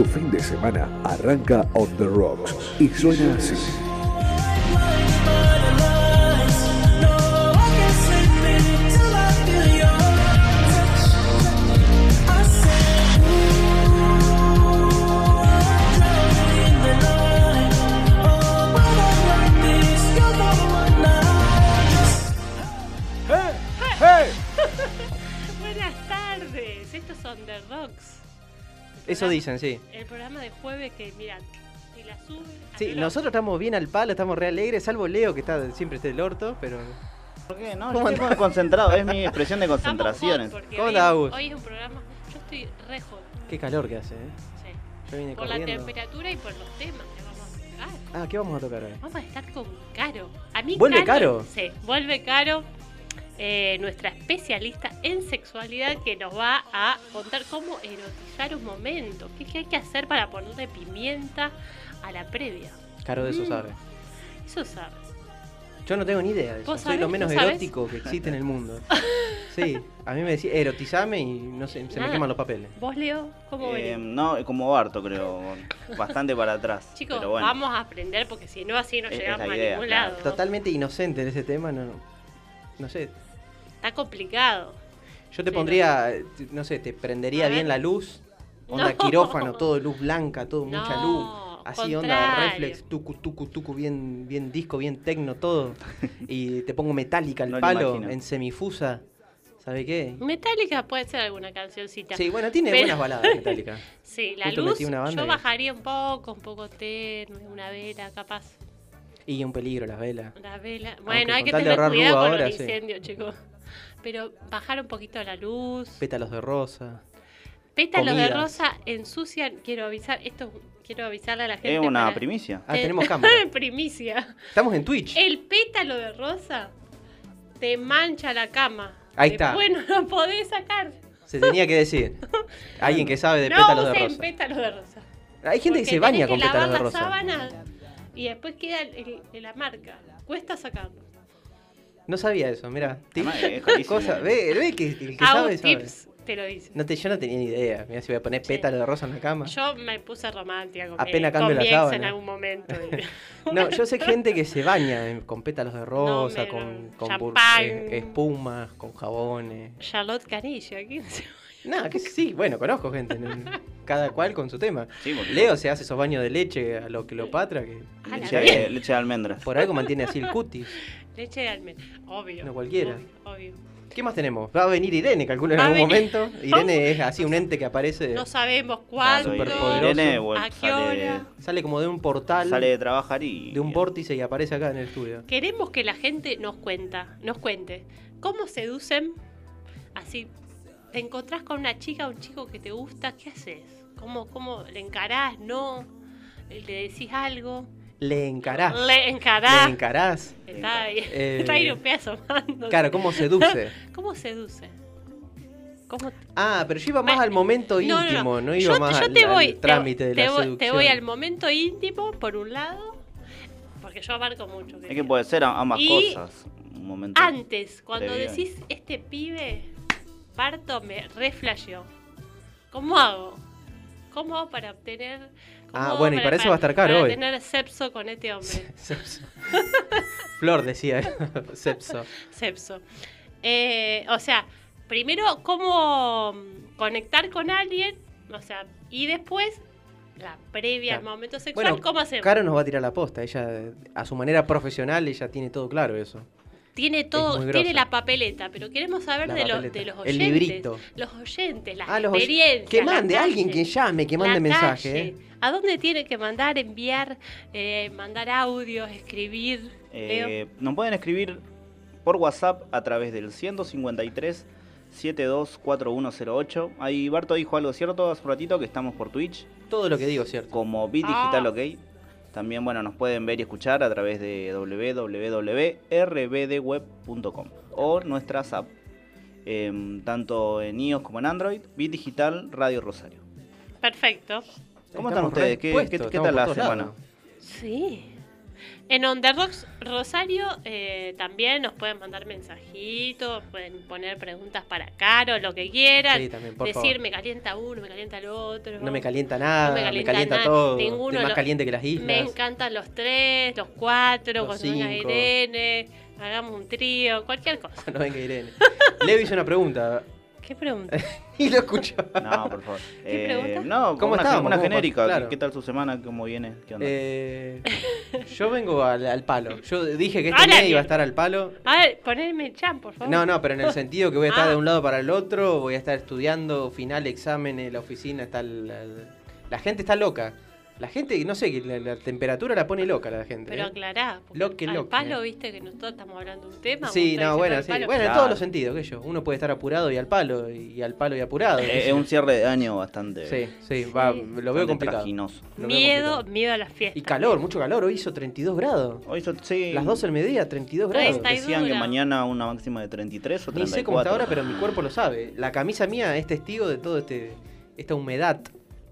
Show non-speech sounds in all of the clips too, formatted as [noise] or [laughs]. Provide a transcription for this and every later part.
Tu fin de semana arranca on the rocks y suena así. [laughs] Buenas tardes, estos son The Rocks. Eso dicen, sí. El programa de jueves que, mira, te la suben. Sí, nosotros estamos bien al palo, estamos re alegres, salvo Leo que está siempre está del orto, pero. ¿Por qué? No, ¿Cómo yo estoy concentrado, es mi [laughs] expresión de porque ¿Cómo hoy, Agus? hoy es un programa. Yo estoy re hot, Qué calor que hace, ¿eh? sí. Yo vine Por la corriendo. temperatura y por los temas que vamos a tocar. Ah, ¿qué vamos a tocar hoy? Vamos a estar con Caro. A mí ¿Vuelve Caro? Sí, vuelve Caro, eh, nuestra especialista en sexualidad que nos va a contar cómo erotizar un momento. ¿Qué, qué hay que hacer para ponerle pimienta a la previa? Caro de eso Mm. sabe. Eso sabes. Yo no tengo ni idea de eso. ¿Vos Soy lo menos erótico que existe en el mundo. Sí, a mí me decía erotizame y no sé, se me queman los papeles. ¿Vos, Leo? ¿Cómo Eh, no, como Barto creo, bastante para atrás. [laughs] Chicos, pero bueno, vamos a aprender porque si no así no Es- es llegamos a ningún claro. lado. Totalmente inocente en ese tema, no. No sé. Está complicado. Yo te pondría, eh, no sé, te prendería bien la luz. Onda No. quirófano, todo luz blanca, todo mucha luz. Así onda contrario. reflex, tucu, tucu, tucu, bien, bien disco, bien tecno, todo. [laughs] Y te pongo metálica al No lo palo, en semifusa. ¿Sabe qué? Metallica puede ser alguna cancioncita. Sí, bueno, tiene Pero- buenas baladas metálica. [laughs] Sí, la Justo luz una yo y- bajaría un poco, un poco tenue, una vela capaz. Y un peligro las velas. La vela. Bueno, hay que tener cuidado con ahora, los sí. incendios, chicos. Pero bajar un poquito la luz. Pétalos de rosa. Pétalos de rosa ensucian, quiero avisar, esto quiero avisarle a la gente. es una para- primicia. Ah, Eh, tenemos [laughs] cámara. Primicia. Estamos en Twitch. El pétalo de rosa te mancha la cama. Ahí está. Bueno, [laughs] no podés sacar. Se tenía que decir. [laughs] Alguien que sabe de no pétalos de rosa. pétalos de rosa. Hay gente que se baña con pétalos de la rosa. sábana y después queda el- el- la marca. Cuesta sacarlo. No sabía eso, mira. Carísimo. Cosa, ve, ve que el que sabe, te lo dice. No te, yo no tenía ni idea. Mira, si voy a poner Sí. pétalo de rosa en la cama. Yo me puse romántica con, Apenas cambio con la en algún momento. y- [laughs] No, yo sé gente que se baña con pétalos de rosa, me- con, con champán. eh, espumas, con jabones. Charlotte Canilla, ¿quién se- Nada, que sí, bueno, conozco gente. ¿no? Cada cual con su tema. Sí, porque- Leo se hace esos baños de leche a lo Cleopatra, que Ah, leche, de, leche de almendras. por algo mantiene así el cutis. [laughs] Leche de almendra. Obvio. No cualquiera. Obvio, obvio. ¿Qué más tenemos? Va a venir Irene, calculo en Va a algún venir. momento. [laughs] Irene es así un ente que aparece, No sabemos Claro, cuándo. superpoderoso. Irene, bueno, ¿A qué sale, hora? sale como de un portal, sale de trabajar y. de un vórtice y aparece acá en el estudio. Queremos que la gente nos cuenta, nos cuente cómo seducen. Así, te encontrás con una chica o un chico que te gusta, ¿qué haces? ¿Cómo, cómo le encarás? ¿No? ¿Le decís algo? Le encarás. Le encarás. Le encarás. Está ahí, Eh, está ahí un pedazo asomando. Claro, ¿cómo seduce? [laughs] ¿Cómo seduce? ¿Cómo Ah, pero yo iba más al momento No, no, íntimo, no, no. iba yo, más yo al, te al voy, te- trámite de te, la voy, seducción. te voy al momento íntimo, por un lado, porque yo abarco mucho. Es que puede ser ambas Y cosas. Un momento. Antes, cuando previo. decís este pibe, parto me reflasheó. ¿Cómo hago? ¿Cómo hago para obtener. Ah, bueno, y para eso va a estar caro para hoy. tener sexo con este hombre. Sepso. [laughs] Flor decía, [laughs] sepso. Sepso. Eh, o sea, primero, cómo conectar con alguien, o sea, y después, la previa al Claro. momento sexual, Bueno, ¿cómo hacemos? Caro nos va a tirar la posta, ella a su manera profesional ella tiene todo claro eso. Tiene todo, tiene la papeleta, pero queremos saber de, los papeleta. de los El oyentes. librito. Los oyentes, las Ah, los oy- experiencias. que mande, calle, alguien que llame, que mande mensaje. calle. eh. ¿A dónde tiene que mandar, enviar, eh, mandar audios, escribir? Eh, nos pueden escribir por WhatsApp a través del 153 724108. Ahí Barto dijo algo cierto hace un ratito que estamos por Twitch Todo lo que digo, ¿cierto? como Bit Ah. Digital OK. También bueno, nos pueden ver y escuchar a través de www.rbdweb.com o nuestras app em, tanto en iOS como en Android, Bit Digital Radio Rosario. Perfecto. ¿Cómo Estamos están ustedes? ¿Qué, tal la semana? lados. Sí. En Underdogs Rosario eh, también nos pueden mandar mensajitos, pueden poner preguntas para Caro, lo que quieran. Sí, también, por Decir, favor. me calienta uno, me calienta el otro. No me calienta nada, No me me calienta calienta, nada, todo. ninguno Estoy más lo- caliente que las islas. Me encantan los tres, los cuatro, Los cuando venga. Irene, hagamos un trío, cualquier cosa. No venga Irene. [laughs] Leo hizo una pregunta ¿Qué pregunta? [laughs] y lo escuchó. No, por favor. [laughs] ¿Qué pregunta? No, ¿Cómo una, estábamos? una ¿Cómo- genérica. claro. ¿Qué tal su semana? ¿Cómo viene? ¿Qué onda? Eh, yo vengo al, al palo. Yo dije que este Ahora mes iba a estar al palo. A ver, poneme el chan, por favor. No, no, pero en el sentido que voy a estar Ah. de un lado para el otro, voy a estar estudiando, final, exámenes, la oficina está... La, la gente está loca. La gente, no sé, que la, la temperatura la pone loca la gente. Pero ¿eh? aclará. porque Lo que al palo, viste que nosotros estamos hablando de un tema. Sí, no, bueno, sí. palo. Bueno, en todos los sentidos, que yo. Uno puede estar apurado y al palo, y al palo y apurado. Eh, es un cierre de año bastante. Sí, sí, va, lo veo complicado. trajinoso. Lo veo Miedo, complicado. miedo a las fiestas. Y calor, mucho calor. Hoy hizo 32 grados. Hoy so- sí, Las 12 del mediodía, 32 grados. Decían que mañana una máxima de 33 o Ni 34. sé cómo está ahora, pero mi cuerpo lo sabe. La camisa mía es testigo de todo este esta humedad.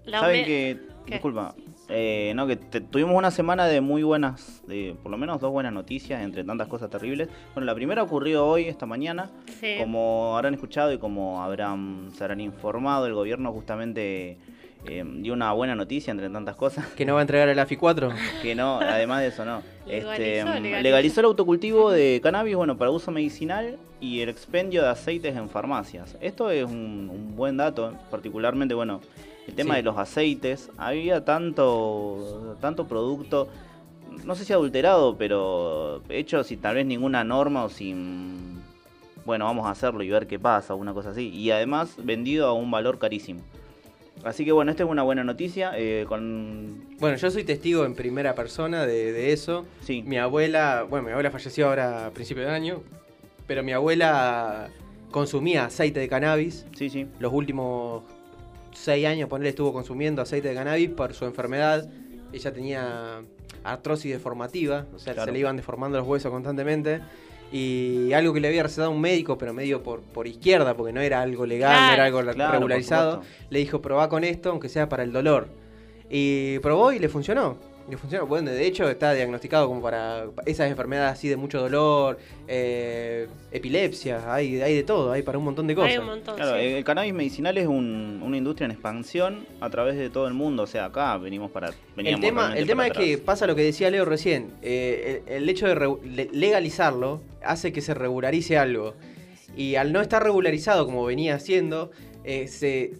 La Saben que, ¿Qué? disculpa, eh, no, que te- tuvimos una semana de muy buenas, de por lo menos dos buenas noticias entre tantas cosas terribles. Bueno, la primera ocurrió hoy, esta mañana. Sí. Como habrán escuchado y como habrán se habrán informado, el gobierno justamente eh, dio una buena noticia entre tantas cosas. Que no va a entregar el AFI 4. [laughs] Que no, además de eso, no. Legalizó, Este, legalizó. legalizó el autocultivo de cannabis, bueno, para uso medicinal y el expendio de aceites en farmacias. Esto es un, un buen dato, particularmente, bueno, el tema Sí. de los aceites. Había tanto, tanto producto, no sé si adulterado, pero hecho sin tal vez ninguna norma o sin, bueno, vamos a hacerlo y ver qué pasa, una cosa así. Y además vendido a un valor carísimo. Así que bueno, esta es una buena noticia. eh, con Bueno, yo soy testigo en primera persona de, de eso. Sí. Mi abuela, bueno, mi abuela falleció ahora a principio de año, pero mi abuela consumía aceite de cannabis. Sí, sí. Los últimos seis años, ponerle, estuvo consumiendo aceite de cannabis por su enfermedad. Ella tenía artrosis deformativa, o sea, Claro. se le iban deformando los huesos constantemente. Y algo que le había recetado un médico, pero medio por, por izquierda, porque no era algo legal, no era algo Claro, regularizado, le dijo, probá con esto, aunque sea para el dolor. Y probó y le funcionó. Le funcionó. Bueno, de hecho está diagnosticado como para esas enfermedades así de mucho dolor, eh, epilepsia, hay, hay de todo, hay para un montón de cosas. Hay un montón. Claro, sí. el cannabis medicinal es un- una industria en expansión a través de todo el mundo. O sea, acá venimos para. El tema, el tema es que pasa lo que decía Leo recién. eh, el, el hecho de legalizarlo hace que se regularice algo. Y al no estar regularizado como venía haciendo, eh, se-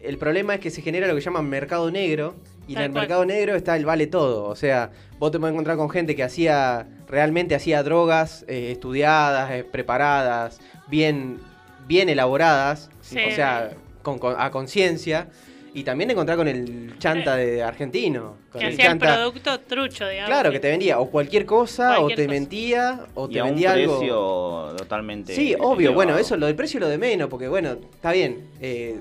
el problema es que se genera lo que llaman mercado negro. Y en el cual. mercado negro está el vale todo. O sea, vos te puedes encontrar con gente que hacía, realmente hacía drogas eh, estudiadas, eh, preparadas, bien, bien elaboradas. Sí. O sea, con- con- a conciencia. Y también te encontrás con el chanta de argentino. Con que el hacía el producto trucho, digamos. Claro, que te vendía o cualquier cosa, o te cosa. mentía, o Y te a un vendía algo. precio totalmente. Sí, obvio, elevado. bueno, eso lo del precio y lo de menos, porque bueno, está bien, eh,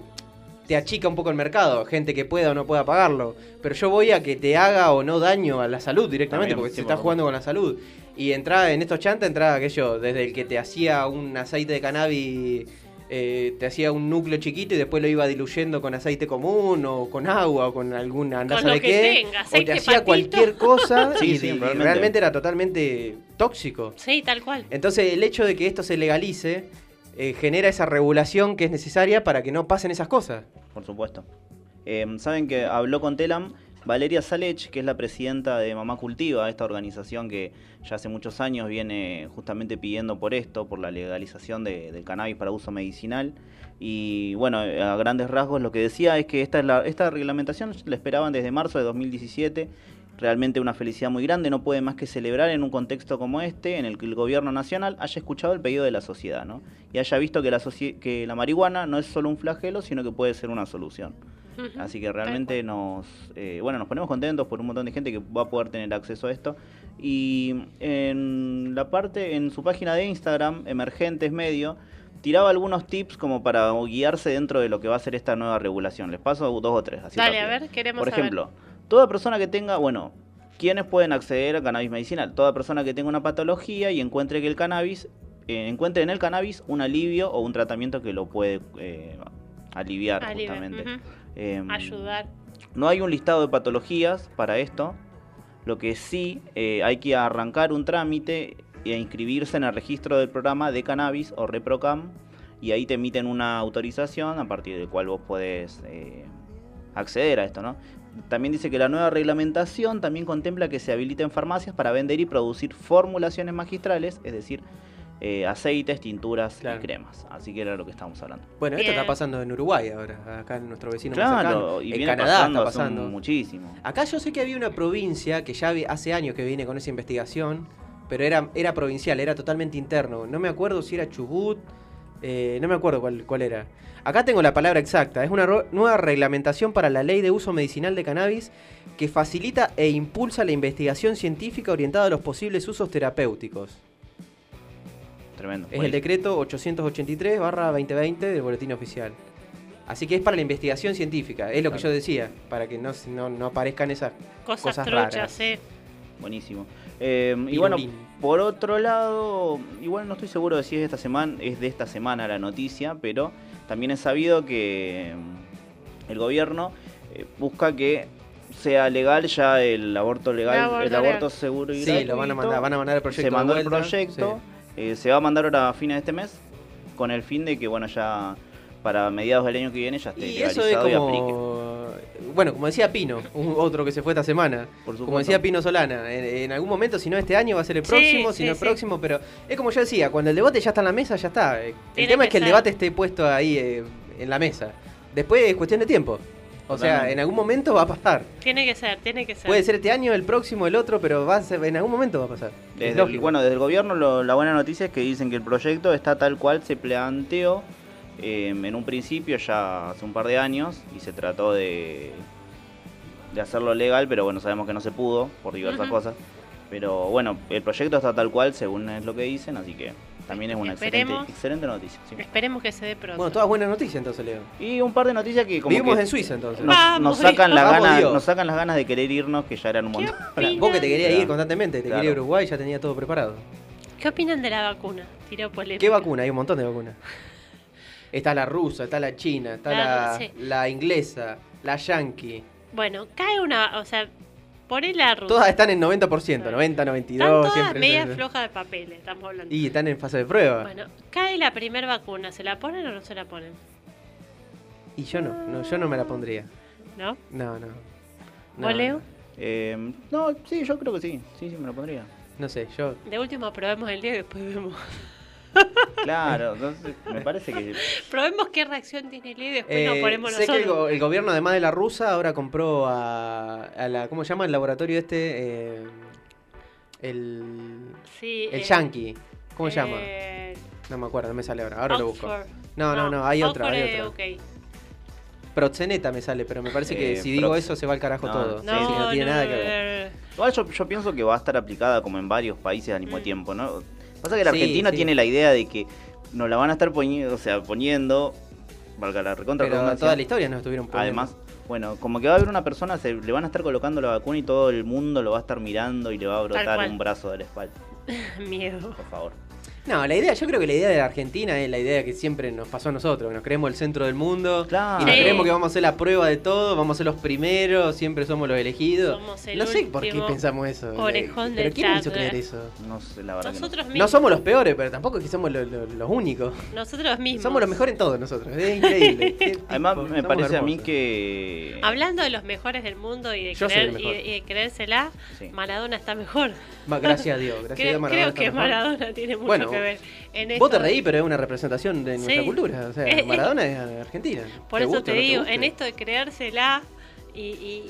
te achica un poco el mercado, gente que pueda o no pueda pagarlo, pero yo voy a que te haga o no daño a la salud directamente, También, porque sí, se por está jugando con la salud. Y entraba en estos chantas, entraba aquello, desde el que te hacía un aceite de cannabis, eh, te hacía un núcleo chiquito y después lo iba diluyendo con aceite común o con agua o con alguna Con lo que qué, tenga, o te hacía patito. cualquier cosa [laughs] Sí, y, sí, y realmente. realmente era totalmente tóxico. Sí, tal cual. Entonces el hecho de que esto se legalice eh, genera esa regulación que es necesaria para que no pasen esas cosas. Por supuesto. Eh, Saben que habló con Telam Valeria Salech, que es la presidenta de Mamá Cultiva, esta organización que ya hace muchos años viene justamente pidiendo por esto, por la legalización de- del cannabis para uso medicinal. Y bueno, a grandes rasgos lo que decía es que esta, es la, esta reglamentación la esperaban desde marzo de 2017. Realmente una felicidad muy grande, no puede más que celebrar en un contexto como este, en el que el gobierno nacional haya escuchado el pedido de la sociedad, ¿no? Y haya visto que la, que la marihuana no es solo un flagelo, sino que puede ser una solución. Así que realmente nos, eh, bueno, nos ponemos contentos por un montón de gente que va a poder tener acceso a esto. Y en la parte, en su página de Instagram, Emergentes Medio, tiraba algunos tips como para guiarse dentro de lo que va a ser esta nueva regulación. Les paso dos o tres. Así Dale, a ver, queremos Por saber. Toda persona que tenga, bueno, ¿quiénes pueden acceder a cannabis medicinal? Toda persona que tenga una patología y encuentre que el cannabis, eh, encuentre en el cannabis un alivio o un tratamiento que lo puede eh, aliviar Alivio, justamente. Em, Ayudar. no hay un listado de patologías para esto, Lo que sí, eh, hay que arrancar un trámite e inscribirse en el registro del programa de cannabis o ReproCam y ahí te emiten una autorización a partir del cual vos podés acceder a esto, ¿no? También dice que la nueva reglamentación también contempla que se habiliten farmacias para vender y producir formulaciones magistrales, es decir, eh, aceites, tinturas Claro. y cremas. Así que era lo que estábamos hablando. Bueno, esto Bien. está pasando en Uruguay ahora, acá en nuestro vecino más Claro, cercano. y en viene Canadá pasando está pasando. muchísimo. Acá yo sé que había una provincia que ya hace años que viene con esa investigación, pero era, era provincial, era totalmente interno. No me acuerdo si era Chubut, eh, no me acuerdo cuál, cuál era. Acá tengo la palabra exacta. Es una nueva reglamentación para la ley de uso medicinal de cannabis que facilita e impulsa la investigación científica orientada a los posibles usos terapéuticos. Tremendo. Es el decreto 883-2020 del Boletín Oficial. Así que es para la investigación científica, es lo que yo decía, para que no, no, no aparezcan esas Cosas, cosas truchas, raras. eh. Buenísimo. Eh, y bueno, por otro lado, igual no estoy seguro de si es de esta semana, es de esta semana la noticia, pero también es sabido que mm, el gobierno eh, busca que sea legal ya el aborto legal, El aborto el legal. aborto seguro y Sí, lo van a mandar, van a mandar el proyecto. Se mandó de el proyecto, sí. eh, se va a mandar ahora a fines de este mes, con el fin de que, bueno, ya para mediados del año que viene ya esté Y eso es legalizado y aplique. Bueno, como decía Pino, un- otro que se fue esta semana. Por Como decía Pino Solana, en, en algún momento, si no este año, va a ser el Sí, próximo, si sí, no el sí. próximo, pero es como yo decía, cuando el debate ya está en la mesa, ya está. Eh, El Tiene tema que es que el debate esté puesto ahí eh, en la mesa. Después es cuestión de tiempo. O sea, en algún momento va a pasar. Tiene que ser, tiene que ser. Puede ser este año, el próximo, el otro, pero va a ser, en algún momento va a pasar. Es Desde el- lógico. bueno, desde el gobierno lo- la buena noticia es que dicen que el proyecto está tal cual se planteó eh, en un principio ya hace un par de años y se trató de, de hacerlo legal, pero bueno, sabemos que no se pudo por diversas Ujú. cosas. Pero bueno, el proyecto está tal cual según es lo que dicen, así que también es una excelente, excelente noticia. sí. Esperemos que se dé pronto. Bueno, todas buenas noticias entonces, Leo. Y un par de noticias que como Vivimos que en Suiza entonces. nos, Vamos, nos sacan las Vamos, ganas, Dios. nos sacan las ganas de querer irnos, que ya eran un ¿Qué montón. Ahora, vos que te querías ir constantemente, te Claro. querías ir a Uruguay, ya tenía todo preparado. ¿Qué opinan de la vacuna? Tiro polémica. ¿Qué vacuna? Hay un montón de vacunas. Está la rusa, está la china, está La- la, sí. la inglesa, la yankee. Bueno, cae una, o sea, poné la rusa. Todas están en 90%, 90, 92, Están todas siempre. medias flojas de papeles, estamos hablando. Y están en fase de prueba. Bueno, cae la primera vacuna, ¿se la ponen o no se la ponen? Y yo no, no, yo no me la pondría. ¿No? No, no. No, ¿Vos, Leo? no. Eh, no, sí, yo creo que sí, sí, sí, me lo pondría. No sé, yo. De último probemos el día y después vemos. Claro, entonces me parece que [laughs] Probemos qué reacción tiene el día y después nos Eh, ponemos sé que el, nosotros. go- el gobierno, además de la rusa, ahora compró a, a la. ¿Cómo se llama el laboratorio este? Eh, el. Sí, El eh, yankee. ¿Cómo se llama? eh, No me acuerdo, no me sale ahora. Ahora lo busco. No, no, no, hay otra, hay otra. ok. Proxeneta me sale, pero me parece que si digo eso se va al carajo No, todo. sí, No, que no tiene no, nada que ver. Igual yo, yo pienso que va a estar aplicada como en varios países al mismo Mm. tiempo, ¿no? Pasa que el Sí, argentino sí. tiene la idea de que nos la van a estar poniendo, o sea, poniendo, valga la recontra Pero toda la historia nos estuvieron poniendo. Además, bueno, como que va a haber una persona, se le van a estar colocando la vacuna y todo el mundo lo va a estar mirando y le va a brotar un brazo de la espalda, [laughs] Miedo. por favor. No, la idea, yo creo que la idea de la Argentina es la idea que siempre nos pasó a nosotros, que nos creemos el centro del mundo. Claro. Y nos Sí. creemos que vamos a hacer la prueba de todo, vamos a ser los primeros, siempre somos los elegidos. Somos el no sé por qué pensamos eso. orejón pero ¿quién me hizo creer eso? No sé, la verdad Nosotros No mismos. somos los peores, pero tampoco es que somos lo- lo- los únicos. Nosotros mismos. Somos los mejores en todo nosotros. Es increíble. [laughs] No. Además, me parece a mí que... Hablando de los mejores del mundo y de, Yo soy creer, el y, mejor. de- y de creérsela, Sí. Maradona está mejor. Gracias a Dios. [laughs] Gracias a Creo, Dios, Maradona creo que mejor. Maradona tiene mucho Bueno, que ver en Vos te reí, pero es una representación de nuestra Sí. cultura. O sea. [laughs] Maradona es argentina. Por eso guste te no digo, en esto de creérsela y, y-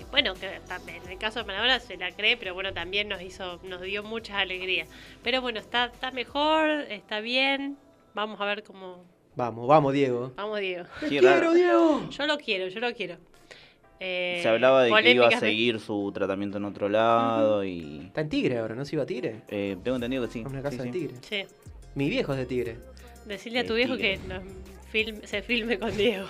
y, bueno, que también en el caso de Maradona se la cree, pero bueno, también nos hizo, nos dio muchas alegrías. Pero bueno, está, está mejor, está bien. Vamos a ver cómo. Vamos, vamos, Diego. Vamos, Diego. ¡Te [laughs] quiero. Diego! Yo lo quiero, yo lo quiero. Eh, Se hablaba de que iba a seguir su tratamiento en otro lado y... Está en Tigre ahora, ¿no se iba a Tigre? eh, tengo entendido que sí. Una sí, casa de. Tigre. Sí. Mi viejo es de Tigre. Decirle a tu viejo tigre. que film- se filme con Diego.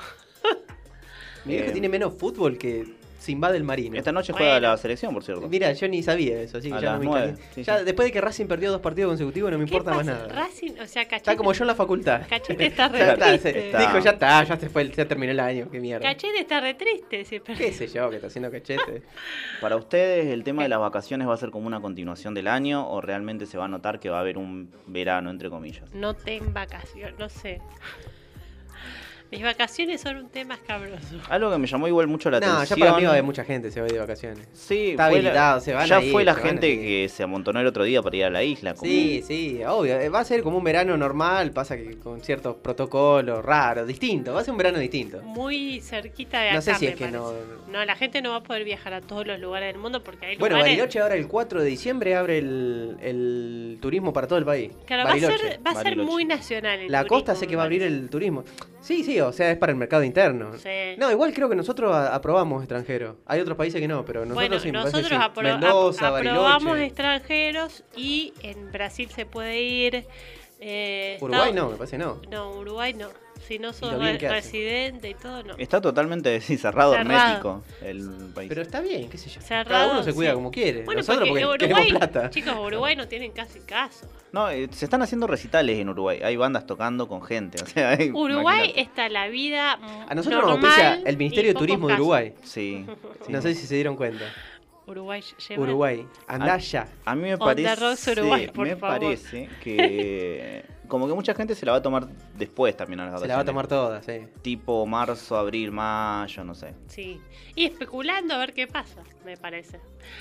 Mi viejo Eh. tiene menos fútbol que. Se invade el Marino. Esta noche juega Bueno. la selección, por cierto. Mira, yo ni sabía eso, así que A ya no me nueve, caliento. sí, Ya sí. después de que Racing perdió dos partidos consecutivos no me ¿Qué importa más nada. Racing, o sea, Cachete. Está como yo en la facultad. Cachete está re Ya está, se- triste. Dijo, ya está, ya se fue, ya terminó el año, qué mierda. Cachete está re triste. si ¿Qué sé yo que está haciendo cachete? [laughs] Para ustedes, ¿el tema de las vacaciones va a ser como una continuación del año o realmente se va a notar que va a haber un verano, entre comillas? No ten vacaciones, no sé. Mis vacaciones son un tema escabroso. Algo que me llamó igual mucho la no, ya atención. para mí va a haber mucha gente, se va a ir de vacaciones. Sí, Está fue la- habilitado, se van ya a ir, fue la gente que se amontonó el otro día para ir a la isla. como- Sí, sí, obvio. eh, Va a ser como un verano normal, pasa que con ciertos protocolos raros, distintos. Va a ser un verano distinto. Muy cerquita de acá, No sé si me es que no-. No, la gente no va a poder viajar a todos los lugares del mundo porque hay Bueno, lugares... Bariloche ahora el 4 de diciembre abre el, el turismo para todo el país. Claro, va a ser, va a ser muy nacional el La turismo, costa sé que va a abrir el turismo. Sí, sí, o sea, es para el mercado interno. Sí. No, igual creo que nosotros aprobamos extranjeros. Hay otros países que no, pero nosotros bueno, sí, nosotros apro- Mendoza, aprobamos Bariloche. extranjeros y en Brasil se puede ir. eh, Uruguay no, me parece no. No, Uruguay no. Si no sos re- residente y todo, no. Está totalmente sí, cerrado, Cerrado. hermético el país. Pero está bien, qué sé yo. Cada uno se cuida sí. como quiere. Bueno, Nosotros porque, Uruguay, plata. chicos, Uruguay no tienen casi caso. No, eh, se están haciendo recitales en Uruguay. Hay bandas tocando con gente. O sea, hay- Uruguay imagínate. está la vida A nosotros nos el Ministerio de Turismo de. Uruguay. Sí. [laughs] sí. No sé si se dieron cuenta. Uruguay lleva- Uruguay, andá Ah, ya. A mí me parece, Uruguay, por me favor. parece que [laughs] como que mucha gente se la va a tomar después también a las Se la va a vacaciones. tomar toda, sí. Tipo marzo, abril, mayo, no sé. Sí. Y especulando a ver qué pasa, me parece.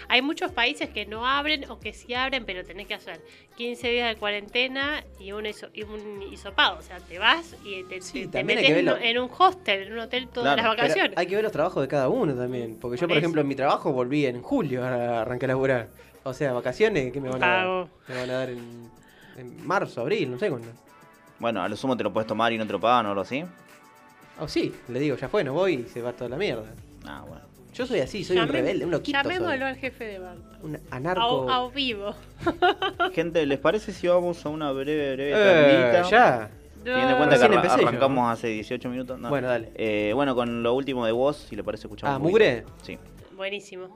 Hay muchos países que no abren o que sí abren, pero tenés que hacer 15 días de cuarentena y un, hiso- y un hisopado. O sea, te vas y te, Sí, metes que en, un hostel, en un hotel todas Claro, las vacaciones. hay que ver los trabajos de cada uno también. Porque yo, Por eso. ejemplo, en mi trabajo volví en julio, ahora arranqué a laburar. O sea, vacaciones, ¿qué me van a dar? Me van a dar en, en marzo, abril, no sé cuándo. Bueno, a lo sumo te lo puedes tomar y no te lo pagan o algo así. Oh, sí, le digo, ya fue, no voy y se va toda la mierda. Ah, bueno. Yo soy así, soy un rebelde, un loquito. soy. Llamémoslo al jefe de banda. Un A, anarco. a vivo. [laughs] Gente, ¿les parece si vamos a una breve, breve Eh, tandita? ya. Teniendo en cuenta que Recién arran- empecé yo. arrancamos hace 18 minutos. no. Bueno, dale. Eh, bueno, con lo último de vos, si le parece escuchar Ah, ¿Mugre? Sí. Buenísimo.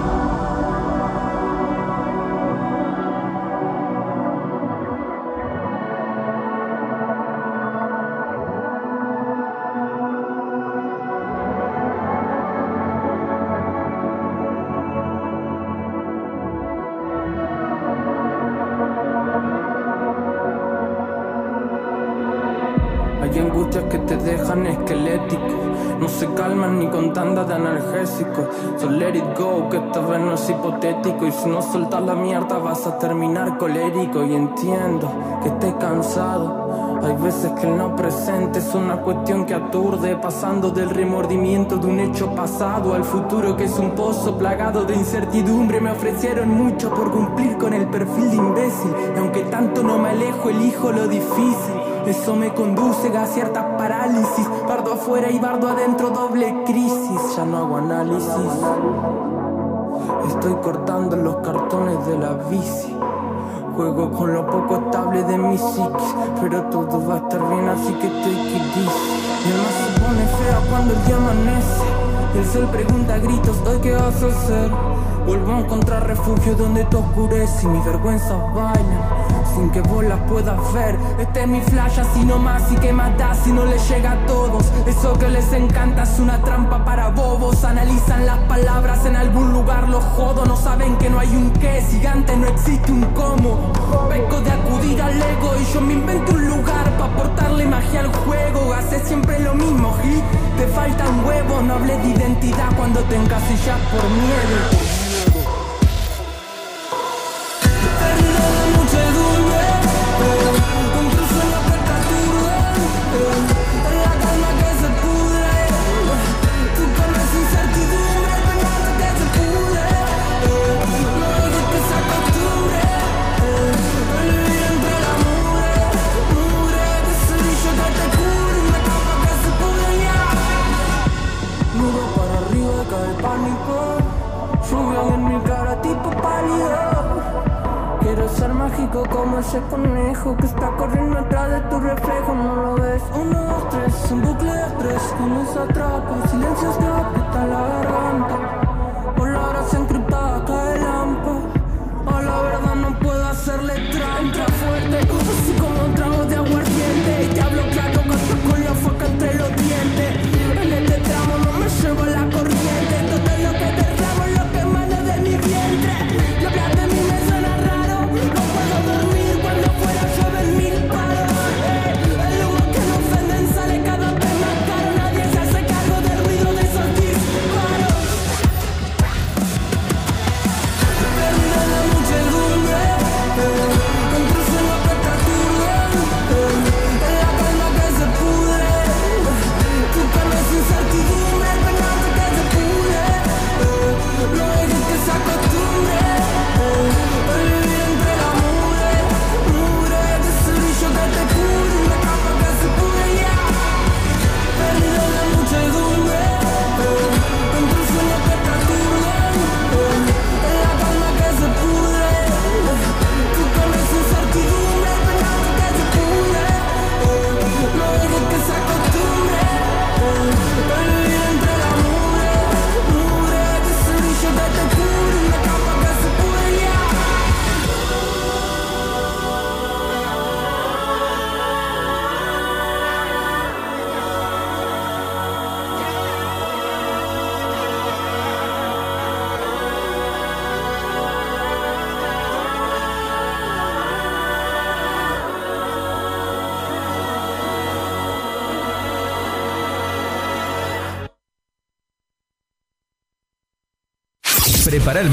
se calman ni con tanda de analgésico. So let it go, que esta vez no es hipotético. Y si no soltas la mierda, vas a terminar colérico. Y entiendo que estés cansado. Hay veces que el no presente es una cuestión que aturde, pasando del remordimiento de un hecho pasado al futuro que es un pozo plagado de incertidumbre. Me ofrecieron mucho por cumplir con el perfil de imbécil, y aunque tanto no me alejo, elijo lo difícil. Eso me conduce a ciertas parálisis, afuera y bardo adentro, doble crisis. Ya no hago análisis. Estoy cortando los cartones de la bici. Juego con lo poco estable de mi psiquis, pero todo va a estar bien, así que it easy. Mi alma se pone fea cuando el día amanece. El sol pregunta a gritos, ¿hoy qué vas a hacer? Vuelvo a encontrar refugio donde te oscurece y mis vergüenzas bailan sin que vos las puedas ver. Este es mi flash así nomás y que matas si no les llega a todos. Eso que les encanta es una trampa para bobos. Analizan las palabras en algún lugar, los jodo. No saben que no hay un qué, gigante no existe un cómo. Peco de acudir al ego y yo me invento un lugar para aportarle magia al juego. Haces siempre lo mismo, Gil. Te falta un huevo, no hables de identidad cuando te encasillas por miedo. Como ese conejo que está corriendo atrás de tu reflejo. No lo es uno, dos, tres, un bucle de estrés que nos atrapa, silencios que aprietan la garganta.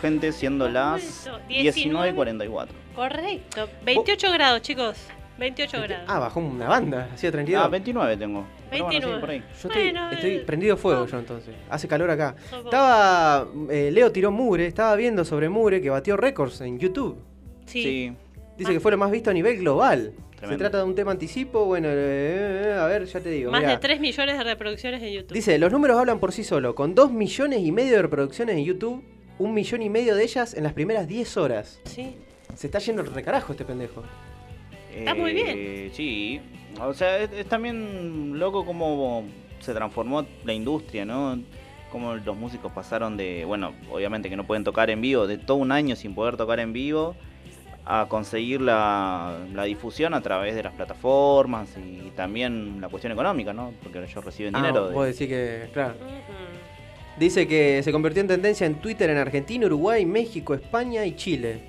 Gente, siendo las vuelto. 19.44. Correcto. 28 grados, chicos. 28 grados. Ah, bajó una banda, hacía 32. Ah, 29 tengo. Pero bueno, sí, 29. por ahí. Yo estoy, Bueno, estoy eh, prendido fuego no. yo entonces. Hace calor acá. Estaba. eh, Leo tiró Mure, estaba viendo sobre Mure que batió récords en YouTube. sí. Sí. Dice que fue lo más visto a nivel global. Se trata de un tema anticipo, bueno, eh, eh, a ver, ya te digo. Más mirá. de 3 millones de reproducciones en YouTube. Dice, los números hablan por sí solo. Con 2 millones y medio de reproducciones en YouTube, un millón y medio de ellas en las primeras 10 horas. Sí. Se está yendo el recarajo este pendejo. Está muy bien. Eh, Sí. O sea, es, es también loco cómo se transformó la industria, ¿no? Cómo los músicos pasaron de, bueno, obviamente que no pueden tocar en vivo, de todo un año sin poder tocar en vivo, a conseguir la, la difusión a través de las plataformas y también la cuestión económica, ¿no? Porque ellos reciben dinero. Ah, de- vos decís que, claro. Dice que se convirtió en tendencia en Twitter en Argentina, Uruguay, México, España y Chile.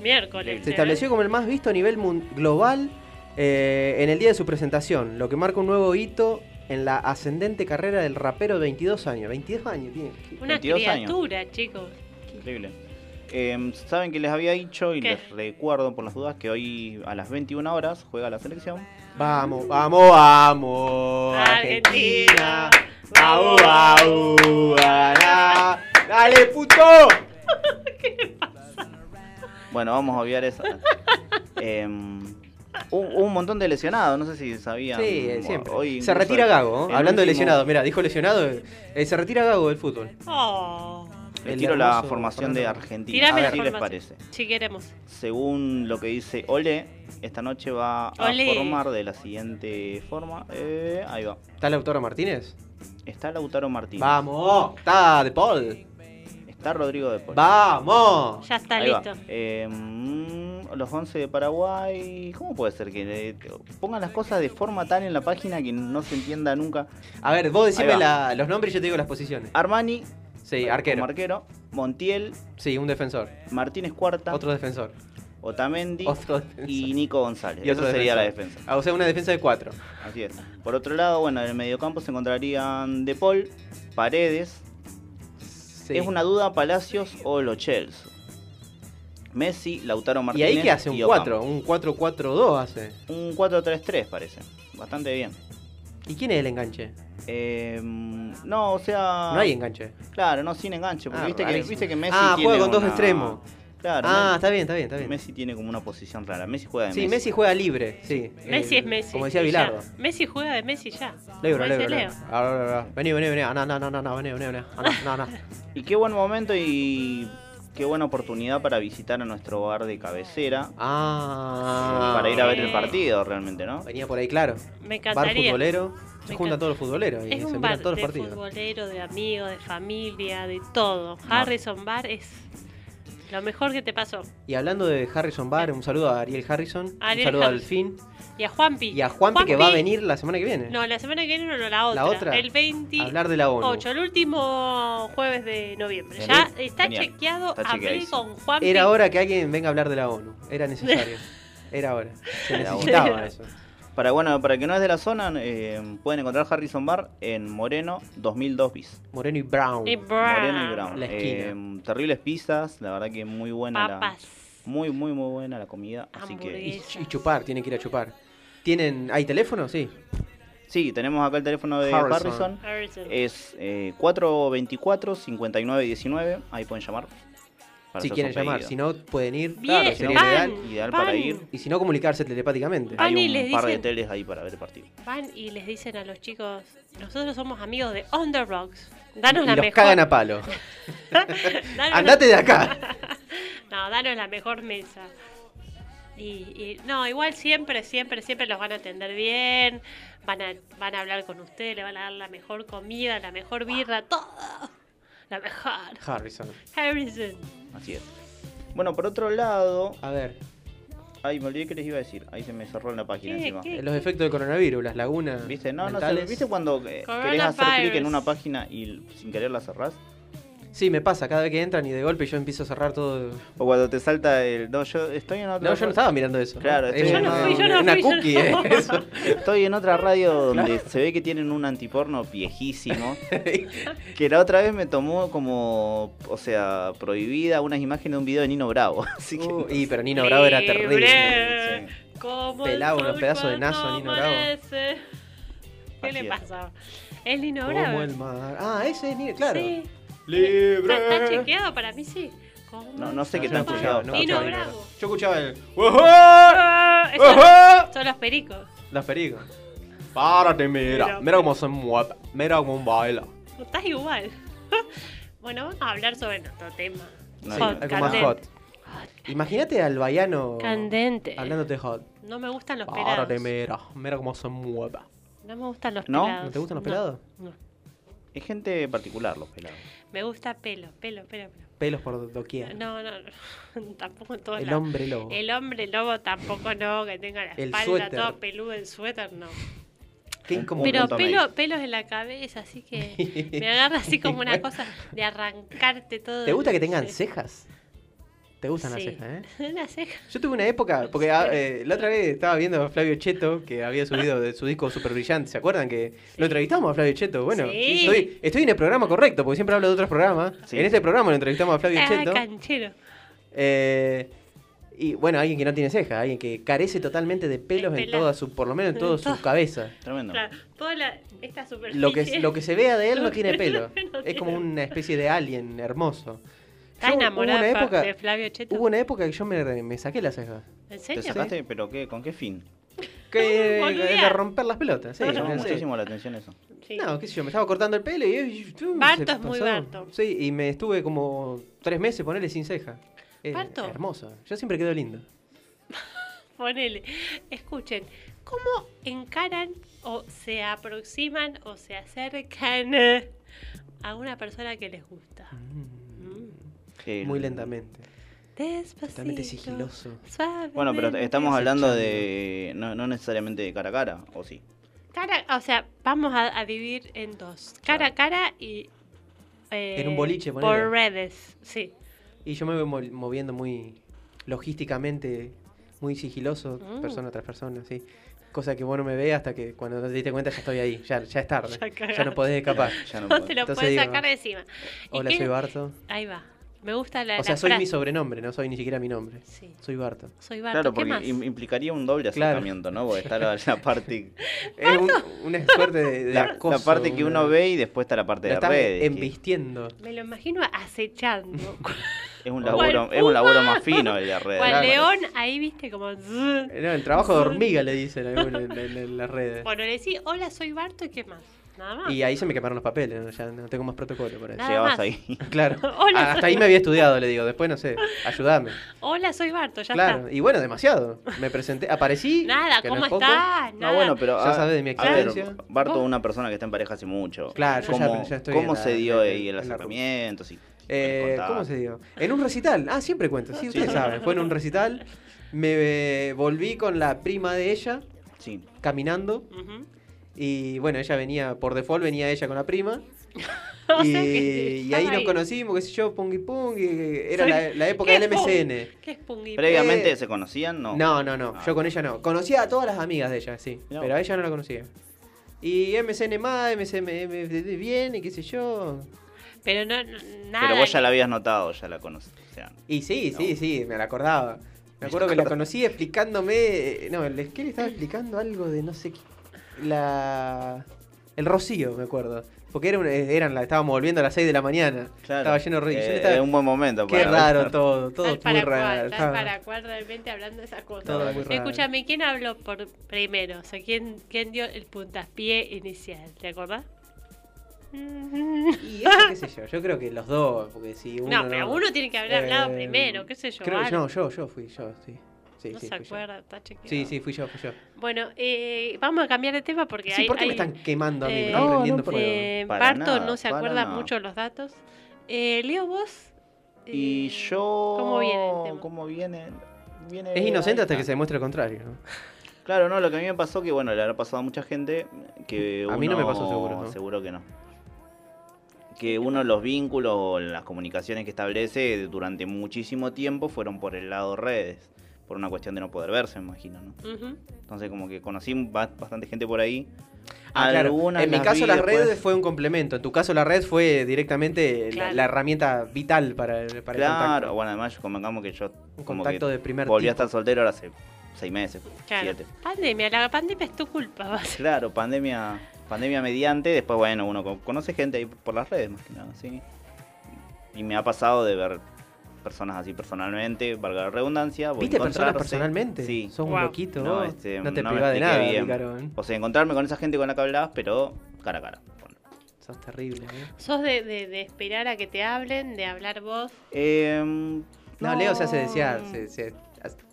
Miércoles. Se ¿eh? estableció como el más visto a nivel global eh, en el día de su presentación, lo que marca un nuevo hito en la ascendente carrera del rapero de 22 años. 22 años tiene. Una 22 años. criatura, chicos. Increíble. Eh, Saben que les había dicho y ¿Qué? les recuerdo por las dudas que hoy a las 21 horas juega la selección. Vamos, vamos, vamos. Argentina. Vamos, vamos. Dale, puto. [laughs] Bueno, vamos a obviar esa. Em, Un, un montón de lesionados, no sé si sabían. Sí, eh, siempre. Hoy se retira Gago, ¿eh? hablando de lesionados. Mira, dijo lesionado. eh, se retira Gago del fútbol. Oh, Les El tiro la formación de. Argentina. tirame a ver qué les parece. Si queremos. Según lo que dice Ole, esta noche va a formar de la siguiente forma. Eh, ahí va. ¿Está Lautaro Martínez? Está Lautaro Martínez. ¡Vamos! Está De Paul. Está Rodrigo de Paul. ¡Vamos! Ya está Ahí listo. Eh, mm, los 11 de Paraguay. ¿Cómo puede ser que eh, pongan las cosas de forma tal en la página que no se entienda nunca? A ver, vos decime la- los nombres y yo te digo las posiciones. Armani, Sí, arquero. como arquero. Montiel, Sí, un defensor. Martínez Cuarta, Otro defensor. Otamendi Otro defensor. y Nico González. Y otro Esa sería la defensa. Ah, o sea, una defensa de cuatro. Así es. Por otro lado, bueno, en el mediocampo se encontrarían De Paul, Paredes. Sí. Es una duda Palacios o Lo Chelsea. Messi, Lautaro ¿Y Martínez. ahí qué hace? Un Ocampo. 4, un 4-4-2 hace. Un 4-3-3 parece. Bastante bien. ¿Y quién es el enganche? Eh, no, o sea. No hay enganche. Claro, no sin enganche. Porque Ah, viste, que, viste que Messi. Ah, tiene juega con dos extremos. Claro. Ah, Messi- está bien, está bien, está bien. Messi tiene como una posición rara. Messi juega de Sí, Messi. Messi juega libre, sí. Messi Eh, es Messi. Como decía ya. Bilardo. Messi juega de Messi ya. Dice lebro, Leo. lebro. Ahora, ahora, ahora. Vení, vení, vení. Ah, no, no, no, no, no, vení, vení, vení. Ah, no, no, no. [laughs] Y qué buen momento y qué buena oportunidad para visitar a nuestro hogar de cabecera. Ah. para ir a ver el partido realmente, ¿no? Venía por ahí, claro. Me Bar encantaría. futbolero. Se Me juntan todos los futboleros y Es se un miran bar todos los de partidos. futbolero, de amigos, de familia, de todo. Harrison Bar es lo mejor que te pasó. Y hablando de Harrison Bar, un saludo a Ariel Harrison. Ariel un saludo al Harrison. fin. Y a Juanpi. Y a Juanpi, que va a venir la semana que viene. No, la semana que viene no, no, la otra. ¿La otra? El 28, Hablar de la ONU. el último jueves de noviembre. Ya está Genial. chequeado. Está Hablé chequeadísimo. con Juanpi. Era hora que alguien venga a hablar de la ONU. Era necesario. [laughs] Era hora. Se necesitaba [laughs] eso. Para bueno, para que no es de la zona, eh, pueden encontrar Harrison Bar en Moreno 2002 bis. Moreno y Brown. Y Brown. Moreno y Brown. La esquina. Eh, terribles pizzas, la verdad que muy buena la, Papas. muy muy muy buena la comida, así que Y, y chupar, tiene que ir a chupar. ¿Tienen, ¿Hay teléfono? Sí. sí, tenemos acá el teléfono de Harrison. Harrison. Harrison. Es eh, 424-5919. Ahí pueden llamar. si quieren llamar. pedido. Si no, pueden ir. Bien, Claro, sería van, ideal. ideal van, para ir. Y si no, comunicarse telepáticamente. Van Hay y un les par de dicen- teles ahí para ver el partido. Van y les dicen a los chicos, nosotros somos amigos de On The Rocks. Danos Y la los mejor. cagan a palo. [laughs] [laughs] Andate de acá. [laughs] No, danos la mejor mesa. Y, y- no, igual siempre, siempre, siempre los van a atender bien. Van a, van a hablar con ustedes, le van a dar la mejor comida, la mejor birra, todo. La mejor. Harrison. Harrison. Así es. Bueno, por otro lado, A ver, ay, me olvidé que les iba a decir. Ahí se me cerró en la página ¿Qué? encima. ¿Qué? los efectos del coronavirus, las lagunas. ¿Viste? No, no sé. mentales. ¿Viste cuando eh, querés hacer clic en una página y sin querer la cerrás? Sí, me pasa cada vez que entran y de golpe yo empiezo a cerrar todo. O cuando te salta el. No, yo estoy en otra. No, yo no estaba mirando eso. Claro, Es estoy- Yo no una- fui, yo no una fui, yo cookie, no. eh, eso. Estoy en otra radio [laughs] donde se ve que tienen un antiporno viejísimo. [laughs] que la otra vez me tomó como. O sea, prohibida unas imágenes de un video de Nino Bravo. [laughs] Así que. Uh, y pero Nino Bravo era terrible. Sí. Como Pelaba el unos pedazos de a Nino Bravo. ¿Qué le pasa? Es Nino Como Bravo. el mar. Ah, ese es Nino, claro. Sí. Libre. ¿Está, está chequeado para mí, sí. No, no sé qué tan escuchaba, chequeado no Nino Bravo. Yo escuchaba el. Ajá. son los pericos. Las pericos. Párate, mira. Mira. Mira cómo se mueve. Mira cómo baila. Estás igual. [laughs] bueno, vamos a hablar sobre nuestro tema. No, Hot, Algo más hot. Imagínate al baiano. Candente. Hablándote hot. No me gustan los Párate, pelados. mira. Mira cómo se mueve. No me gustan los ¿No? pelados. ¿No te gustan los No, pelados? No. Es gente particular los pelados. Me gusta pelo, pelo, pelo, pelo. Pelos por doquier. No, no, no. [laughs] tampoco en todos El hombre lobo. El hombre lobo tampoco no, que tenga la El espalda suéter. todo peludo, el suéter no. Qué. Pero pelo, pelos en la cabeza, así que [laughs] me agarra así como una cosa de arrancarte todo. ¿Te gusta que tengan Sí. cejas? ¿Te gustan las cejas, eh? [laughs] Una ceja. Yo tuve una época, porque ah, eh, la otra vez estaba viendo a Flavio Cheto, que había subido de su disco Super Brillante. ¿Se acuerdan que lo entrevistamos a Flavio Cheto? Bueno, Sí. estoy, estoy en el programa correcto, porque siempre hablo de otros programas. Sí. En este programa lo entrevistamos a Flavio Ah, Cheto. canchero. Eh, y bueno, alguien que no tiene cejas, alguien que carece totalmente de pelos en toda su, por lo menos en toda su cabeza. Tremendo. Claro, toda la, esta superficie. Lo que, lo que se vea de él no tiene [laughs] pelo. no Es como una especie de alien hermoso. Está Yo- enamorada hubo una de época, de Flavio Cheto. Hubo una época que yo me, me saqué las cejas. ¿En ¿Te serio? sacaste? ¿Pero qué? ¿Con qué fin? Que, [laughs] de Boludear. romper las pelotas. Sí, Me no llamó muchísimo la atención eso. Sí. No, qué sé yo, me estaba cortando el pelo y... Barto es muy. Barto. Sí, y me estuve como tres meses ponerle sin ceja. Barto. Hermoso. Yo siempre quedo lindo. [laughs] Ponele. Escuchen, ¿cómo encaran o se aproximan o se acercan eh, a una persona que les gusta? Mm. El- Muy lentamente. Despacito. Totalmente sigiloso. Bueno, pero estamos hablando de. No, no necesariamente de cara a cara, ¿o sí? Cara, o sea, vamos a, a dividir en dos. Cara a cara y... eh, En un boliche, ponele. Por redes, sí. Y yo me voy mo- moviendo muy logísticamente, muy sigiloso, Mm. persona tras persona, sí. Cosa que vos no me ves hasta que cuando te diste cuenta ya estoy ahí, ya, ya es tarde. Ya no podés escapar. Ya no te lo Entonces puedes digo, sacar de encima. ¿Y Hola, qué- soy Barto. Ahí va. Me gusta la O sea, la soy mi sobrenombre, no soy ni siquiera mi nombre. Sí, Soy Barto. soy Barto. Claro, ¿Qué porque más? implicaría un doble Claro. acercamiento, ¿no? Porque está la, la parte. [laughs] Es un- una suerte de, de La, acoso, la parte que una- uno ve y después está la parte de estás redes. que embistiendo. Me lo imagino acechando. [laughs] Es un [laughs] laburo, es un laburo más fino el de redes. Cual Claro. león, ahí viste como... Eh, no, el trabajo de hormiga le dicen en- en las redes. Bueno, le decís, hola, soy Barto y qué más. Nada más. Y ahí se me quemaron los papeles, ¿no? ya no tengo más protocolo por eso. Nada Llegabas más. ahí. [laughs] Claro. Hola, Ah, Hasta soy ahí me había estudiado, le digo. Después no sé. Ayúdame. Hola, soy Barto, ya claro. está. Y bueno, demasiado. Me presenté, aparecí. [laughs] Nada, que no ¿cómo es poco. estás? Nada. No, bueno, pero. Ya ah, sabes de mi a ver, experiencia. Barto una persona que está en pareja hace mucho. Claro, yo ya- ¿Cómo, ya estoy ¿cómo la- se dio ahí el acercamiento? Sí. Eh. ¿Cómo se dio? En un recital. Ah, siempre cuento. Sí, ustedes sí. saben. Fue en un recital. Me eh, volví con la prima de ella Sí. caminando. Ujú. Y bueno, ella venía, por default venía ella con la prima. [laughs] O y, sea que y ahí nos conocimos, qué sé yo, Pungi Pungi. Era la, la época ¿Qué del? MCN. ¿Qué es Pungi? ¿Previamente Eh, se conocían? No. No, no, no. Ah. Yo con ella no. Conocía a todas las amigas de ella, sí. No. Pero a ella no la conocía. Y MCN más, MCN bien, y qué sé yo. Pero no, no- nada. Pero vos ya la habías notado, ya la conocías. O sea, Y sí, No. sí, sí, me la acordaba. Me [laughs] acuerdo que la conocí explicándome. eh, No, el que le estaba explicando algo de no sé qué. La. El Rocío, me acuerdo. Porque era un- eh, eran la, estábamos volviendo a las 6 de la mañana. claro. Estaba lleno de Eh, estaba- es un buen momento Qué para raro ver. todo, todo Tal muy para raro. cual, tal para cual realmente hablando de esas cosas. Todo muy raro. Escúchame, ¿quién habló por primero? O sea, ¿quién, quién dio el puntapié inicial? ¿Te acordás? Y eso qué sé yo, yo creo que los dos, porque si uno. no, pero uno tiene que haber hablado Eh, primero, qué sé yo. Creo que algo. no, yo, yo fui, yo, sí. Sí, no sí, se fui yo. acuerda, está chequeado. Sí, sí, fui yo, fui yo. Bueno, eh, vamos a cambiar de tema porque Sí, hay. ¿por qué me están quemando a mí? Me eh, están No, prendiendo no, fuego. eh, Para Barto nada, no se acuerda nada. mucho los datos. Eh, Leo, vos. Y eh, yo. ¿Cómo viene el tema? ¿Cómo viene? viene Es inocente hasta que se demuestre el contrario, ¿no? Claro, no, lo que a mí me pasó que, bueno, le habrá pasado a mucha gente que A mí no me uno- pasó seguro, ¿no? Seguro que no. Que uno los vínculos o las comunicaciones que establece durante muchísimo tiempo fueron por el lado redes. Por una cuestión de no poder verse, me imagino, ¿no? Entonces como que conocí ba- bastante gente por ahí. Ah, claro. En mi caso vi las después. redes fue un complemento. En tu caso la red fue directamente la- Claro. la, herramienta vital para, el- para el Claro, contacto. bueno, además convengamos que yo Un como contacto que de primer volví a estar soltero ahora hace seis meses, Claro. siete. Pandemia, la pandemia es tu culpa. [laughs] Claro, pandemia, pandemia mediante, después bueno, uno co- conoce gente ahí por las redes más que nada, sí. Y me ha pasado de ver personas así personalmente, valga la redundancia. ¿Viste personas personalmente? Sí. Sos un loquito, No, vos. este, no te no de nada, bien. O sea, encontrarme con esa gente con la que hablabas, pero cara a cara. Bueno. Sos terrible, ¿eh? ¿Sos de, de- de esperar a que te hablen, de hablar vos? Em, No, Leo se hace desear. se- se-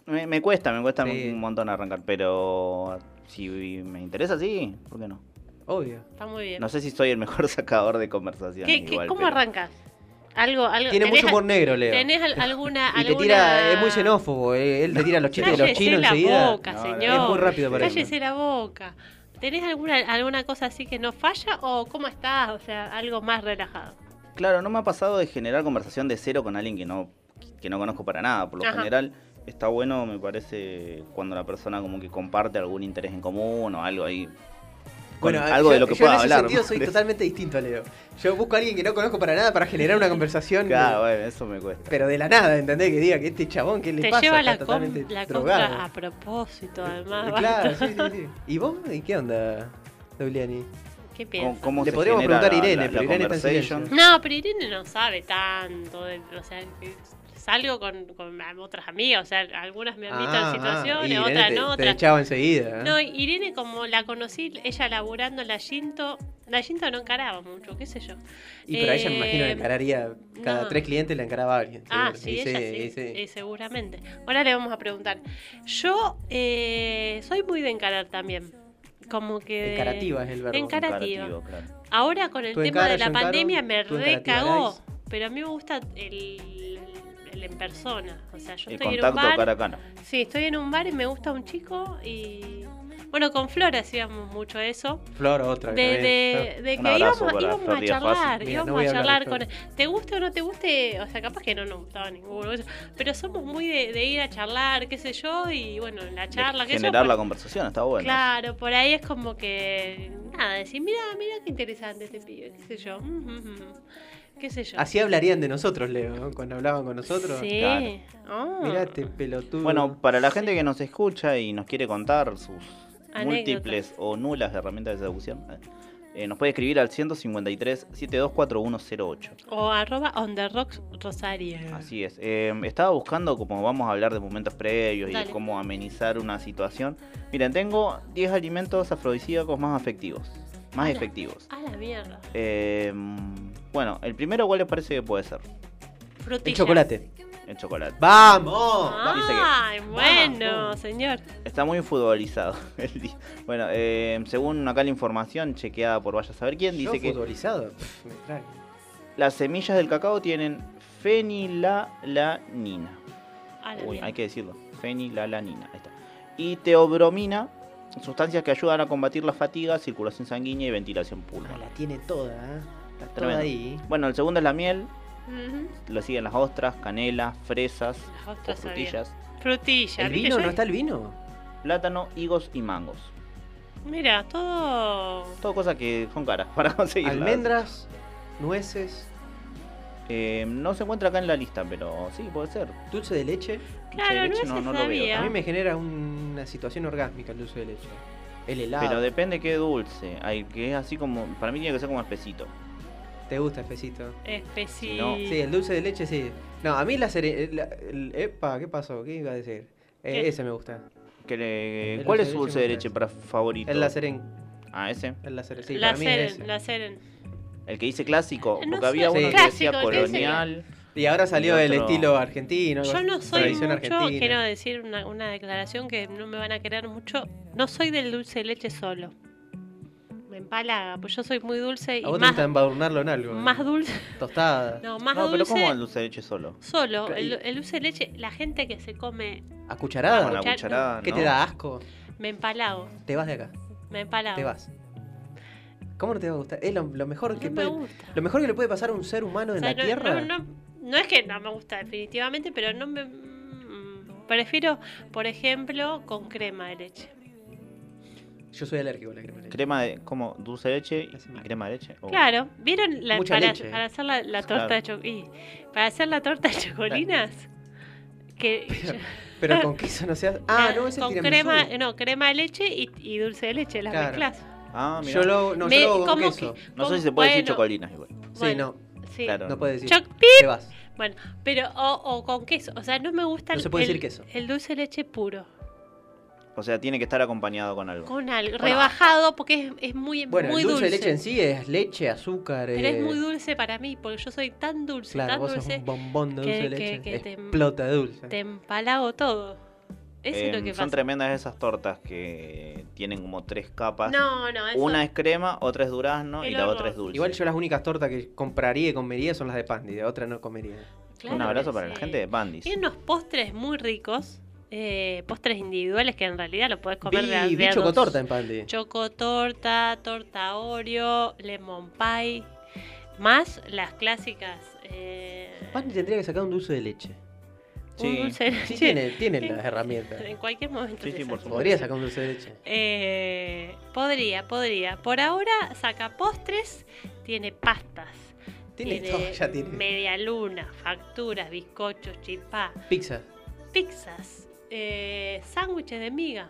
Me, me cuesta, me cuesta Sí. un montón arrancar, pero si me interesa, sí, ¿por qué no? obvio. Está muy bien. No sé si soy el mejor [laughs] sacador de conversaciones. ¿Qué- qué- igual, ¿Cómo pero- arrancas? Algo, algo, Tiene ¿tenés mucho humor negro, Leo. ¿Tenés al- alguna, [laughs] Y te alguna... tira, es muy xenófobo, eh, él te tira los chistes de los chinos la enseguida. boca, No, señor. es muy rápido para él. Cállese la boca. ¿Tenés alguna, alguna cosa así que no falla o cómo estás? O sea, algo más relajado. Claro, no me ha pasado de generar conversación de cero con alguien que no, que no conozco para nada. Por lo Ajá. general, está bueno, me parece, cuando la persona como que comparte algún interés en común o algo ahí. Con Bueno, algo yo, de lo que yo pueda en ese hablar. sentido ¿me soy totalmente distinto a Leo. Yo busco a alguien que no conozco para nada para generar una conversación, Claro, bueno, eso me cuesta. pero de la nada, ¿entendés? Que diga que este chabón, ¿qué le Te pasa? lleva Está la, com- totalmente la drogado. compra a propósito, además. Eh, Claro, sí, sí, sí. ¿Y vos? ¿Y qué onda, Dobliani? ¿Qué ¿Cómo, piensas? cómo Le podríamos preguntar a Irene, la- pero la Irene está en silencio. No, pero Irene no sabe tanto. de- o sea, que salgo con, con otras amigas, o sea, algunas me han visto Ah, en situaciones, ah, otras te- no, Te otras. echaba enseguida. ¿eh? No, Irene como la conocí, ella laburando en la Ginto, la Ginto no encaraba mucho, qué sé yo. y pero a ella me imagino que Eh, encararía, cada no. tres clientes le encaraba a alguien. Ah, sí, ella sí, eh, seguramente. Ahora le vamos a preguntar. Yo eh, soy muy de encarar también. Como que... Encarativa es el verbo. Encarativa. Claro. Ahora con el tema de la encaro, pandemia me recagó. Pero a mí me gusta el, en persona. O sea, yo El estoy en un bar. cara a cara. Sí, estoy en un bar y me gusta un chico y... Bueno, con Flor hacíamos mucho eso. Flor, otra. De, que también, de, de Un que íbamos, íbamos a charlar. Mira, íbamos no a a hablar charlar de con te guste o no te guste, o sea, capaz que no nos gustaba ninguno, pero somos muy de, de ir a charlar, qué sé yo, y bueno, la charla, qué sé yo, Generar por- la conversación, está bueno. Claro, por ahí es como que nada, decir, mira, mira qué interesante este pibe, qué sé yo. mm, mm, mm, qué sé yo. Así hablarían de nosotros, Leo, ¿no? cuando hablaban con nosotros. Sí. Claro. Ah. Mirá este pelotudo. Bueno, para la gente que nos escucha y nos quiere contar sus Anécdotas. múltiples o nulas herramientas de seducción, eh, nos puede escribir al 153 724108. O arroba on the rocks Rosario. Así es. Eh, estaba buscando, como vamos a hablar de momentos previos y de cómo amenizar una situación. Miren, tengo 10 alimentos afrodisíacos más afectivos. Más efectivos. A la mierda. Eh, bueno, el primero, ¿cuál les parece que puede ser? Frutilla. el chocolate. El chocolate. ¡Vamos! Que- Ay, bueno, Vamos. señor. Está muy futbolizado [laughs] el día. Bueno, eh, según acá la información chequeada por vaya a saber quién, Yo dice que futbolizado. Pff, me extraña. las semillas del cacao tienen fenilalanina. Uy, hay que decirlo. Fenilalanina. Ahí está. Y teobromina, sustancias que ayudan a combatir la fatiga, circulación sanguínea y ventilación Ah, pulmonar. la tiene toda, ¿eh? Está toda Tremendo. ahí. Bueno, el segundo es la miel, lo siguen las ostras, canela, fresas Las ostras frutillas, Frutilla. ¿El vino? ¿No está el vino? plátano, higos y mangos. Mira, todo. Todo cosas que son caras [laughs] para conseguirlas. Almendras, nueces, Eh, no se encuentra acá en la lista, pero sí, puede ser. dulce de leche. Claro, de no, leche se no- no lo veo. A mí me genera una situación orgásmica el dulce de leche. El helado. Pero depende qué dulce. Hay que es así como. Para mí tiene que ser como espesito. ¿Te gusta, Fecito? Especi... no. Sí, el dulce de leche sí. No, a mí la serenidad... Epa, ¿qué pasó? ¿Qué iba a decir? Eh, ¿Qué? ese me gusta. Que le- El ¿Cuál es su dulce de leche para favorito? El la seren. Ah, ese. El la seren. Sí, la para mí es Seren, ese. la Seren. El que dice clásico. No Porque había uno que decía Clásico, colonial. Y ahora salió el otro- estilo argentino. Yo no soy tradición mucho, argentina. quiero decir una, una declaración que no me van a querer mucho. No soy del dulce de leche solo. Empalaga, pues yo soy muy dulce y A vos te más, gusta embadurnarlo en algo. más dulce. Tostada. [laughs] No, más No, pero dulce. ¿cómo el dulce de leche solo? Solo, el, el dulce de leche, la gente que se come, ¿A cucharada? Con la Cuchar- cucharada. ¿Qué ¿no? te da asco? me empalago, Te vas de acá. me empalago. Te vas. ¿Cómo no te va a gustar? Es lo, lo mejor que No me puede, gusta. lo mejor que le puede pasar a un ser humano O en sea, la no, Tierra. no, no- no es que no me gusta definitivamente, pero no me... mm, Prefiero, por ejemplo, con crema de leche. Yo soy alérgico a la crema de leche. Crema de. ¿Cómo? ¿Dulce de leche y crema de leche? O- Claro, ¿vieron la, Mucha para, leche. para hacer la, la torta Claro. de cho- y Para hacer la torta de chocolinas? Que [laughs] Pero [laughs] con queso no se hace. Ah, no, ese con crema, no, crema de leche y, y dulce de leche, las Claro. mezclas. Ah, mira. Yo lo, no, Me- yo lo hago con como queso. que- No sé como- si se puede decir chocolinas igual. Sí, bueno, no. Sí. Claro. No puede decir. Choc, Te vas. Bueno, pero o, o con queso, o sea, no me gusta No el, se puede el- decir queso. el dulce de leche puro, O sea, tiene que estar acompañado con algo. con algo rebajado porque es, es muy, Bueno, muy el dulce, dulce. de leche en sí es leche, azúcar. Pero es eh, muy dulce para mí, porque yo soy tan dulce, Claro, tan vos sos dulce, un bombón de que- dulce de que- leche. que te- Explota de dulce. te empalago todo. Eso es lo Em, que son pasa. tremendas esas tortas que tienen como tres capas. No, no, eso... Una es crema, otra es durazno y la horror. otra es dulce. Igual yo las únicas tortas que compraría y comería son las de Pandi, de otra no comería. Claro Un abrazo que para la gente de Bandis. Tiene unos postres muy ricos, eh, postres individuales que en realidad los podés comer de Vi, de vi a chocotorta en Pandi. Chocotorta, torta Oreo, lemon pie, más las clásicas. eh, Pandi tendría que sacar un dulce de leche. un Sí. dulce de Sí, leche. tiene, tiene [laughs] las herramientas. En cualquier momento. Sí, sí, por. Podría sacar un dulce de leche. Eh, podría, podría. Por ahora saca postres, tiene pastas. Tiene todo, ya tiene. media luna, facturas, bizcochos, chipá, Pizza. pizzas, eh, sándwiches de miga.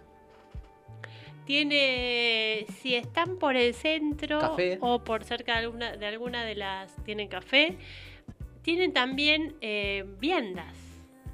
Tiene, si están por el centro Café. o por cerca de alguna de, alguna de las, tienen café. Tienen también eh, viandas.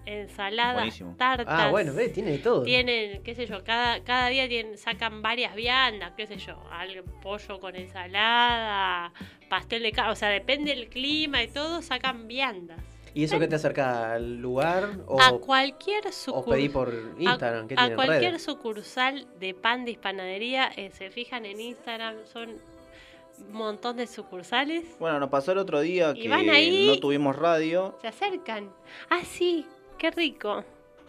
ensaladas, Buenísimo. tartas. Ah, bueno, ves, tiene de todo. Tienen, qué sé yo, cada, cada día tienen, sacan varias viandas, qué sé yo, al- pollo con ensalada, pastel de carne, o sea, depende del clima y todo, sacan viandas. ¿Y eso qué te acerca al lugar? ¿O, a cualquier o sucursal. pedí por Instagram? ¿Qué a cualquier redes? sucursal de pan de panadería, eh, se fijan en Instagram, son un montón de sucursales. Bueno, nos pasó el otro día Y que van ahí. no tuvimos radio Se acercan. Ah, sí, qué rico.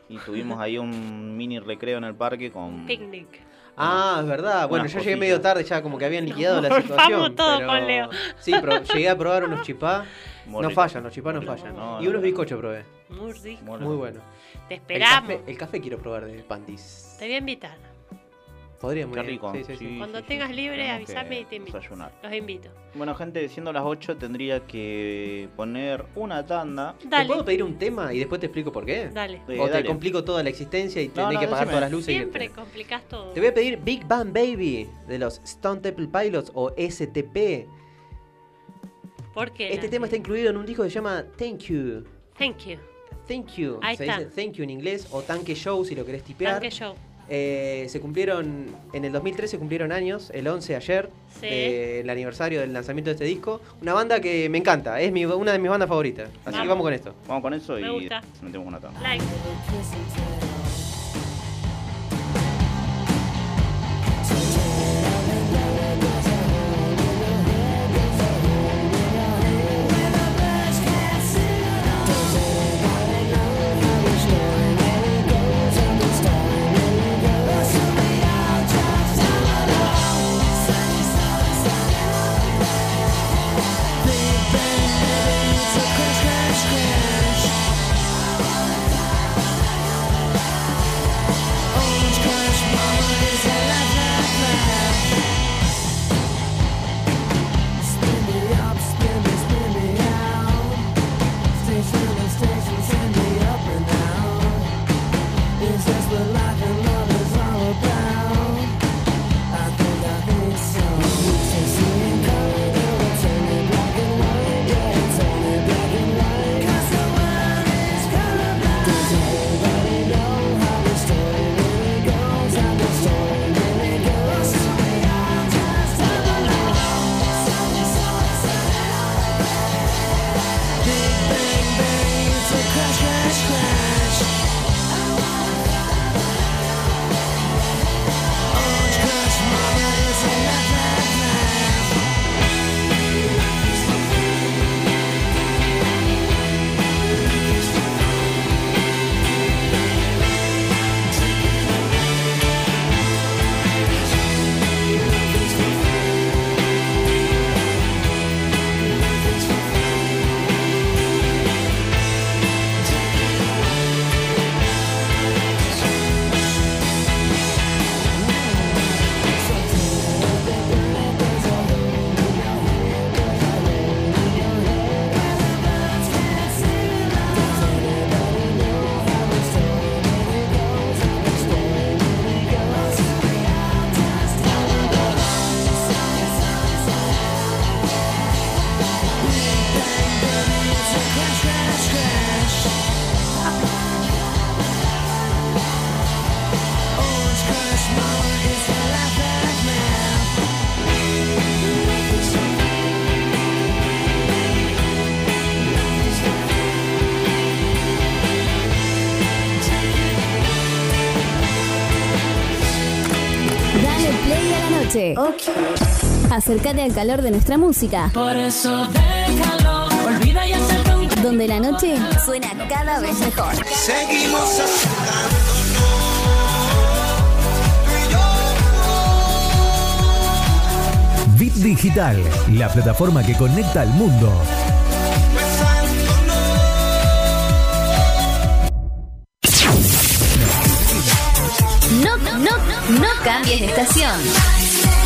y tuvimos ahí un mini recreo en el parque con... Picnic. Ah, es verdad. Bueno, yo llegué medio tarde, ya como que habían liquidado la [laughs] situación. todo pero... con Leo. Sí, pero llegué a probar unos chipá. No fallan, los chipá no fallan. No, y no, unos no. bizcochos probé. Muy rico. Muy bueno. Te El esperamos. café, el café quiero probar de Pandis. Te voy a invitar. Podría muy Qué rico. Sí, sí, sí. sí, Cuando sí, tengas sí. libre, Tenemos avísame y te invito. desayunar. Los invito. Bueno, gente, siendo las 8 tendría que poner una tanda. ¿Te puedo pedir un tema y después te explico por qué? dale. Eh, o te dale. complico toda la existencia y tenés no, que apagar decime. todas las luces y Siempre irte. complicás todo. Te voy a pedir Big Bang Baby de los Stone Temple Pilots o STP. ¿Por qué? Este tema está incluido en un disco que se llama Thank You. Thank you. Thank You. Ahí se está. dice Thank You en inglés o Tanque Show si lo querés tipear. Tanque Show. Eh, se cumplieron, en el 2013 se cumplieron años, el 11 ayer, Sí. del aniversario del lanzamiento de este disco. Una banda que me encanta, es mi, una de mis bandas favoritas. Así que Vamos. vamos con esto. Vamos con eso Me y gusta. metemos una tanda. Like. Noche. Acércate al calor de nuestra música. Por eso déjalo, olvida y un Donde la noche suena cada vez mejor. Bit Digital, la plataforma que conecta al mundo. No, no, no cambies de estación.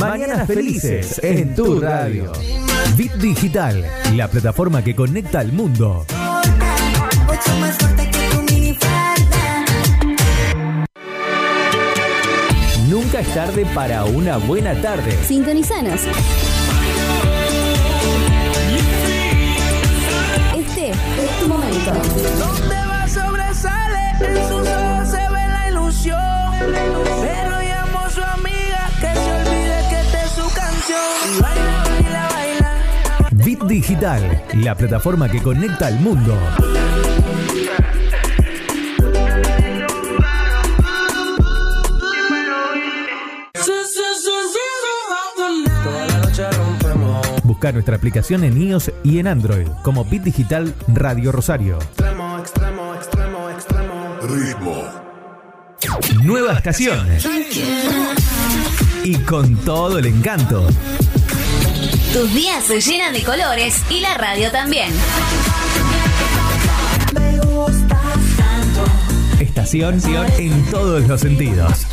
Mañanas felices en tu radio. Bit Digital, la plataforma que conecta al mundo. Nunca es tarde para una buena tarde. Sintonizanos. Este es tu momento. Donde va sobresale, Bit Digital, la plataforma que conecta al mundo. Busca nuestra aplicación en iOS y en Android como Bit Digital Radio Rosario. Extremo, extremo, extremo, extremo. Nueva estación. Y con todo el encanto. Tus días se llenan de colores y la radio también. Me. Estación en todos los sentidos.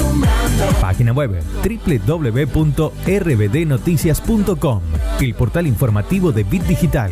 Página web www.rbdnoticias.com, el portal informativo de Bit Digital.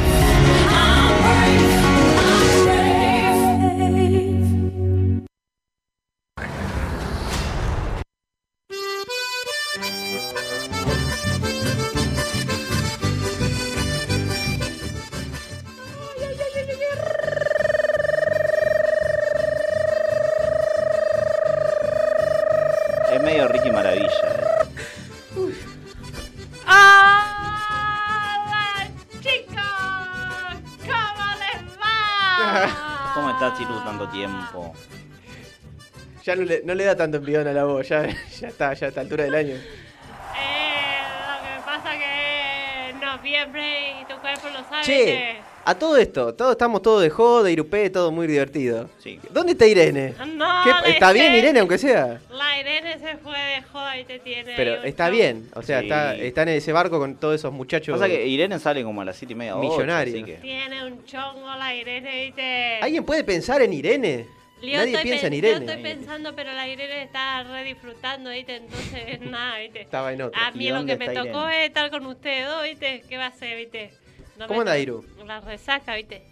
No le, da tanto envión a la voz, ya, [laughs] ya está, ya a esta altura del año. Eh, lo que pasa que es noviembre y tu cuerpo lo sabe. Che, que- a todo esto, todos estamos todos de joda, de irupé, todo muy divertido. Sí. ¿Dónde está Irene? No, ¿Qué- la ¿Está bien Irene- aunque sea? La Irene se fue de joda y te tiene. Pero ahí está bien, o sea, Sí. está, está en ese barco con todos esos muchachos. Pasa que Irene sale como a las 7 y media. ocho, Millonario. así que- Tiene un chongo la Irene y te. ¿Alguien puede pensar en Irene? Leo, Nadie piensa en Irene. Yo estoy pensando, pero la Irene está re disfrutando, ¿viste? Entonces, [laughs] nada, ¿viste? Estaba en otra. A mí ¿Y lo que me tocó Irene? es estar con ustedes dos, ¿viste? ¿Qué va a hacer, viste? No ¿Cómo anda, Iru? La resaca, ¿viste?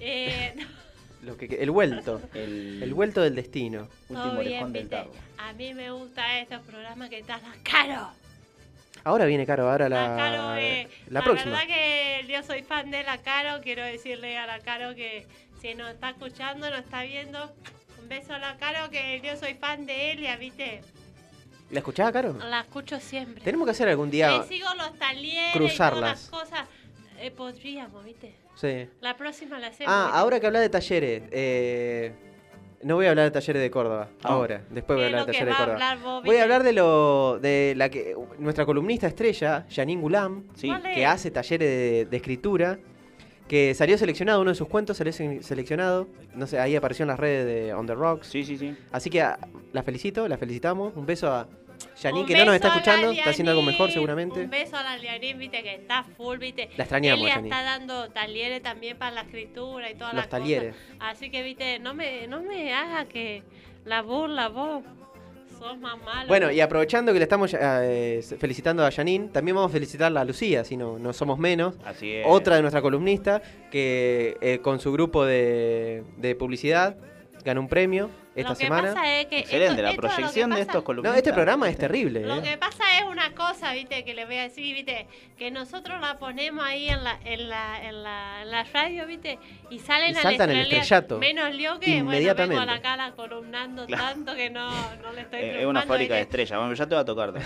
Eh, [laughs] Lo que, el vuelto. [laughs] El, El vuelto del destino. último bien, del. A mí me gusta estos programas que están caro. Ahora viene Caro, ahora La la, Caro, eh, la la próxima. verdad que yo soy fan de la Caro. Quiero decirle a la Caro que si nos está escuchando, nos está viendo, un beso a la Caro que yo soy fan de Elia, ¿viste? ¿La escuchaba, Caro? La escucho siempre. Tenemos que hacer algún día. Sigo los talleres cruzarlas. y todas las cosas. Eh, podríamos, ¿viste? Sí. La próxima la hacemos. Ah, ¿viste? ahora que habla de talleres. eh, no voy a hablar de talleres de Córdoba. Ah. Ahora. Después voy a ¿Qué es hablar de talleres de Córdoba. hablar vos, Voy a hablar de lo de la que nuestra columnista estrella, Janine Gulam, que hace talleres de, de escritura, que salió seleccionado, uno de sus cuentos salió se- seleccionado, no sé, ahí apareció en las redes de On The Rocks. Sí, sí, sí. Así que ah, la felicito, la felicitamos. Un beso a Janine, que no nos está escuchando, está haciendo algo mejor seguramente. Un beso a la Lianín, viste, que está full, viste. La extrañamos, Janine. está dando talleres también para la escritura y todas Los las talleres. cosas. Así que, viste, no me, no me haga que la burla vos. Sos más malo. Bueno, y aprovechando que le estamos eh, felicitando a Janine, también vamos a felicitarla a Lucía, si no, no somos menos. Así es. Otra de nuestra columnista que eh, con su grupo de, de publicidad ganó un premio esta Lo que semana. pasa es que Excelente, esto- la esto es lo que proyección de pasa- estos No, columnistas. este programa es terrible. Lo ¿eh? que pasa es una cosa, viste, que le voy a decir, viste, que nosotros la ponemos ahí en la, en la, en la, en la radio, viste, y salen Y al saltan el estrella- estrellato. Menos Leo que, bueno, Inmediatamente. vengo a la cara columnando tanto que no, no le estoy [laughs] Eh, es una fábrica de estrellas. Bueno, ya te va a tocar. [laughs]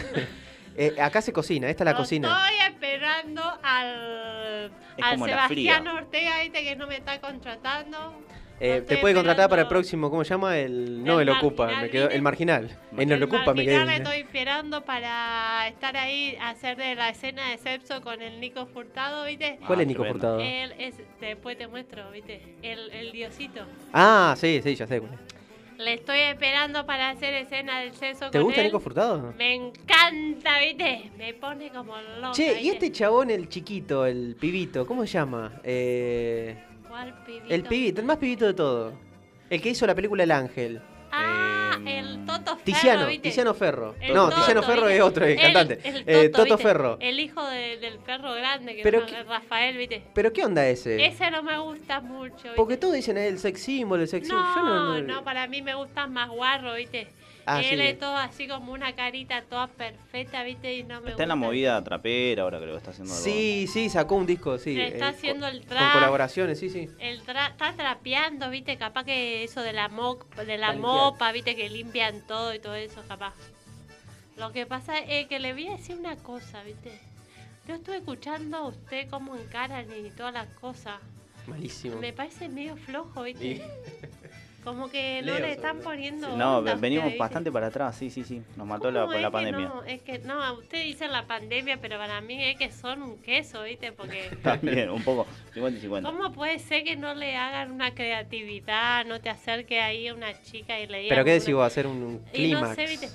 Eh, acá se cocina, esta es la cocina. Estoy esperando al, Es al como la fría. Sebastián Ortega, viste, que no me está contratando. Eh, te puede contratar para el próximo, ¿cómo se llama? El no El me lo ocupa, me quedó el marginal. En no El lo ocupa me quedé. le estoy esperando para estar ahí, hacer de la escena de sexo con el Nico Furtado, ¿viste? ¿Cuál Ah, es Nico tremendo. Furtado? Él es, después te muestro, ¿viste? El, el diosito. Ah, sí, sí, ya sé. cuál es. Le estoy esperando para hacer escena del sexo ¿Te con gusta él. Nico Furtado? Me encanta, ¿viste? Me pone como loca. Che, ¿y ¿viste? este chabón, el chiquito, el pibito, cómo se llama? Eh, ¿Cuál pibito? el pibito, el más pibito de todo. El que hizo la película El Ángel. Ah, Em, el Toto Ferro, Tiziano, ¿viste? Tiziano Ferro. El no, Toto, Tiziano Ferro ¿viste? es otro, el, El- cantante. el Eh, Toto. Ferro. El hijo de- del perro grande, que Pero qué- Rafael, ¿viste? Pero ¿qué onda ese? Ese no me gusta mucho, ¿viste? Porque todos dicen el sex symbol, el sex symbol. No, Yo no, no, no- para mí me gusta más guarro, ¿viste? Ah, Él sí. es todo así como una carita toda perfecta, ¿viste? Y no me Está en la movida trapera ahora creo que está haciendo algo. Sí, sí, sacó un disco, sí. Está eh, haciendo con- el Con trap. colaboraciones, sí, sí. El tra- está trapeando, ¿viste? Capaz que eso de la, mo de la mopa, ¿viste? Que limpian todo y todo eso, capaz. Lo que pasa es que le voy a decir una cosa, ¿viste? Yo estuve escuchando a usted cómo encaran y todas las cosas. Malísimo. Me parece medio flojo, ¿viste? Y- [laughs] Como que no Leo le están poniendo. No, venimos bastante para atrás, sí, sí, sí. Nos mató la, ¿Cómo con es la que pandemia. No, es que no, usted dice la pandemia, pero para mí es que son un queso, ¿viste? Porque [laughs] También, un poco, 50 y 50. ¿cómo puede ser que no le hagan una creatividad, no te acerque ahí a una chica y le digas ¿Pero qué decís vos? Hacer un, un Y no clímax. sé, ¿viste?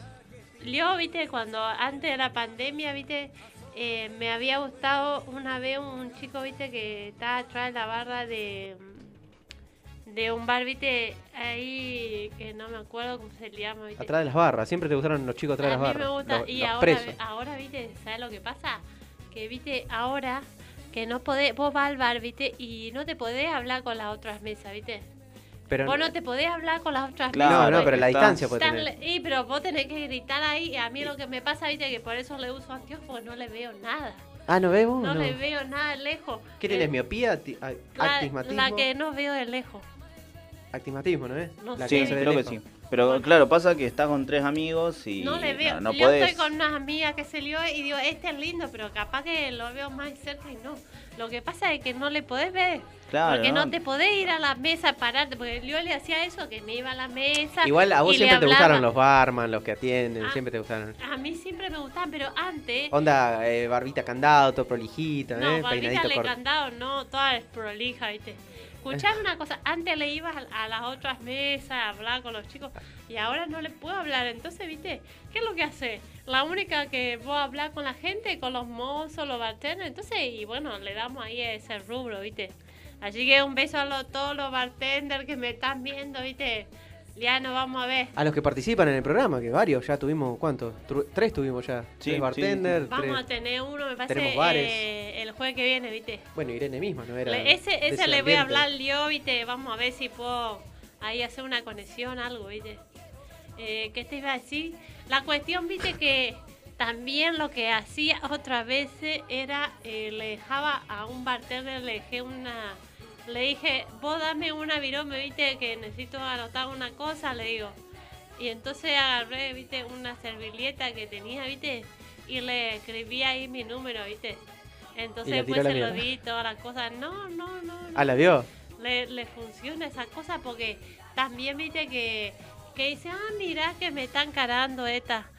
Yo, ¿viste? Cuando antes de la pandemia, ¿viste? Eh, me había gustado una vez un chico, ¿viste? Que estaba atrás de la barra de de un bar, ¿viste? Ahí que no me acuerdo cómo se llama, ¿viste? Atrás de las barras. Siempre te gustaron los chicos atrás a de las mí barras. me gusta. Los- y los ahora, presos. ahora, viste, ¿sabes lo que pasa? Que, viste, ahora que no podés, vos vas al bar, viste, y no te podés hablar con las otras mesas, viste. Pero, vos no te podés hablar con las otras Claro, mesas. no, no, pero la distancia puede tener. y pero vos tenés que gritar ahí. y A mí lo que me pasa, viste, que por eso le uso anteojos, porque no le veo nada. Ah, ¿no ves vos? No, No. le veo nada de lejos. ¿Qué Eh, tienes? ¿Miopía? Ti- a- la, la que no veo de lejos. Actismatismo, ¿no es? No La Sí, creo que sí. Pero claro, pasa que está con tres amigos y no le veo. no, no Yo podés. estoy con unas amigas que se lió y digo, este es lindo, pero capaz que lo veo más cerca y no. Lo que pasa es que no le podés ver. Claro, porque no. ¿no? te podés ir a la mesa, pararte. Porque yo le hacía eso, que me iba a la mesa. Igual a vos siempre te gustaron los barman, los que atienden, siempre te gustaron. A mí siempre me gustaban, pero antes. Onda, eh, barbita candado, todo prolijita, No, ¿eh? barbita Peinadito le corto. candado, no, toda es prolija, ¿viste? Escuchame una cosa, antes le ibas a, las otras mesas a hablar con los chicos y ahora no le puedo hablar. Entonces, ¿viste? ¿Qué es lo que hace? La única que voy a hablar con la gente, con los mozos, los bartenders. Entonces, y bueno, le damos ahí ese rubro, ¿viste? Así que un beso a los- todos los bartenders que me están viendo, ¿viste? Ya nos vamos a ver. A los que participan en el programa, que varios, ya tuvimos, ¿cuántos? Tru- Tres tuvimos ya. Sí, tres sí, bartender, Vamos tres- a tener uno, me parece, tenemos bares. eh, el jueves que viene, ¿viste? Bueno, Irene misma, ¿no era? Le- de ese ese le voy a ambiente. hablar yo, ¿viste? Vamos a ver si puedo ahí hacer una conexión, algo, ¿viste? Eh, ¿Qué te iba a decir? La cuestión, ¿viste? Que también lo que hacía otras veces era, eh, le dejaba a un bartender, le dejé una... Le dije, vos dame una virome, ¿viste? Que necesito anotar una cosa, le digo. Y entonces agarré, ¿viste? Una servilleta que tenía, ¿viste? Y le escribí ahí mi número, ¿viste? Entonces después la se lo di todas las cosas. No, no, no. no. Ah, ¿la vio? Le, le funciona esa cosa porque también viste que, que dice, ah, mira que me están carando esta.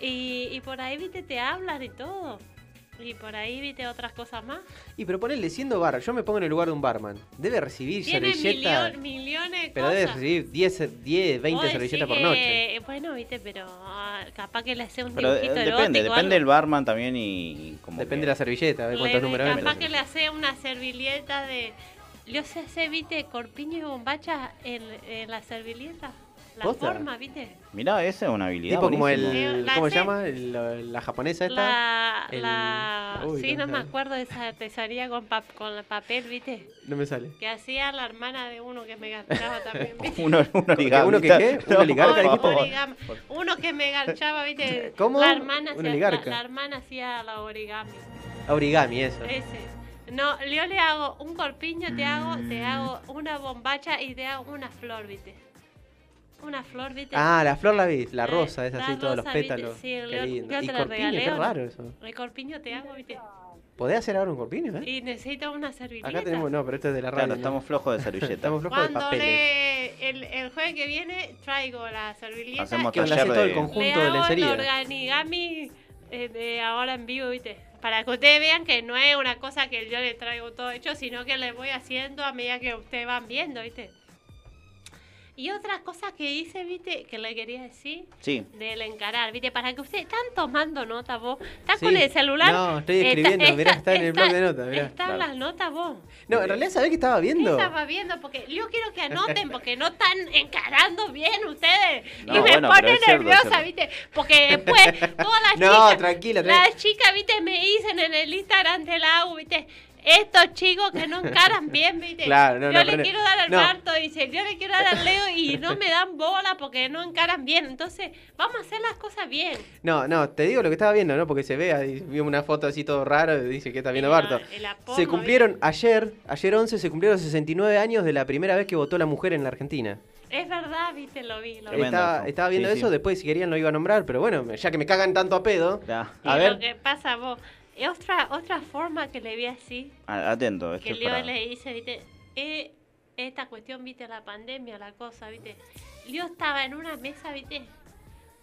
Y, y por ahí, viste, te hablan y todo. Y por ahí, viste, otras cosas más. Y pero ponele, siendo bar, yo me pongo en el lugar de un barman. Debe recibir Tiene servilleta. millones de Pero cosas. debe recibir 10, 10 20 Vos decís servilletas por noche. eh, Bueno, viste, pero ah, capaz que le hace un Pero eh, dibujito depende, erótico depende algo. del barman también y, y como Depende que- de la servilleta, a ver cuántos Le- números Capaz que le hace una servilleta de. Sé hacer, viste, corpiño y bombacha en, en la servilleta. La ¿Posta? forma, viste. Mirá, esa es una habilidad. Tipo como buenísima. el. Eh, la ¿Cómo se llama? El- la, la japonesa esta. La. el- la Uy, sí, no no me acuerdo de esa artesanía con, pap- con el papel, viste. No me sale. Que hacía la hermana de uno que me ganchaba también, [laughs] viste. Uno. ¿Uno que qué? ¿Un oligarca, por dijiste? favor. Origami. Uno que me ganchaba, viste. [laughs] ¿Cómo? La hermana, Un hacía, oligarca. la, la hermana hacía la origami. Origami, eso. Ese. No, yo le hago un corpiño, te hago, te hago una bombacha y te hago una flor, ¿viste? Una flor, ¿viste? Ah, la flor la vi, la rosa, es la así, todos los rosa, pétalos. Sí, Qué yo- lindo. Y te la corpiño, regalé. qué raro eso. El corpiño te hago, ¿viste? ¿Podés hacer ahora un corpiño, eh? Y necesito una servilleta. Acá tenemos, no, pero esto es de la radio. Claro, ¿no? estamos flojos de servilleta. Estamos flojos de Cuando papeles. le, el, el jueves que viene traigo la servilleta Hacemos Que taller hace todo el de- conjunto le de hago el lencería. organigami eh, de ahora en vivo, ¿viste? Para que ustedes vean que no es una cosa que yo le traigo todo hecho, sino que le voy haciendo a medida que ustedes van viendo, ¿viste? Y otra cosa que hice, ¿viste? Que le quería decir Sí. del encarar, ¿viste? Para que ustedes están tomando nota vos. ¿Estás Sí. con el celular? No, estoy escribiendo, mirá, está en el blog de notas, mirá. Están Claro. las notas vos. No, en realidad, ¿sabés qué estaba ¿Qué viendo? estaba viendo? Porque yo quiero que anoten, porque no están encarando bien ustedes. No, y me bueno, pone nerviosa, cierto. ¿viste? Porque después [laughs] todas las No, chicas. tranquila, tranquila. Las chicas, ¿viste? Me dicen en el Instagram del AU, ¿viste? Estos chicos que no encaran bien, ¿viste? Claro, no, yo no, le pero- quiero dar al no. Marto, dice, yo le quiero dar al Leo y no me dan bola porque no encaran bien. Entonces, vamos a hacer las cosas bien. No, no, te digo lo que estaba viendo, ¿no? Porque se ve, ahí, vi una foto así todo raro y dice que está viendo Y Barto. y Se cumplieron ayer, ayer 11, se cumplieron 69 años de la primera vez que votó la mujer en la Argentina. Es verdad, ¿viste? Lo vi, lo vi. Estaba, viendo Sí, eso, sí. después si querían lo iba a nombrar, pero bueno, ya que me cagan tanto a pedo. Ya. Y A lo ver. que pasa vos. Otra, otra forma que le vi así, Atento, esto que es yo para... le hice, viste, eh, esta cuestión, viste, la pandemia, la cosa, viste. Yo estaba en una mesa, viste,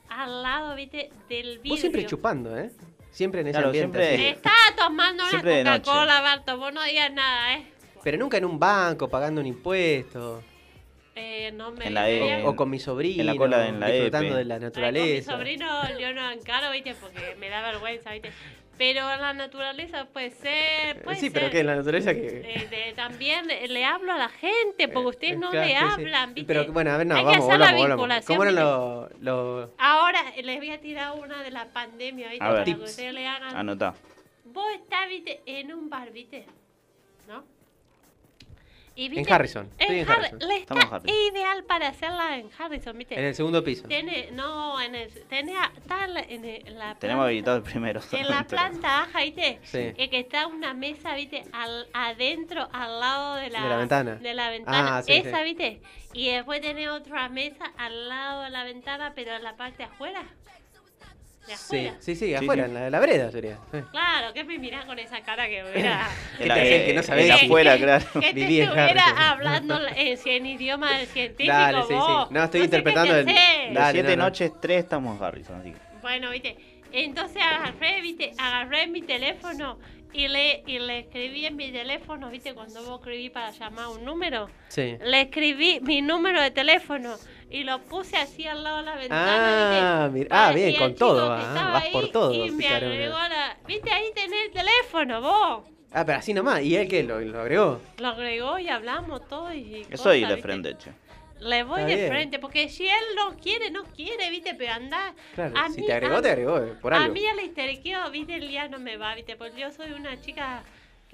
al lado, viste, del vidrio. Vos siempre chupando, ¿eh? Siempre en ese Claro, ambiente. siempre-. Estaba tomando una Siempre. Coca-Cola, Barto, vos no digas nada, ¿eh? Pero nunca en un banco, pagando un impuesto. Eh, no me En la E. O, o con mi sobrino. en la cola de- en la disfrutando EPE. de la Ay, con mi naturaleza. sobrino yo no encaro, viste, porque me da vergüenza, viste. Pero la naturaleza puede ser, puede sí, pero ser. que en la naturaleza que. Eh, de- también le, hablo a la gente, porque ustedes no Claro, le sí, sí. hablan, ¿viste? Pero bueno, a ver, no, Hay que vamos, hacer la volvamos, vinculación, ¿Cómo eran los. los- Ahora les voy a tirar una de la pandemia, ¿viste? A ver. Para que Tips. ustedes le hagan. Anotá. Vos estás, ¿viste? En un bar, ¿viste? Y, En Harrison, estoy en Har- Harrison. le Estamos en está Harrison. ideal para hacerla en Harrison, ¿viste? En el segundo piso. Tiene, no, en el, tiene, está en el- en la [laughs] Tenemos planta- habilitado el primero. En la planta baja, ¿viste? Sí. Eh, que está una mesa, ¿viste? Al, adentro, al lado de la, De la ventana. De la ventana. Ah, sí, Esa, sí. ¿viste? Y después tiene otra mesa al lado de la ventana, pero en la parte de afuera. De Sí, afuera. sí, sí, Sí, afuera, sí. En, la, en la vereda sería. Sí. Claro, que me mirás con esa cara que hubiera... ¿Qué el que no eh, sabés? el afuera, claro. que te estuviera hablando en, en idioma científico Dale, sí, sí. vos. No, estoy sé qué interpretando el- Dale, siete no, no. noches, tres estamos en Harrison, así que... Bueno, viste, entonces agarré, viste, agarré mi teléfono y le, y le escribí en mi teléfono, viste, cuando vos escribí para llamar un número, Sí. le escribí mi número de teléfono y lo puse así al lado de la ventana, Ah, mira. Ah, bien, con todo, ah, estaba vas por ahí todo, Y me picarona. agregó la, viste, ahí tenés el teléfono, vos. Ah, pero así nomás. ¿Y él qué? ¿Lo, lo agregó? Lo agregó y hablamos todo y Eso ahí cosas, de frente, che. le voy Está de bien. frente, porque si él no quiere, no quiere, viste, pero anda. Claro, a si mí- te agregó, a- te agregó, eh, por A algo. mí el histeriqueo, viste, el día no me va, viste, porque yo soy una chica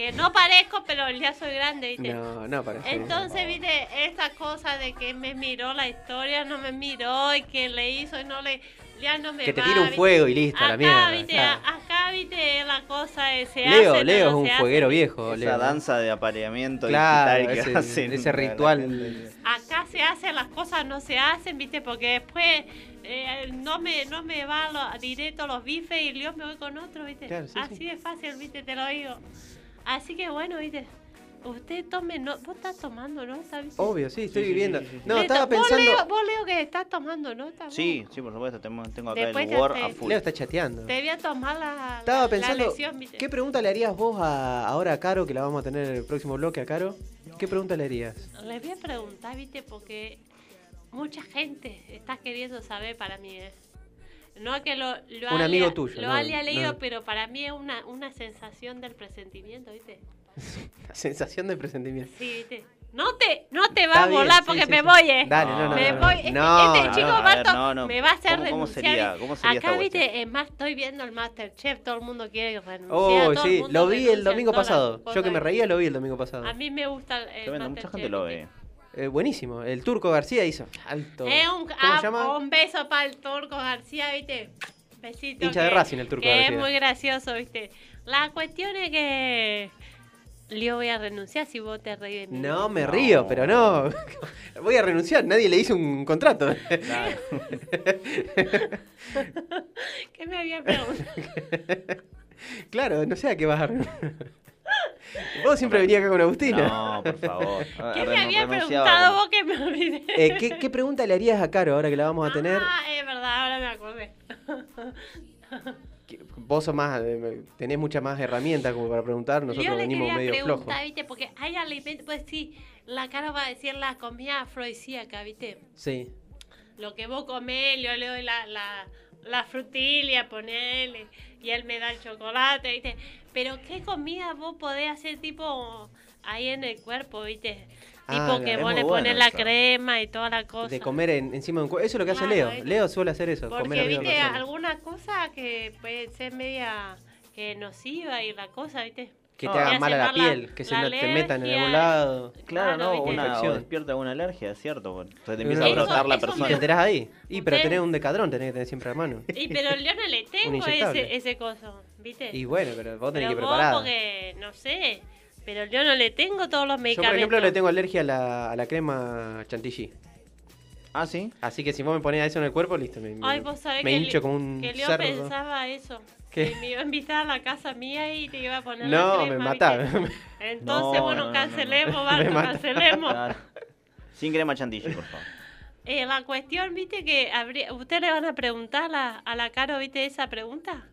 que no parezco, pero día soy grande, viste. No, no parece. Entonces, viste, esa cosa de que me miró la historia, no me miró, y que le hizo y no le. Ya no me Que te va, tire un ¿viste? fuego y listo, a la Acá, mierda. viste, claro. acá, viste, la cosa es, se Leo, hace, Leo es un hace. fueguero viejo. Esa Leo. danza de apareamiento Claro, digital que ese- hacen. ese ritual. Acá se hacen las cosas, no se hacen, viste, porque después eh, no me no me va lo- directo los bifes y yo me voy con otro, viste. Claro, sí, Así sí. de fácil, viste, te lo digo. Así que bueno, viste. Usted tome no, vos estás tomando nota, ¿viste? Obvio, sí, estoy Sí, viviendo. sí, sí, sí. No, estaba Vos pensando. Leo, vos Leo que estás tomando nota. vos? Sí, sí, por supuesto. Tengo, tengo acá Después el Word te- a full. Leo está chateando. Te voy a tomar la, Estaba la- pensando, la lección, viste. ¿qué pregunta le harías vos a, ahora a Caro, que la vamos a tener en el próximo bloque a Caro? ¿Qué pregunta le harías? Les voy a preguntar, viste, porque mucha gente está queriendo saber para mí, ¿eh? No es que lo, lo Un haya- amigo tuyo, Lo no, haya leído, no. pero para mí es una, una sensación del presentimiento, ¿viste? [laughs] La sensación de presentimiento. Sí, ¿viste? No te, no te va Está a volar sí, porque sí, me sí. voy, ¿eh? Dale, no, no, me no, voy. no. Este, No, este no, chico me va a hacer ¿Cómo- cómo renunciar. sería- cómo sería Acá, esta viste, es más, estoy viendo el Masterchef, todo el mundo quiere renunciar. Oh, todo el sí, mundo lo vi el domingo pasado. Yo que me reía lo vi el domingo pasado. A mí me gusta el, el Tremendo, mucha Masterchef, gente lo ¿viste? ve. Eh, buenísimo. El turco García hizo alto. Es un, ¿Cómo se llama? un beso para el turco García, ¿viste? Besito. Hincha de Racing, el Turco que García. Es muy gracioso, ¿viste? La cuestión es que. Yo voy a renunciar si vos te reís de mí. No me No. río, pero no. [laughs] Voy a renunciar. Nadie le hizo un contrato. Claro. [laughs] ¿Qué me había preguntado? [laughs] claro, no sé a qué vas a renunciar. Vos siempre venías acá con Agustina. No, por favor. [laughs] ¿Qué me había preguntado vos que me olvidé? Eh, ¿qué, qué pregunta le harías a Caro ahora que la vamos a tener? Ah, es verdad, ahora me acordé. Vos sos más, eh, tenés muchas más herramientas como para preguntar. Nosotros Yo le venimos medio flojos. ¿viste? Porque hay alimentos, pues sí, la cara va a decir la comida afrodisíaca, ¿viste? Sí. Lo que vos comés, yo le doy la, la, la frutilia, ponele, y él me da el chocolate, ¿viste? Pero ¿qué comida vos podés hacer tipo ahí en el cuerpo, ¿viste? Ah, Tipo que vos le pones la crema y toda la cosa. De comer en- encima de un cuerpo. Eso es lo que hace Leo. Leo suele hacer eso. comer Porque, viste, una alguna cosa que puede ser media que nociva y la cosa, ¿viste? Que No, te Te haga mal a la piel, que se la te metan en algún lado. Claro, Claro, no, ¿viste? una, Infección. despierta alguna alergia, cierto. Se te Eso- empieza a brotar la eso me- Y te persona. enterás ahí. Y pero tenés un decadrón, tenés que tener siempre a mano. Y pero yo no le [laughs] tengo ese, ese coso, ¿viste? Y bueno, pero vos tenés pero que preparar. porque, no sé, pero yo no le tengo todos los Yo, medicamentos. por ejemplo, le tengo alergia a la, a la crema chantilly. Ah, sí. Así que si vos me ponés eso en el cuerpo, listo. Me, Ay, me- vos sabés me que, hincho como un que Leo cerdo. pensaba eso. ¿Qué? Que me iba a invitar a la casa mía y te iba a poner No, la me crema. ¿viste? [laughs] Entonces, No, bueno, no, no, cancelemos, no. Barto, cancelemos. Claro. Sin crema chantilly, por favor. Eh, la cuestión, viste, que habría, ¿ustedes le van a preguntar a la, a la Caro, viste, esa pregunta?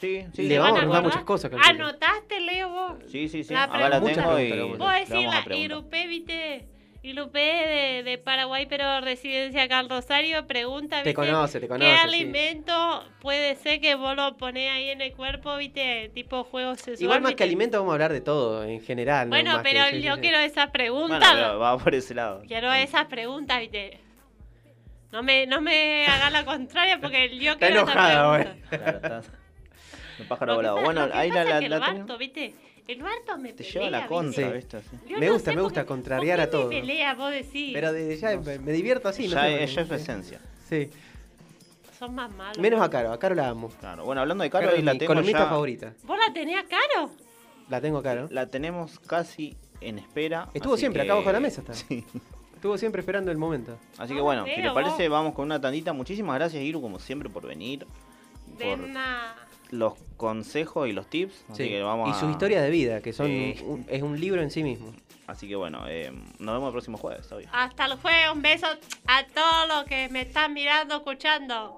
Sí, sí. Le sí, vamos a ¿Van preguntar muchas cosas, calculo. ¿Anotaste, Leo, vos? Sí, sí, sí. La Acá la pregunta. tengo y Vos decís la. Irupé, viste, Irupé de, de Paraguay, pero residencia acá en Rosario, pregunta, Te conoce, te ¿qué conoce. sí. alimento puede ser que vos lo ponés ahí en el cuerpo, viste, tipo juego sexual? Igual más que alimento vamos a hablar de todo, en general. ¿no? Bueno, pero yo quiero esas preguntas, Bueno, pero va por ese lado. quiero esas preguntas, viste. No me, no me hagas la contraria porque yo Está quiero enojada, esas preguntas. Claro, está- El pájaro volado. Bueno, ahí la, la, la el. Barto, viste, el Barto me Te pelea, lleva la contra, Me no gusta, me gusta contrariar ¿por a todo. me pelea, vos decís? Pero de, ya me, me divierto así. no ya, sé, ella es su no sé. esencia. Sí. Son más malos. Menos ¿no? a Caro, a Caro la amo. Claro. Bueno, hablando de Caro Caro, la mi tengo ya. favorita. ¿Vos la tenías caro? La tengo a Caro. La tenemos casi en espera. Estuvo siempre que- acá abajo de la mesa. Está. [laughs] Sí. Estuvo siempre esperando el momento. Así que No, bueno, si pero te parece, vamos con una tandita. Muchísimas gracias, Iru, como siempre, por venir. De Por una... los consejos y los tips. Así Sí. que vamos Y a... sus historias de vida, que son un- es un libro en sí mismo. Así que bueno, eh, nos vemos el próximo jueves, obvio. Hasta el jueves, un beso a todos los que me están mirando, escuchando.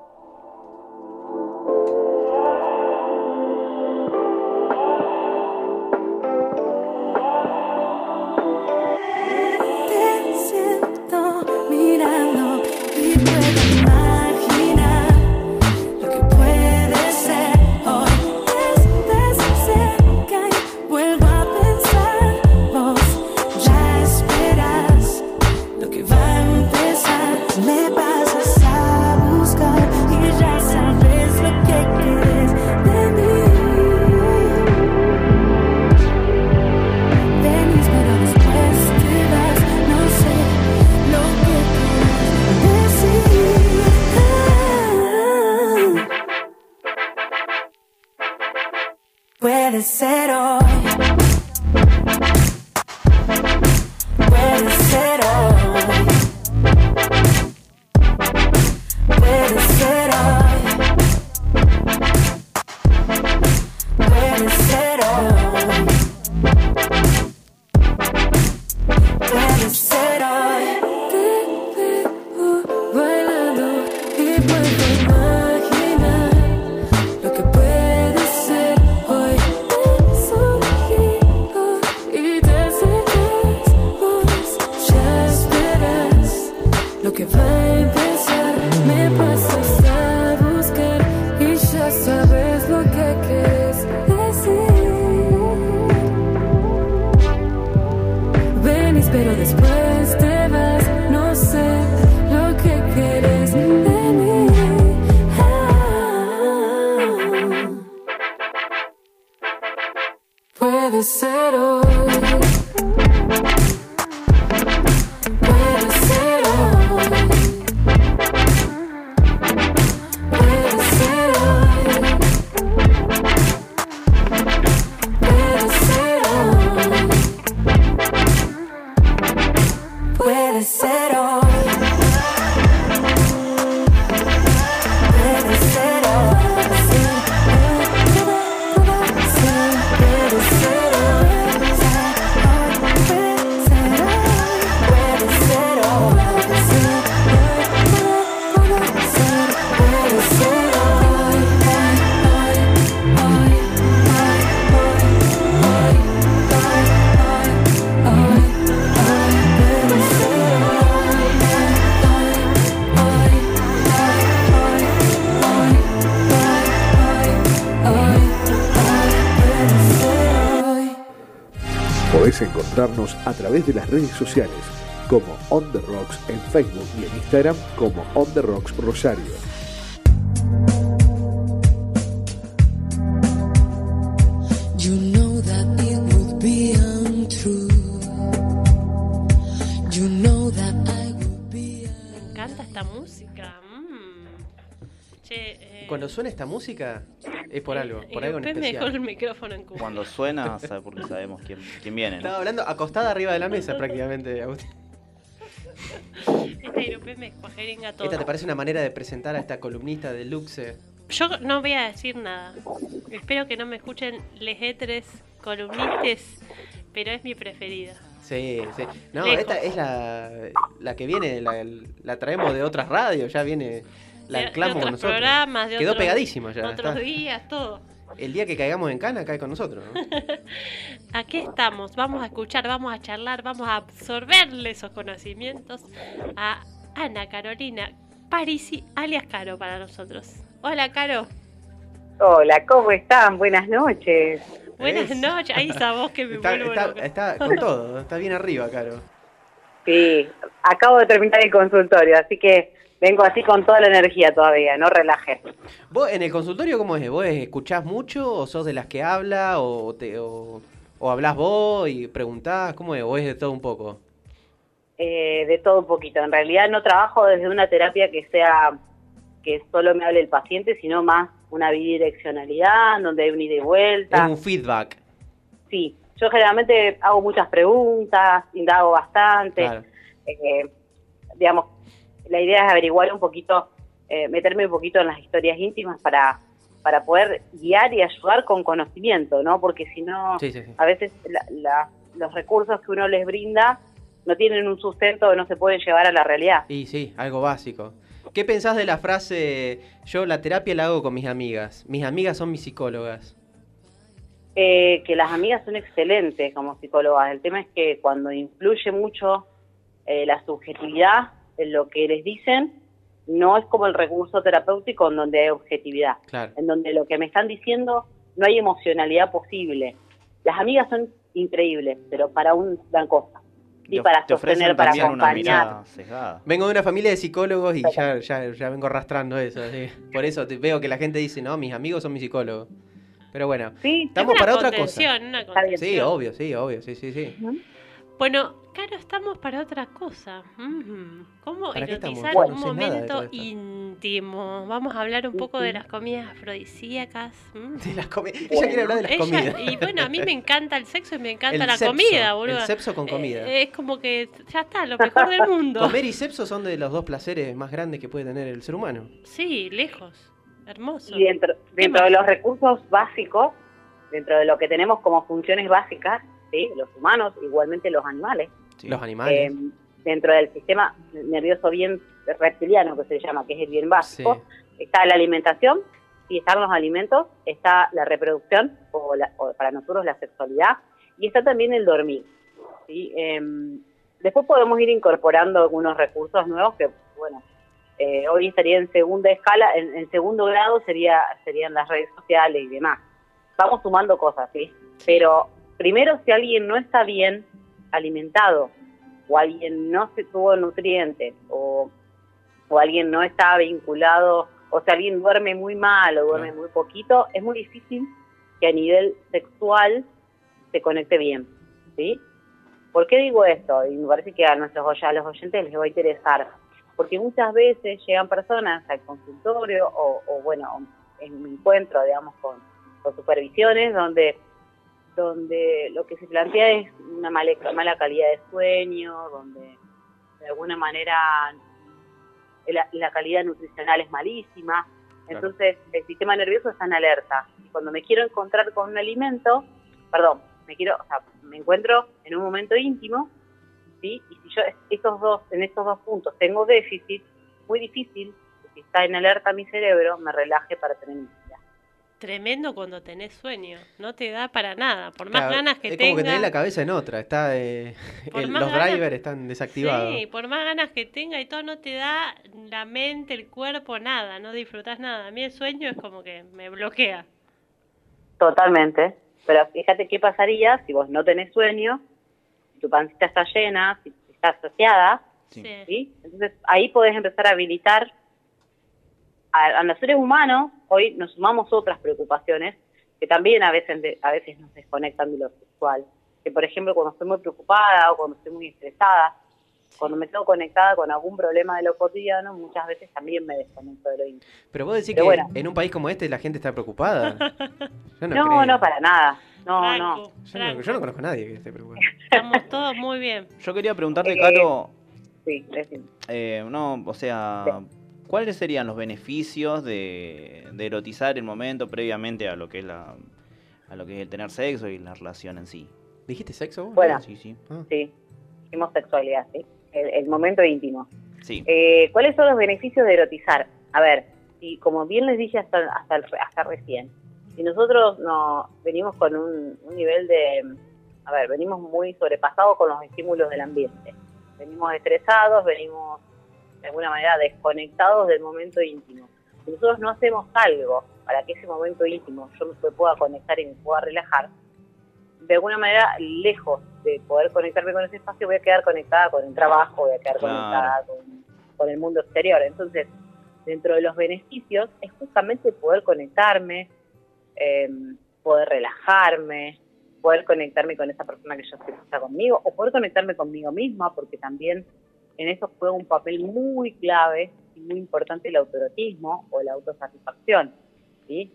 Encontrarnos a través de las redes sociales como On The Rocks en Facebook y en Instagram como On The Rocks Rosario. You know that it would be untrue. You know that I would be. Me encanta esta música. mm. Che, eh, Cuando suena esta música, es por algo, por y algo en me dejó el especial. micrófono en cuba. Cuando suena, sabe porque sabemos quién, quién viene. ¿no? Estaba hablando acostada arriba de la mesa prácticamente, Agustín. Esta Iropé me cuajeringa todo. ¿Esta te parece una manera de presentar a esta columnista de Luxe? Yo no voy a decir nada. Espero que no me escuchen lejetres, columnistas, pero es mi preferida. Sí, sí. No, Lejos. esta es la, la que viene, la, la traemos de otras radios, ya viene, la De- con otros nosotros. programas, de Quedó otros- pegadísima ya. Otros está. días, todo. El día que caigamos en cana cae con nosotros. ¿no? [laughs] Aquí estamos, vamos a escuchar, vamos a charlar, vamos a absorberle esos conocimientos a Ana Carolina Parisi, alias Caro para nosotros. Hola, Caro. Hola, ¿cómo están? Buenas noches. Buenas Es- noches. Ahí esa voz que me [laughs] Está, vuelvo está- loca. está con todo, está bien arriba, Caro. Sí, acabo de terminar el consultorio, así que vengo así con toda la energía todavía, no relajes. ¿Vos en el consultorio cómo es? ¿Vos escuchás mucho o sos de las que habla o, te, o, o hablás vos y preguntás? ¿Cómo es? ¿O es de todo un poco? Eh, de todo un poquito. En realidad no trabajo desde una terapia que sea que solo me hable el paciente, sino más una bidireccionalidad, donde hay un ida y Es vuelta. un feedback. Sí, yo generalmente hago muchas preguntas, indago bastante. Claro. eh, digamos, la idea es averiguar un poquito, eh, meterme un poquito en las historias íntimas para, para poder guiar y ayudar con conocimiento, ¿no? Porque si no, Sí, sí, sí. a veces la- la- los recursos que uno les brinda no tienen un sustento o no se pueden llevar a la realidad. Y sí, algo básico. ¿Qué pensás de la frase, yo la terapia la hago con mis amigas? Mis amigas son mis psicólogas. Eh, que las amigas son excelentes como psicólogas. El tema es que cuando influye mucho eh, la subjetividad lo que les dicen, no es como el recurso terapéutico en donde hay objetividad, Claro. en donde lo que me están diciendo no hay emocionalidad posible. Las amigas son increíbles, pero para un gran cosa. Y Te- para sostener, para acompañar. Vengo de una familia de psicólogos y ya, ya, ya vengo arrastrando eso. así. Por eso te- veo que la gente dice, no, mis amigos son mis psicólogos. Pero bueno, Sí, estamos una para otra cosa. una. Sí, obvio, sí, obvio, sí, sí, sí. Bueno, Caro, estamos para otra cosa. ¿Cómo erotizar Bueno, un no sé momento íntimo. Vamos a hablar un poco de las comidas afrodisíacas. De las comi- Ella quiere hablar de las Ella- comidas. Y bueno, a mí me encanta el sexo y me encanta El la comida, boludo. el sexo con comida. es como que ya está, lo mejor del mundo. [laughs] Comer y sexo son de los dos placeres más grandes que puede tener el ser humano. Sí, lejos. Hermoso. Y dentro, dentro de los recursos básicos, dentro de lo que tenemos como funciones básicas, ¿sí? los humanos, igualmente los animales, Los animales. eh, dentro del sistema nervioso bien reptiliano que se llama, que es el bien básico, está la alimentación, y están los alimentos, está la reproducción, o, la- o para nosotros la sexualidad, y está también el dormir. ¿sí? Em, después podemos ir incorporando algunos recursos nuevos que, bueno, eh, hoy estaría en segunda escala, en, en segundo grado sería serían las redes sociales y demás. Vamos sumando cosas, ¿sí? Pero primero, si alguien no está bien alimentado, o alguien no se tuvo nutrientes, o, o alguien no está vinculado, o si alguien duerme muy mal o duerme muy poquito, es muy difícil que a nivel sexual se conecte bien, ¿sí? ¿Por qué digo esto? Y me parece que a nuestros a los oyentes les va a interesar. Porque muchas veces llegan personas al consultorio o, o, bueno, en un encuentro, digamos, con, con supervisiones donde donde lo que se plantea es una mala, mala calidad de sueño, donde de alguna manera la, la calidad nutricional es malísima. Entonces el sistema nervioso está en alerta. Y cuando me quiero encontrar con un alimento, perdón, me quiero, o sea, me encuentro en un momento íntimo, ¿sí? Y si yo estos dos, en estos dos puntos tengo déficit, muy difícil que si está en alerta mi cerebro, me relaje para tener. Tremendo cuando tenés sueño. No te da para nada. Por más Claro, ganas que es como que tengas. tenés la cabeza en otra. Está, eh, el- los ganas- drivers están desactivados. Sí, por más ganas que tenga y todo, no te da la mente, el cuerpo, nada. No disfrutas nada. A mí el sueño es como que me bloquea. Totalmente. Pero fíjate qué pasaría si vos no tenés sueño, si tu pancita está llena, si estás saciada, Sí. ¿sí? Entonces ahí podés empezar a habilitar a, a los seres humanos, hoy nos sumamos otras preocupaciones que también a veces, de- a veces nos desconectan de lo sexual. Que por ejemplo cuando estoy muy preocupada o cuando estoy muy estresada, cuando me quedo conectada con algún problema de lo cotidiano, muchas veces también me desconecto de lo íntimo. Pero vos decís Pero que bueno. en un país como este la gente está preocupada. Yo no, No, creo. no, para nada. No, Franco, no. Yo no, Franco. yo no conozco a nadie que esté preocupado. Estamos todos muy bien. Yo quería preguntarte, Eh, Caro, Sí, decime. eh, no, o sea, ¿cuáles serían los beneficios de, de erotizar el momento previamente a lo que es la a lo que es el tener sexo y la relación en sí? ¿Dijiste sexo? vos? Bueno. Sí, sí. Ah. Sí, hicimos sexualidad, ¿sí? El, el momento íntimo. Sí. Eh, ¿Cuáles son los beneficios de erotizar? A ver, y como bien les dije hasta, hasta, el- hasta recién, si nosotros no venimos con un, un nivel de, a ver, venimos muy sobrepasados con los estímulos del ambiente, venimos estresados, venimos de alguna manera desconectados del momento íntimo. Si nosotros no hacemos algo para que ese momento íntimo yo me pueda conectar y me pueda relajar, de alguna manera, lejos de poder conectarme con ese espacio, voy a quedar conectada con el trabajo, voy a quedar Claro. conectada con, con el mundo exterior. Entonces, dentro de los beneficios es justamente poder conectarme, eh, poder relajarme, poder conectarme con esa persona que yo está conmigo, o poder conectarme conmigo misma, porque también en eso juega un papel muy clave y muy importante el autoerotismo o la autosatisfacción. ¿sí?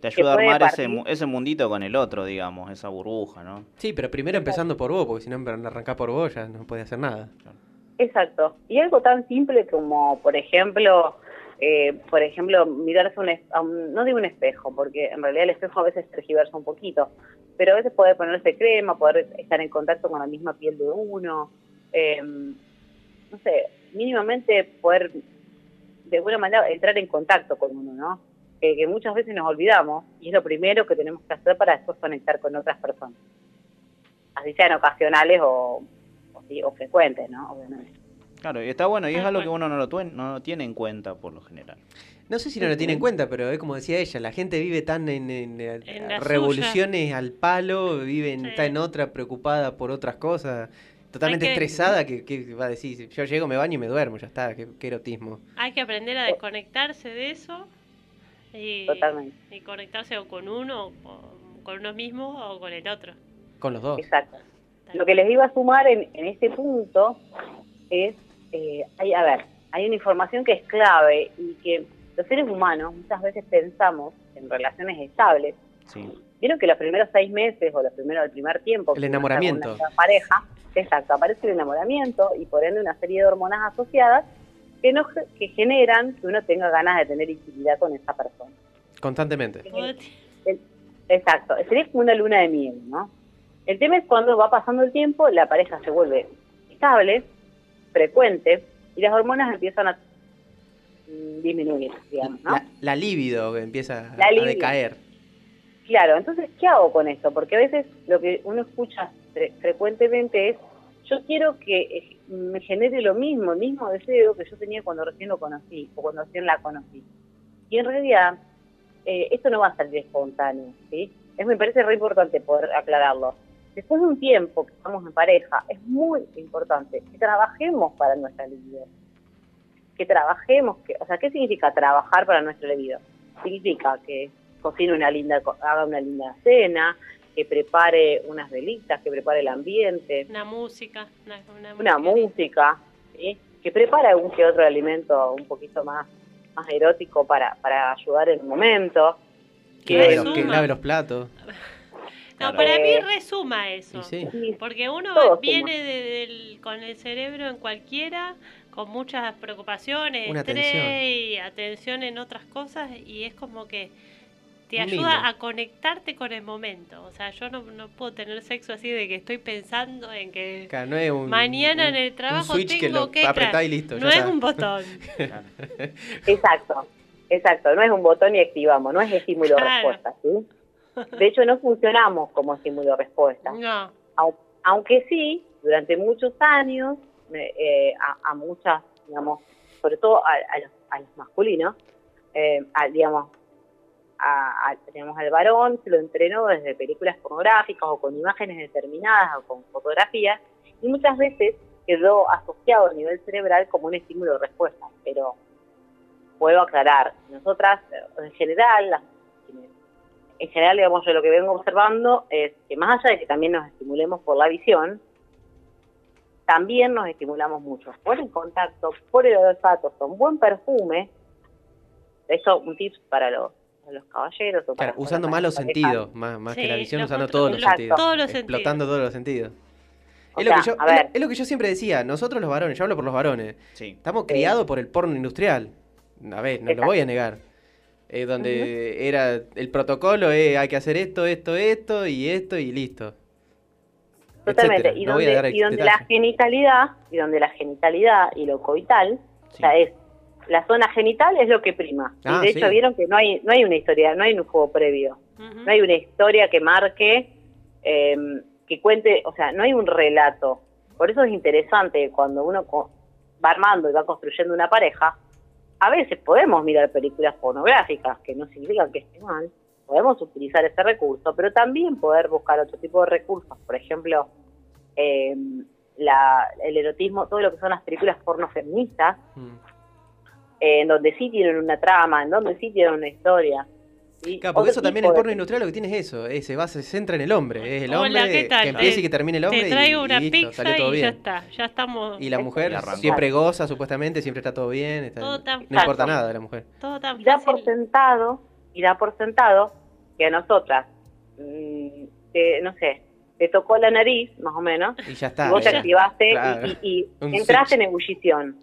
Te ayuda a puede armar ese, ese mundito con el otro, digamos, esa burbuja, ¿no? Sí, pero primero empezando por vos, porque si no arrancás por vos ya no podés hacer nada. Exacto. Y algo tan simple como, por ejemplo, eh, por ejemplo, mirarse un, es- a un- no digo un espejo, porque en realidad el espejo a veces tergiversa un poquito, pero a veces poder ponerse crema, poder estar en contacto con la misma piel de uno, eh, no sé, mínimamente poder de alguna manera entrar en contacto con uno, ¿no? Que, que muchas veces nos olvidamos y es lo primero que tenemos que hacer para después conectar con otras personas. Así sean ocasionales o, o, sí, o frecuentes, ¿no? Obviamente. Claro, y está bueno, y es algo que uno no lo, tuen- no lo tiene en cuenta por lo general. No sé si no lo tiene en cuenta, pero es como decía ella, la gente vive tan en, en, revoluciones al palo, vive en- Sí. está en otra preocupada por otras cosas, totalmente que- estresada, que, que va a decir, yo llego, me baño y me duermo, ya está, qué, qué erotismo. Hay que aprender a desconectarse de eso y, Totalmente. y conectarse o con uno, o con uno mismo o con el otro. Con los dos. Exacto. Lo que les iba a sumar en, en este punto es, eh, hay, a ver, hay una información que es clave y que los seres humanos muchas veces pensamos en relaciones estables. Sí. Vieron que los primeros seis meses o los primeros del primer tiempo El con enamoramiento. una pareja, exacto, aparece el enamoramiento y por ende una serie de hormonas asociadas que no que generan que uno tenga ganas de tener intimidad con esa persona. Constantemente. El- exacto, sería como una luna de miel, ¿no? El tema es cuando va pasando el tiempo, la pareja se vuelve estable, frecuente, y las hormonas empiezan a disminuir, digamos, ¿no? La, la libido empieza La a libido. decaer. Claro, entonces, ¿qué hago con esto? Porque a veces lo que uno escucha fre- frecuentemente es, yo quiero que eh, me genere lo mismo, el mismo deseo que yo tenía cuando recién lo conocí o cuando recién la conocí. Y en realidad, eh, esto no va a salir espontáneo, ¿sí? Me parece re importante poder aclararlo. Después de un tiempo que estamos en pareja, es muy importante que trabajemos para nuestra libido. Que trabajemos, que, o sea, ¿qué significa trabajar para nuestra libido? Significa que cocine una linda, co- haga una linda cena, que prepare unas velitas, que prepare el ambiente, Una música. Una, una una música, ¿sí? que prepare algún que otro alimento un poquito más, más erótico para, para ayudar en el momento. Que lave, Que, los, que lave los platos. [laughs] No, Claro. para mí resuma eso. Y sí. Sí, Porque uno viene de- del- con el cerebro en cualquiera, con muchas preocupaciones, Una estrés tensión. y atención en otras cosas, y es como que te Un ayuda a conectarte con el momento. O sea, yo no, no puedo tener sexo así de que estoy pensando en que Claro, no es un, mañana un- en el un trabajo switch tengo que lo claro, y listo. ya no es está. un botón. [laughs] Exacto, exacto, no es un botón y activamos, no es estímulo-respuesta, ¿sí? De hecho, no funcionamos como estímulo-respuesta. No. Au- aunque sí, durante muchos años, me- eh, a, a muchas, digamos, sobre todo a, a los, a los masculinos, eh, a, digamos, a, a- digamos, al varón se lo entrenó desde películas pornográficas o con imágenes determinadas o con fotografías, y muchas veces quedó asociado a nivel cerebral como un estímulo de respuesta. Pero puedo aclarar, nosotras, eh, en general, las en general, digamos, yo lo que vengo observando es que más allá de que también nos estimulemos por la visión, también nos estimulamos mucho por el contacto, por el olfato, con buen perfume. Eso, un tip para los, los caballeros. O Claro, usando para más los las parejas. sentidos, más, más que la visión, los usando todos los sentidos. Todos los explotando todos los sentidos. O Es lo, que yo, es lo- ver. es lo que yo siempre decía, nosotros los varones, yo hablo por los varones, Sí. estamos criados por el porno industrial. A ver, no lo voy a negar. Eh, donde era el protocolo, es hay que hacer esto, esto, esto y esto y listo. Totalmente. Etcétera. Y No voy a dar donde, y donde la genitalidad, y donde la genitalidad y lo coital, o Sí. sea, es la zona genital es lo que prima. Y Ah, de hecho vieron que no hay, no hay una historia, no hay un juego previo. No hay una historia que marque, eh, que cuente, o sea, no hay un relato. Por eso es interesante cuando uno co- va armando y va construyendo una pareja, a veces podemos mirar películas pornográficas, que no significa que esté mal, podemos utilizar ese recurso, pero también poder buscar otro tipo de recursos, por ejemplo, eh, la- el erotismo, todo lo que son las películas porno feministas, Mm. Eh, en donde sí tienen una trama, en donde sí tienen una historia. ¿sí? Claro, porque eso también el de- porno industrial lo que tiene es eso, es, se, va, se centra en el hombre, es el Hola, hombre ¿qué tal? que empiece y que termine el hombre Te y- traigo y, una listo, pizza sale todo y ya está. Ya estamos. Y la mujer siempre goza, supuestamente, siempre está todo bien, está- Todo tan no importa nada de la mujer. Todo tan y da por sentado y da por sentado que a nosotras mm, te- no sé te tocó la nariz más o menos Y ya y está. vos te activaste y- Claro. y, y entraste switch. en ebullición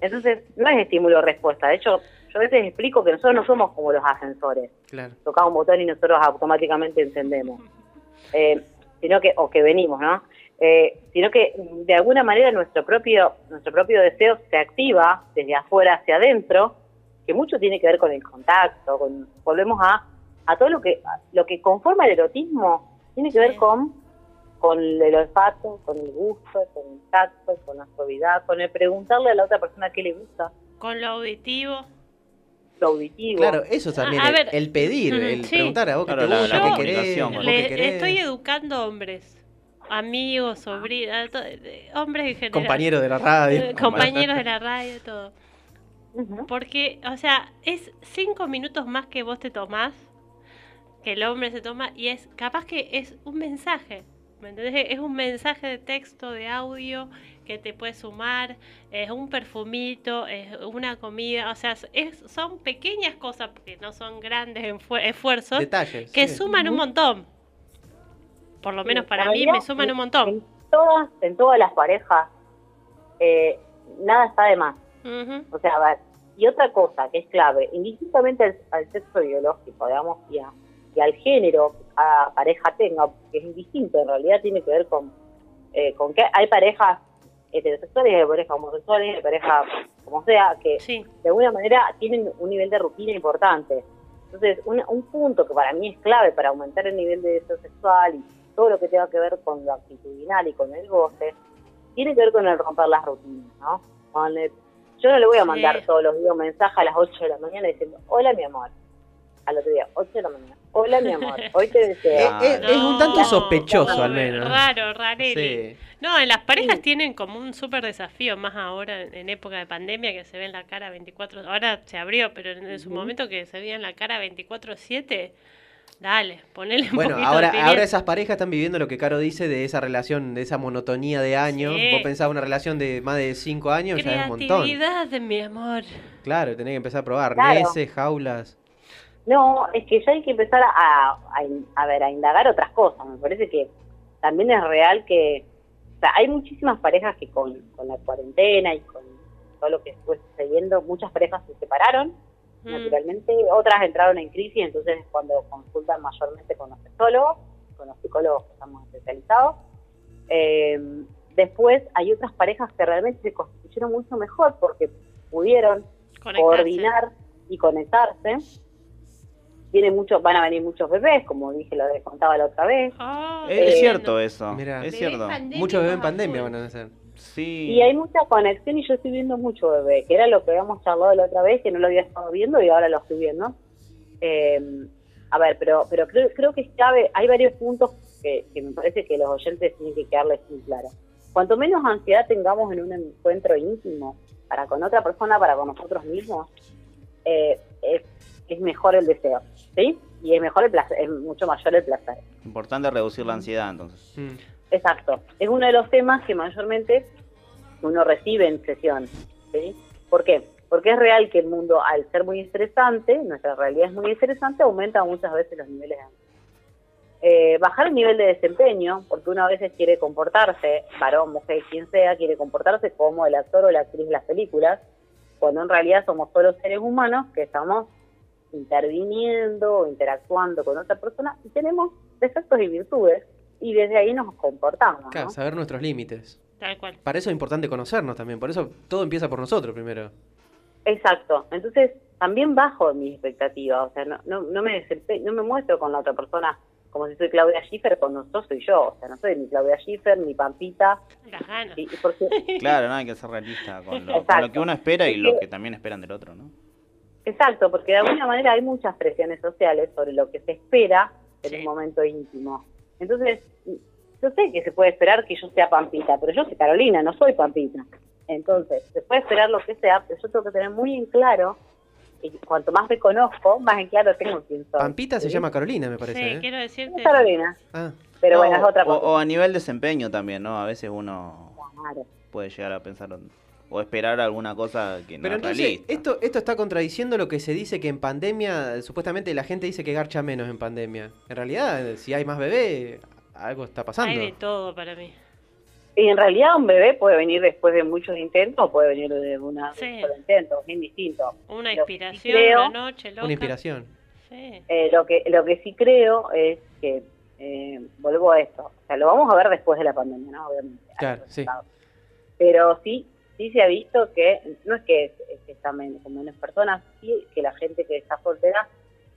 entonces no es estímulo respuesta de hecho yo a veces explico que nosotros no somos como los ascensores. Claro. tocamos un botón y nosotros automáticamente encendemos. Eh, sino que o que venimos no Eh, sino que de alguna manera nuestro propio nuestro propio deseo se activa desde afuera hacia adentro que mucho tiene que ver con el contacto con volvemos a a todo lo que a lo que conforma el erotismo tiene que ver con con el olfato con el gusto con el tacto con la suavidad con el preguntarle a la otra persona qué le gusta Con lo auditivo. lo auditivo Claro, eso también, A- a el, ver, el pedir, el sí. preguntar a vos qué Claro, te la- gusta, la qué comunicación querés, con vos Le- qué querés. estoy educando hombres, amigos, sobrinos, hombres en general. compañero de la radio. Eh, compañeros de la radio, todo. Porque, o sea, es cinco minutos más que vos te tomás, que el hombre se toma, y es capaz que es un mensaje. ¿Me entendés? Es un mensaje de texto, de audio que te puede sumar, es un perfumito, es una comida, o sea, es, son pequeñas cosas porque no son grandes esfuerzos Detalles. que sí. suman un montón. Por lo menos para mí me suman en- un montón. En todas, en todas las parejas, eh, nada está de más. Ujú. O sea, a ver, y otra cosa que es clave, indistintamente al, al sexo biológico, digamos, y, a- y al género que cada pareja tenga, que es indistinto, en realidad tiene que ver con, eh, con que hay parejas heterosexuales, hay parejas homosexuales, hay parejas como sea, que Sí, de alguna manera tienen un nivel de rutina importante. Entonces, un, un punto que para mí es clave para aumentar el nivel de deseo sexual y todo lo que tenga que ver con lo actitudinal y con el goce, tiene que ver con el romper las rutinas, ¿no? Con el- yo no le voy a Sí. mandar todos los días un mensaje a las 8 de la mañana diciendo, hola mi amor. Al otro día, 8 de la mañana, hola mi amor, hoy te Eh, deseo. eh, es un tanto No, sospechoso al menos. Raro, rareli. Sí. No, en las parejas Sí. tienen como un súper desafío, más ahora en, época de pandemia que se ve en la cara 24, ahora se abrió, pero en, su momento que se veía en la cara 24/7, dale, ponele un Bueno, ahora, de ahora esas parejas están viviendo lo que Caro dice de esa relación, de esa monotonía de años. Sí. Vos pensabas una relación de más de 5 años, ya es un montón. De mi amor. Claro, tenés que empezar a probar Claro. neces, jaulas. No, es que ya hay que empezar a, a, a ver, a indagar otras cosas. Me parece que también es real que, o sea, hay muchísimas parejas que con, con la cuarentena y con todo lo que fue sucediendo, muchas parejas se separaron, Mm. naturalmente, otras entraron en crisis, entonces es cuando consultan mayormente con los sexólogos, con los psicólogos que estamos especializados. Eh, después hay otras parejas que realmente se constituyeron mucho mejor porque pudieron coordinar y conectarse. Tiene muchos, van a venir muchos bebés, como dije, lo que contaba la otra vez. Ah, Es, Eh, es cierto eso. Mirá. Es cierto. Muchos bebés en pandemia van a nacer. Sí. Y hay mucha conexión y yo estoy viendo mucho bebé, que era lo que habíamos charlado la otra vez, que no lo había estado viendo y ahora lo estoy viendo. Eh, a ver, pero pero creo, creo que es clave, hay varios puntos que, que me parece que los oyentes tienen que quedarles muy claro. Cuanto menos ansiedad tengamos en un encuentro íntimo para con otra persona, para con nosotros mismos, eh, es, es mejor el deseo, ¿sí? Y es mejor el placer, es mucho mayor el placer. Importante reducir la ansiedad entonces. Mm. Exacto. Es uno de los temas que mayormente uno recibe en sesión. ¿sí? ¿Por qué? Porque es real que el mundo, al ser muy estresante, nuestra realidad es muy estresante, aumenta muchas veces los niveles de ansiedad. Eh, bajar el nivel de desempeño, porque uno a veces quiere comportarse, varón, mujer, quien sea, quiere comportarse como el actor o la actriz de las películas, cuando en realidad somos solo seres humanos que estamos interviniendo o interactuando con otra persona y tenemos defectos y virtudes y desde ahí nos comportamos. ¿no? Claro, saber nuestros límites. Tal cual. Para eso es importante conocernos también. Por eso todo empieza por nosotros primero. Exacto. Entonces, también bajo mis expectativas. O sea, no, no, no, me desempe- no me muestro con la otra persona como si soy Claudia Schiffer cuando yo soy yo. O sea, no soy ni Claudia Schiffer, ni Pampita. Las ganas. Y, y porque, Claro, no hay que ser realista con lo, con lo que uno espera y lo que también esperan del otro, ¿no? Exacto, porque de alguna manera hay muchas presiones sociales sobre lo que se espera en Sí. un momento íntimo. Entonces, yo sé que se puede esperar que yo sea Pampita, pero yo soy Carolina, no soy Pampita. Entonces, se puede esperar lo que sea, pero yo tengo que tener muy en claro, y cuanto más me conozco, más en claro tengo quién soy. Pampita se llama Carolina, me parece. sí, ¿eh? quiero decirte. Es Carolina, Ah, pero No, bueno, es otra cosa. o a nivel desempeño también, ¿no? A veces uno Claro. puede llegar a pensar o esperar alguna cosa que no Pero es entonces, realista. esto, esto está contradiciendo lo que se dice que en pandemia, supuestamente la gente dice que garcha menos en pandemia. En realidad, si hay más bebé, algo está pasando. Hay de todo para mí. Y en realidad un bebé puede venir después de muchos intentos o puede venir de una Sí. de solo intento, es bien distinto. Una sí inspiración, creo- una noche loca. Una inspiración. Sí. Eh, lo que lo que sí creo es que eh, vuelvo a esto, o sea, lo vamos a ver después de la pandemia, ¿no? Obviamente. Claro, sí. Pero sí, sí se ha visto que no es que, es que con menos personas, sí que la gente que está soltera.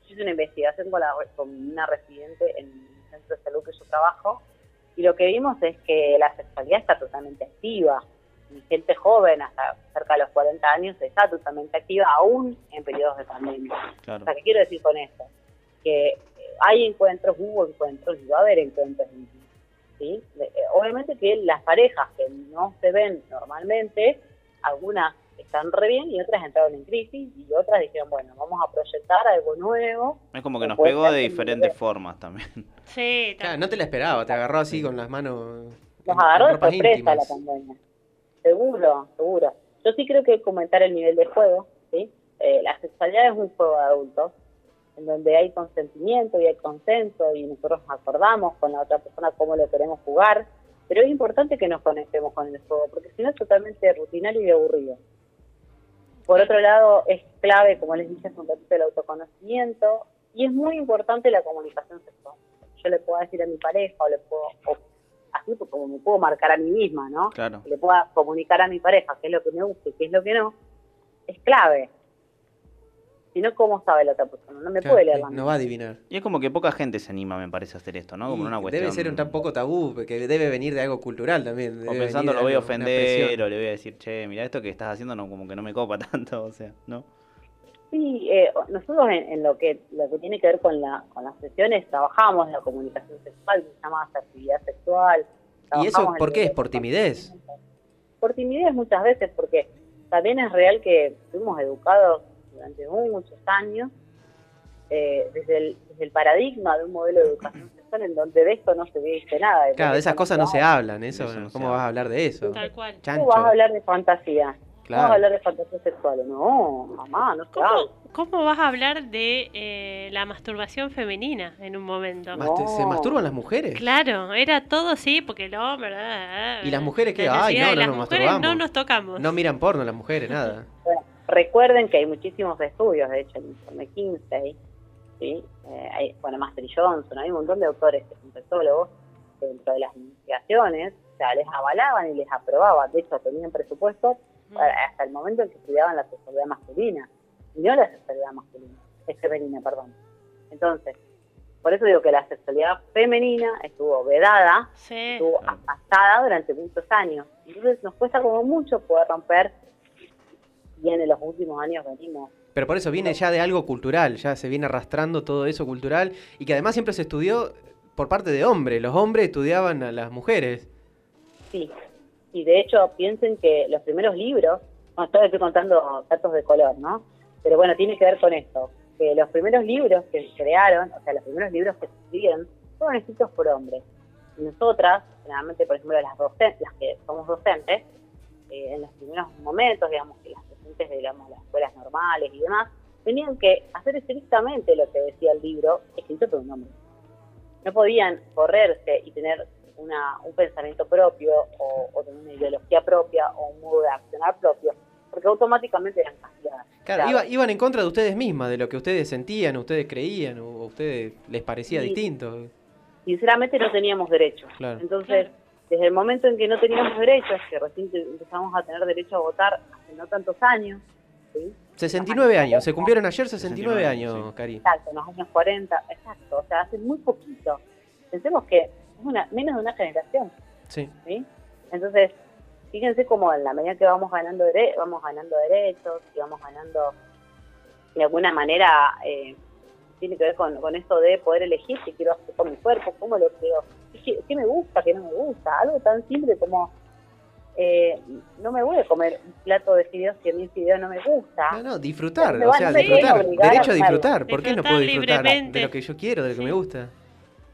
Yo hice una investigación con, la- con una residente en el centro de salud que yo trabajo y lo que vimos es que la sexualidad está totalmente activa. Mi gente joven, hasta cerca de los 40 años, está totalmente activa aún en periodos de pandemia. Claro. O sea, ¿qué quiero decir con esto? Que hay encuentros, hubo encuentros y va a haber encuentros íntimos, ¿sí? De- eh, obviamente que las parejas que no se ven normalmente, algunas están re bien y otras entraron en crisis y otras dijeron, bueno, vamos a proyectar algo nuevo. Es como que nos pegó de diferentes formas también. Sí, [laughs] Claro, no te la esperaba, te agarró así con las manos. Nos agarró de sorpresa íntimas. la pandemia. Seguro, seguro. Yo sí creo que hay que comentar el nivel de juego, ¿sí? Eh, la sexualidad es un juego de adultos, en donde hay consentimiento y hay consenso y nosotros acordamos con la otra persona cómo lo queremos jugar, pero es importante que nos conectemos con el juego, porque si no es totalmente rutinario y aburrido. Por otro lado, es clave, como les dije hace un ratito, el autoconocimiento y es muy importante la comunicación sexual. Yo le puedo decir a mi pareja o le puedo, o así pues, como me puedo marcar a mí misma, ¿no? Claro. Le pueda comunicar a mi pareja qué es lo que me gusta y qué es lo que no, es clave. Si no, ¿cómo sabe la otra persona? No me Claro, puede leer la no va a adivinar. Y es como que poca gente se anima, me parece, a hacer esto, ¿no? Como Y una cuestión... Debe ser un tan poco tabú, porque debe venir de algo cultural también. O debe pensando, venir de lo voy a ofender, o le voy a decir, che, mira esto que estás haciendo no como que no me copa [laughs] tanto, o sea, ¿no? Sí, eh, nosotros en, en lo que lo que tiene que ver con la con las sesiones trabajamos la comunicación sexual, se llama actividad sexual. ¿Y eso por qué? ¿Es por de timidez? por timidez muchas veces, porque también es real que fuimos educados durante muchos años eh, desde, el, desde el paradigma de un modelo de educación [clears throat] sexual en donde de esto no se dice nada. Claro, de esas cosas no se hablan, eso, Eso no se ¿cómo vas a hablar de eso? Tal cual. Chancho. ¿Cómo vas a hablar de fantasía? ¿Cómo vas a Claro. hablar de fantasías sexuales? No, mamá, no se habla. ¿Cómo, ¿Cómo vas a hablar de eh, la masturbación femenina en un momento? ¿Se masturban las mujeres? Claro, era todo sí, porque el hombre... ¿verdad? ¿Y las mujeres qué? Ay, no, de no las nos mujeres masturbamos. no nos tocamos. No miran porno las mujeres, nada. Bueno, recuerden que hay muchísimos estudios, de hecho, el informe Kinsey, ¿sí? Eh, hay, bueno, Master Johnson, hay un montón de autores que son sexólogos que dentro de las investigaciones, o sea, les avalaban y les aprobaban, de hecho, tenían presupuesto Mm. para- hasta el momento en que estudiaban la sexualidad masculina, y no la sexualidad masculina, es femenina, perdón. Entonces, por eso digo que la sexualidad femenina estuvo vedada, Sí. estuvo apastada durante muchos años. Entonces nos cuesta como mucho poder romper, en los últimos años venimos. Pero por eso viene ya de algo cultural, ya se viene arrastrando todo eso cultural y que además siempre se estudió por parte de hombres. Los hombres estudiaban a las mujeres. Sí, y de hecho piensen que los primeros libros, bueno, todavía estoy contando datos de color, ¿no? Pero bueno, tiene que ver con esto, que los primeros libros que crearon, o sea, los primeros libros que se escribieron, fueron escritos por hombres. Y nosotras, generalmente, por ejemplo, las docentes, las que somos docentes, eh, en los primeros momentos, digamos, que las docentes de digamos, las escuelas normales y demás, tenían que hacer estrictamente lo que decía el libro, escrito por un hombre. No podían correrse y tener una, un pensamiento propio o, o tener una ideología propia o un modo de accionar propio, porque automáticamente eran castigadas. Claro, iba- iban en contra de ustedes mismas, de lo que ustedes sentían, ustedes creían o a ustedes les parecía Sí. distinto. Sinceramente no teníamos derechos. Claro. Entonces, desde el momento en que no teníamos derechos, que recién empezamos a tener derecho a votar hace no tantos años, ¿sí? 69 años, se cumplieron ayer 69 69 años, sí. Cari. Exacto, en los años 40, exacto, o sea, hace muy poquito. Pensemos que es una, menos de una generación, Sí. ¿sí? Entonces, fíjense cómo en la medida que vamos ganando dere- vamos ganando derechos y vamos ganando de alguna manera eh, tiene que ver con, con esto de poder elegir qué quiero hacer con mi cuerpo, cómo lo quiero, qué, qué me gusta, qué no me gusta, algo tan simple como eh, no me voy a comer un plato de fideos si a mí el fideo no me gusta. No, no, disfrutar, o sea, disfrutar. Derecho a disfrutar. ¿Por qué no puedo Disfrutar libremente. de lo que yo quiero, de lo que Sí. me gusta?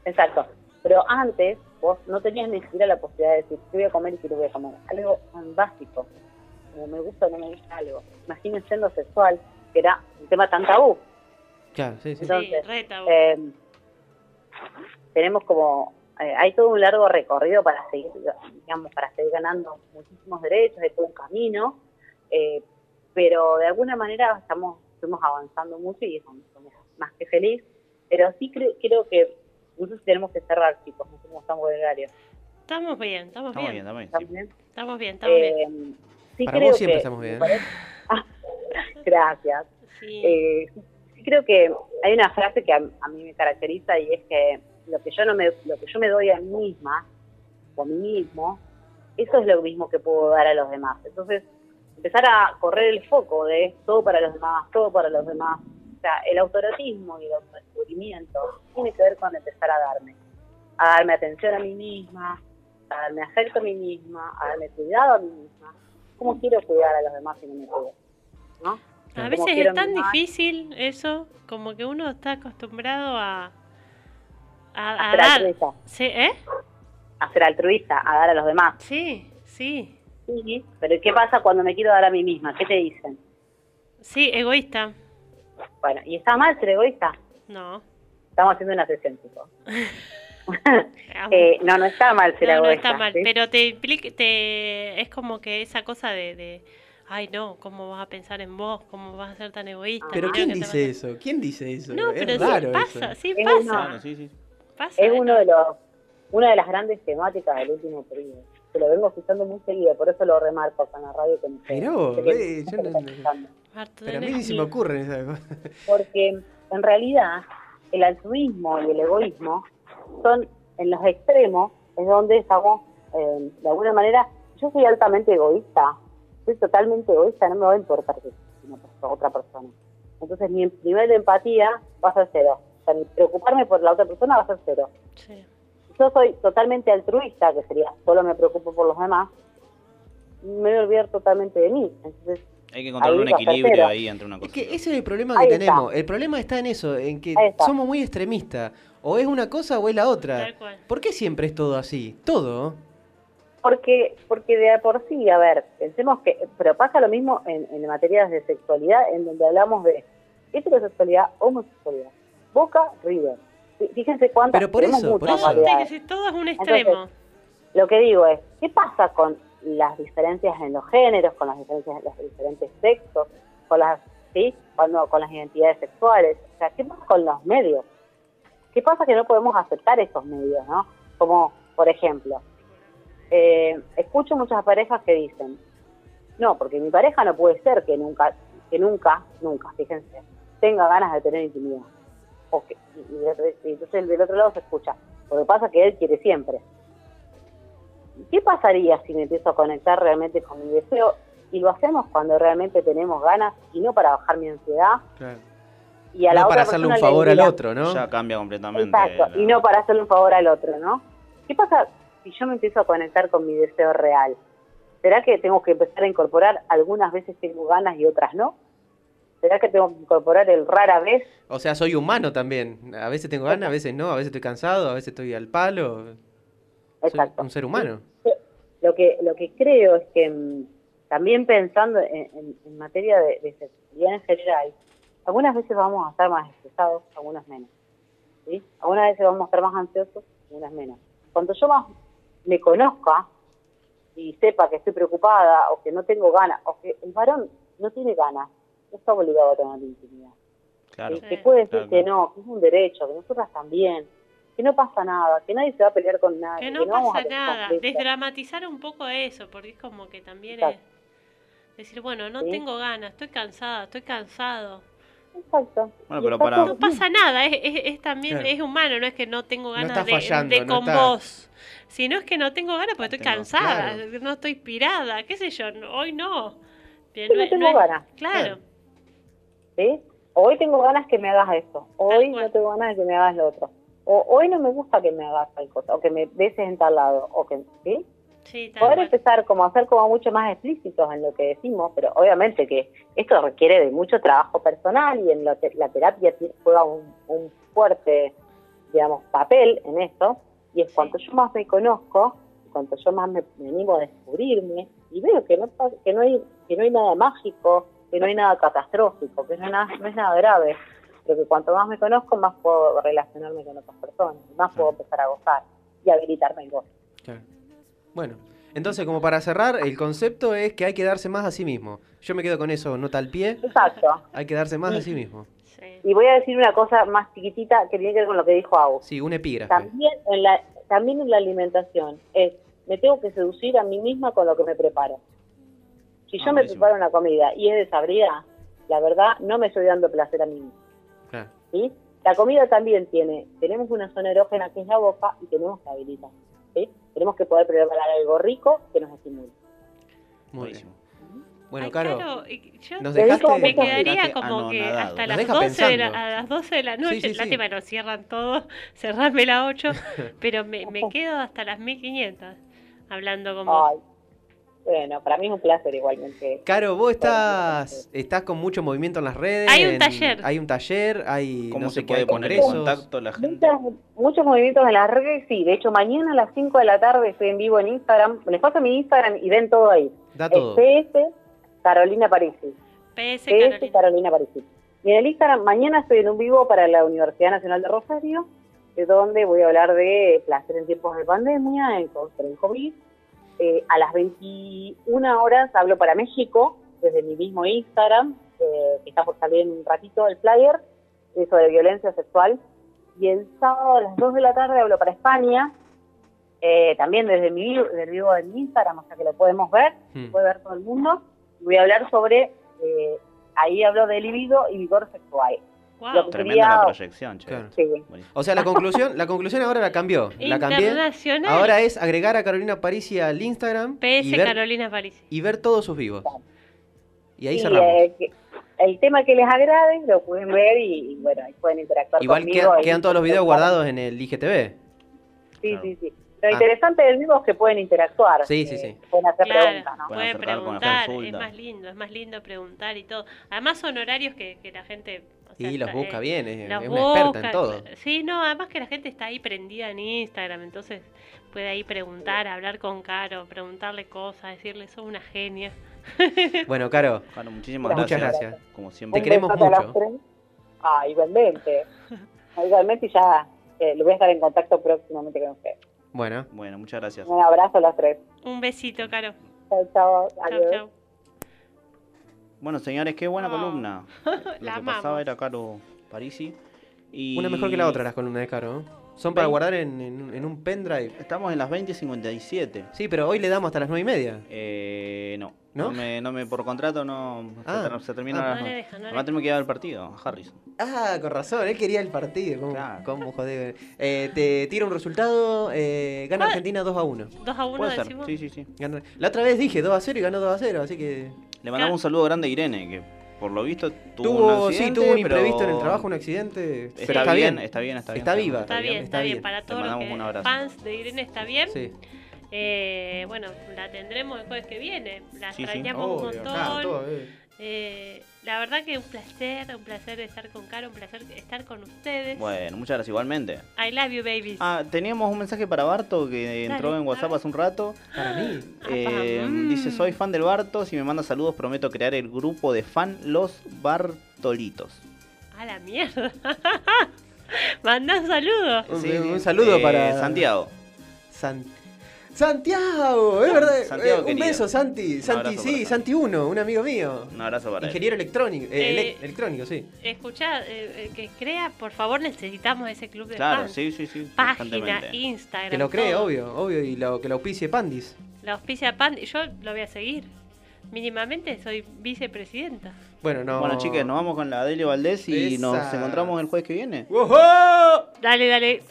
Exacto. Pero antes vos no tenías ni siquiera la posibilidad de decir qué voy a comer y qué no voy a comer. Algo tan básico, como me gusta o no me gusta algo. Imagínense en lo sexual, que era un tema tan tabú. Claro, sí, sí. Entonces, sí, re tabú. Eh, tenemos como, eh, hay todo un largo recorrido para seguir, digamos, para seguir ganando muchísimos derechos, hay todo un camino, eh, pero de alguna manera estamos, estamos avanzando mucho y eso más que feliz, pero sí creo, creo que nosotros tenemos que cerrar, chicos, no sé cómo estamos de horario. Estamos bien, estamos, Estamos bien. bien, estamos bien. ¿Están sí. bien? Estamos bien, estamos bien. Eh, sí Para creo vos siempre que- estamos bien. Ah, [laughs] gracias. Sí. Eh, sí creo que hay una frase que a, a mí me caracteriza y es que lo que yo no me lo que yo me doy a mí misma o a mí mismo eso es lo mismo que puedo dar a los demás entonces empezar a correr el foco de todo para los demás todo para los demás o sea el autorotismo y el autodescubrimiento tiene que ver con empezar a darme a darme atención a mí misma a darme afecto a mí misma a darme cuidado a mí misma ¿Cómo quiero cuidar a los demás si no me cuido? ¿No? A ¿Cómo veces es tan difícil eso, como que uno está acostumbrado a, a, A a ser dar. altruista. Sí, ¿Eh? A ser altruista, a dar a los demás. Sí, sí. Sí, pero ¿qué pasa cuando me quiero dar a mí misma? ¿Qué te dicen? Sí, egoísta. Bueno, ¿y está mal ser egoísta? No. Estamos haciendo una sesión, chicos. [laughs] [laughs] Eh, no, no está mal ser No, no egoísta. está mal, ¿sí? pero te implica, te, es como que esa cosa de, de, ay no, ¿cómo vas a pensar en vos? ¿Cómo vas a ser tan egoísta? Pero ¿quién dice eso? ¿Quién dice eso? a-". No, es pero raro sí pasa, eso. sí Es pasa. Claro, sí, sí. Pasa Es uno de los, una de las grandes temáticas del último periodo. Que lo vengo escuchando muy seguido, por eso lo remarco acá en la radio. Que me eh, yo no- Pero a mí ni se me energía. ocurren esas cosas. [laughs] Porque en realidad el altruismo y el egoísmo son en los extremos, es donde estamos, eh, de alguna manera, yo soy altamente egoísta, soy totalmente egoísta, no me va a importar que una otra persona. Entonces mi nivel de empatía va a ser cero. Sea, mi preocuparme por la otra persona va a ser cero. Sí. yo soy totalmente altruista, que sería solo me preocupo por los demás, me voy a olvidar totalmente de mí. Entonces, Hay que encontrar Ahí un equilibrio ahí entre una cosa Es que ese es el problema Ahí que está. tenemos. El problema está en eso, en que somos muy extremistas. O es una cosa o es la otra. ¿Por qué siempre es todo así? Todo. porque porque de por sí, a ver, pensemos que, pero pasa lo mismo en, en materias de sexualidad, en donde hablamos de heterosexualidad, homosexualidad, Boca, River. Fí- Fíjense cuántas Pero por tenemos eso, por eso. Todo, es un extremo. Lo que digo es, ¿qué pasa con las diferencias en los géneros, con las diferencias en los diferentes sexos, con las, ¿sí? Cuando, con las identidades sexuales? O sea, ¿qué pasa con los medios? ¿Qué pasa que no podemos aceptar esos medios, no? Como, por ejemplo, eh, escucho muchas parejas que dicen, no, porque mi pareja no puede ser que nunca, que nunca, nunca, fíjense, tenga ganas de tener intimidad. O que, y, y- y entonces del otro lado se escucha, lo que pasa es que él quiere siempre. ¿Qué pasaría si me empiezo a conectar realmente con mi deseo? Y lo hacemos cuando realmente tenemos ganas y no para bajar mi ansiedad. Y a la no otra para hacerle un favor al otro, ¿no? Ya cambia completamente. Exacto, la- y no para hacerle un favor al otro, ¿no? ¿Qué pasa si yo me empiezo a conectar con mi deseo real? ¿Será que tengo que empezar a incorporar algunas veces tengo ganas y otras no? ¿Será que tengo que incorporar el rara vez? O sea, soy humano también. A veces tengo ganas, a veces no, a veces estoy cansado, a veces estoy al palo. Soy Exacto. un ser humano. Lo que, lo que creo es que mm, también pensando en, en- en materia de, de sexualidad en general, algunas veces vamos a estar más estresados, algunas menos. ¿sí? Algunas veces vamos a estar más ansiosos, algunas menos. Cuando yo más me conozca y sepa que estoy preocupada o que no tengo ganas, o que el varón no tiene ganas, no está obligado a tener intimidad. Claro. ¿sí? Que puede decir claro, que no, que es un derecho, que nosotras también, que no pasa nada, que nadie se va a pelear con nadie, Que no pasa nada. Desdramatizar un poco eso, porque es como que también Exacto. es decir, bueno, no Sí. tengo ganas, estoy cansada, estoy cansado. Exacto. Bueno, pero para- No pasa nada, es, es, es también Claro. es humano, no es que no tengo ganas de, fallando, de no con está- vos. Sino es que no tengo ganas porque estoy Tengo- cansada, claro. no estoy inspirada, qué sé yo, no- hoy no. No tengo es- ganas. Claro, ¿sí? Hoy tengo ganas que me hagas esto, hoy no tengo ganas de que me hagas lo otro. O hoy no me gusta que me hagas tal cosa, o que me beses en tal lado, o que, ¿sí? Poder cual. empezar como a ser como mucho más explícitos en lo que decimos, pero obviamente que esto requiere de mucho trabajo personal y en la, te- la terapia juega un, un fuerte, digamos, papel en esto, y es Sí. cuanto yo más me conozco, cuanto yo más me, me animo a descubrirme, y veo que no, pa- que no hay que no hay nada mágico, que no hay nada catastrófico, que no es nada, no es nada grave, pero que cuanto más me conozco, más puedo relacionarme con otras personas, más puedo empezar a gozar y habilitarme el gozo. Claro. Bueno, entonces como para cerrar, el concepto es que hay que darse más a sí mismo. Yo me quedo con eso, nota al pie, Exacto. hay que darse más a sí mismo. Sí. Y voy a decir una cosa más chiquitita que tiene que ver con lo que dijo Agus. Sí, un epígrafe. También en la, también en la alimentación es, me tengo que seducir a mí misma con lo que me preparo. Si yo Ah, me buenísimo. preparo una comida y es desabrida, la verdad no me estoy dando placer a mí. Claro. ¿sí? La comida también tiene, tenemos una zona erógena que es la boca y tenemos que habilitar. ¿sí? Tenemos que poder preparar algo rico que nos estimule. Muy Buenísimo. bien. Bueno, Ay, Caro, yo nos digo dejaste... me quedaría como que hasta las deja 12 de la, a las 12 de la noche, Sí, sí, sí. lástima nos cierran todo, [laughs] cerrarme las [laughs] 8, pero me, me quedo hasta las 1500 hablando con vos. Ay, Bueno, para mí es un placer igualmente. Caro, vos estás, estás con mucho movimiento en las redes. Hay un en- taller. Hay un taller, hay ¿Cómo no se sé puede poner en contacto la gente? Muchos movimientos en las redes, sí. De hecho, mañana a las 5 de la tarde estoy en vivo en Instagram. Les paso mi Instagram y ven todo ahí. Da todo. Es PS Carolina Parisi. PS PS Carolina. Carolina Parisi. Y en el Instagram, mañana estoy en un vivo para la Universidad Nacional de Rosario, de donde voy a hablar de placer en tiempos de pandemia, en, en COVID. Eh, a las 21 horas hablo para México, desde mi mismo Instagram, eh, que está por salir en un ratito el flyer, eh, sobre violencia sexual. Y el sábado a las 2 de la tarde hablo para España, eh, también desde mi vivo, del vivo de mi Instagram, o sea que lo podemos ver, Hmm. puede ver todo el mundo. Voy a hablar sobre, eh, ahí hablo de libido y vigor sexual. Wow. Lo que Tremenda la proyección, che. Claro. Sí. O sea, la conclusión, la conclusión ahora la cambió. La cambié. Ahora es agregar a Carolina Parisi al Instagram PS y ver, Carolina París. y ver todos sus vivos. Y ahí Y, cerramos. eh, el tema que les agrade lo pueden ver y, y, bueno, ahí pueden interactuar Igual conmigo. quedan, todos los videos guardados en el IGTV. Sí, Claro. sí, sí. Lo Ah. interesante del vivo es que pueden interactuar. Sí, sí, eh, sí. Pueden hacer Claro, preguntas, ¿no? Pueden preguntar, es más lindo, es más lindo preguntar y todo. Además son horarios que, que la gente... Y los busca eh, bien, es, los es una experta en todo. Sí, no, además que la gente está ahí prendida en Instagram, entonces puede ahí preguntar, hablar con Caro, preguntarle cosas, decirle, sos una genia. [laughs] Bueno, Caro, Claro, muchísimas muchas gracias. gracias. Como siempre. Te queremos mucho. Ah, igualmente. igualmente y ya eh, lo voy a estar en contacto próximamente con usted. Bueno, Bueno, muchas gracias. Un abrazo a las tres. Un besito, Caro. Chao, chao. Chau, Adiós. chau. Bueno, señores, qué buena Oh. columna. [laughs] Lo La que amamos. pasaba era Caro Parisi. Y... una mejor que la otra las columnas de Caro. ¿eh? Son para Vein- guardar en, en- en un pendrive. Estamos en las 20.57. Sí, pero hoy le damos hasta las 9 y media. Eh, no. ¿No? ¿No? me, no me, por contrato no. se Ah. ter- se, termina Ah. a las No le deja, no le Además tenemos que ir al partido, a Harrison. Ah, con razón, él quería el partido. ¿Cómo, Claro. cómo joder? Eh, te tiro un resultado, eh, gana ¿Cuál? Argentina 2 a 1. 2 a 1 Puede ser, decimos. sí, sí, sí. Gana- La otra vez dije 2 a 0 y ganó 2 a 0, así que... Le mandamos un saludo grande a Irene, que por lo visto tuvo, Tuvo, un sí, accidente, tuvo un pero imprevisto en el trabajo, un accidente. Está, pero está bien, está bien, está bien. Está viva. Está bien, está bien. Para todos los que un abrazo. fans de Irene está bien. Sí. Eh, bueno, la tendremos el jueves que viene. La Sí, sí. extrañamos un Obvio, montón. claro, todo, eh. Eh, la verdad que un placer, un placer estar con Caro, un placer estar con ustedes. Bueno, muchas gracias igualmente. I love you, babies. Ah, teníamos un mensaje para Barto que entró Dale, en WhatsApp hace un rato. Para mí. Eh, mm. Dice, soy fan del Barto, si me manda saludos prometo crear el grupo de fan Los Bartolitos. A la mierda. [laughs] Manda un saludo. Un, Sí, un sí. saludo Eh, para... Santiago. San- Santiago, es verdad. Santiago Eh, un querido. beso, Santi. Santi, sí, Santi 1, un amigo mío. Un abrazo para él. Ingeniero electrónico, eh, Eh, elec- electrónico, sí. Escucha, eh, eh, que crea, por favor, necesitamos ese club de Claro, fans. sí, sí, sí. Página. Instagram. Que lo cree, todo. obvio, obvio, y lo, que lo auspicie Pandis. La auspicia Pan, yo lo voy a seguir. Mínimamente soy vicepresidenta. Bueno, no. Bueno, chicas, nos vamos con la Delio Valdés y nos encontramos el jueves que viene. ¡Wojo! Dale, dale.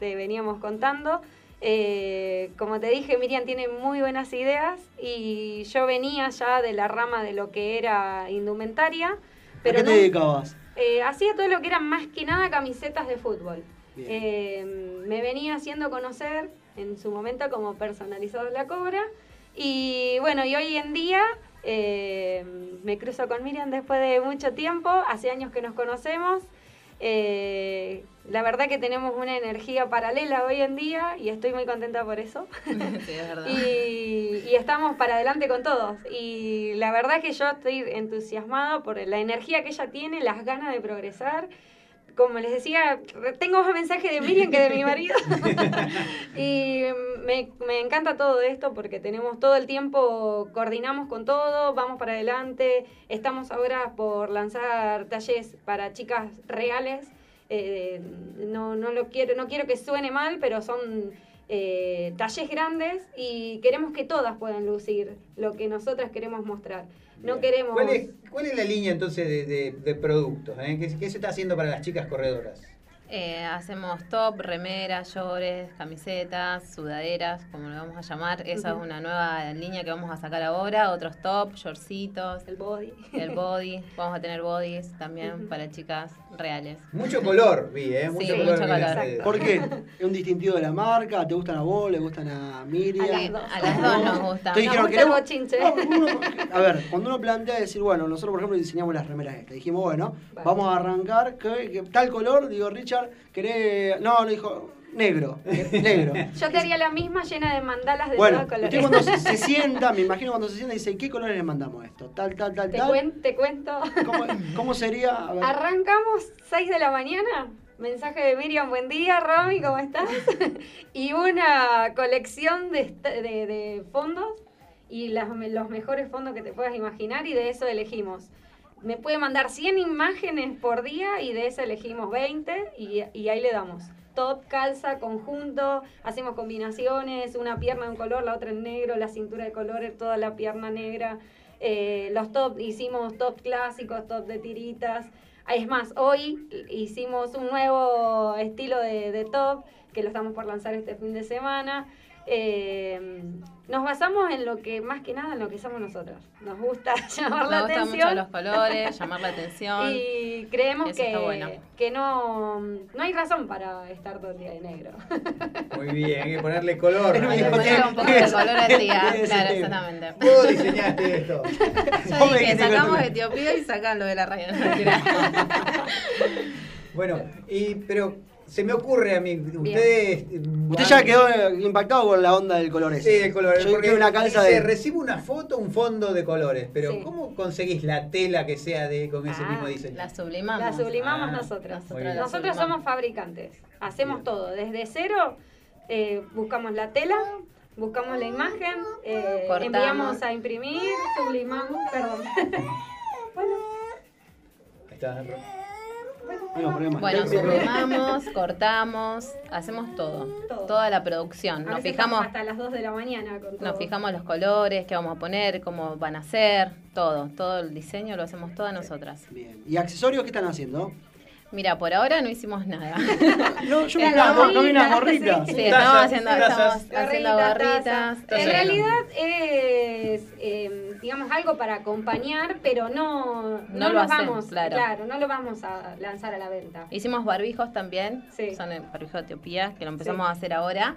Te veníamos contando. Eh, como te dije, Miriam tiene muy buenas ideas y yo venía ya de la rama de lo que era indumentaria, pero ¿A qué te no- dedicabas? eh, hacía todo lo que eran más que nada camisetas de fútbol. Eh, me venía haciendo conocer en su momento como personalizado la cobra y bueno, y hoy en día me cruzo con Miriam después de mucho tiempo, hace años que nos conocemos. La verdad que tenemos una energía paralela hoy en día y estoy muy contenta por eso. [laughs] Sí, es verdad. Y, y estamos para adelante con todos. Y la verdad que yo estoy entusiasmada por la energía que ella tiene, las ganas de progresar. Como les decía, tengo más mensajes de Miriam que de mi marido. [laughs] y me, me encanta todo esto porque tenemos todo el tiempo, coordinamos con todo, vamos para adelante. Estamos ahora por lanzar talleres para chicas reales. Eh, no, no lo quiero, no quiero que suene mal, pero son eh, talleres grandes y queremos que todas puedan lucir lo que nosotras queremos mostrar. No queremos. ¿Cuál es, cuál es la línea entonces de, de- de productos? eh? ¿Qué, qué se está haciendo para las chicas corredoras? Eh, hacemos top, remeras, llores, camisetas, sudaderas, como lo vamos a llamar. Esa es una nueva línea que vamos a sacar ahora. Otros top, shortcitos. El body. El body. [laughs] Vamos a tener bodies también para chicas reales. Mucho color, vi, ¿eh? Mucho Sí, color. mucho color. redes. ¿Por qué? ¿Es [laughs] un distintivo de la marca? ¿Te gustan a vos? ¿Le gustan a Miriam? A las dos. A las dos nos gusta. Te dijeron, Nos gusta el queremos- bochinche. No, uno- a ver, cuando uno plantea decir, bueno, nosotros por ejemplo diseñamos las remeras estas, dijimos, bueno, Vale. vamos a arrancar, que, que tal color, digo, Richard, querés, no, no dijo, negro, eh, negro. [laughs] Yo te haría la misma llena de mandalas de Bueno, todos usted colores. cuando se, se [laughs] sienta, me imagino cuando se sienta, dice, ¿qué colores le mandamos esto? Tal, tal, tal, Te, tal. cuen- te cuento. ¿Cómo, cómo sería? A ver. Arrancamos 6 de la mañana. Mensaje de Miriam, buen día, Romy, ¿cómo estás? [laughs] y una colección de, de- de fondos y las- los mejores fondos que te puedas imaginar y de eso elegimos. Me puede mandar 100 imágenes por día y de eso elegimos 20 y, y ahí le damos. Top, calza, conjunto, hacemos combinaciones, una pierna de un color, la otra en negro, la cintura de colores, toda la pierna negra. Eh, los top, hicimos top clásicos, top de tiritas. Es más, hoy hicimos un nuevo estilo de, de top que lo estamos por lanzar este fin de semana. Eh, nos basamos en lo que, más que nada, en lo que somos nosotros. Nos gusta [laughs] llamar la Nos gustan atención. mucho los colores, llamar la atención. [laughs] Y creemos Eso que, bueno. que no, no hay razón para estar todo el día de negro. [laughs] Muy bien, hay que ponerle color. La- discoteca. Ponerle un poco de color al día, claro, exactamente. Vos diseñaste esto. Yo dije, que sacamos Etiopía y sacan lo de la radio. No. Bueno, y, pero se me ocurre a mí, ustedes... Usted ya quedó eh, impactado con la onda del color ese. Sí, el color. Yo porque una calza dice, de... recibo una foto, un fondo de colores, pero Sí. ¿cómo conseguís la tela que sea de con ese Ah, mismo diseño? La sublimamos. La sublimamos Ah, nosotros. Nosotros somos fabricantes. Hacemos Bien. todo. Desde cero eh, buscamos la tela, buscamos la imagen, eh, enviamos a imprimir, sublimamos, perdón. bueno, Ahí está. Bueno, sublimamos, cortamos, hacemos todo. Todo. Toda la producción. a Nos fijamos, hasta las 2 de la mañana con todo. nos fijamos los colores, qué vamos a poner, cómo van a ser, todo. Todo el diseño lo hacemos todas nosotras. Bien. ¿Y accesorios qué están haciendo? Mira, por ahora no hicimos nada. [laughs] No, yo vi unas no, no vi unas gorritas. Sí, estamos haciendo, estamos haciendo Gorritas. En realidad es, eh, digamos, algo para acompañar, pero no, no, No lo vamos, claro. no lo vamos a lanzar a la venta. Hicimos barbijos también, Sí. son el barbijo de Etiopía, que lo empezamos Sí. a hacer ahora.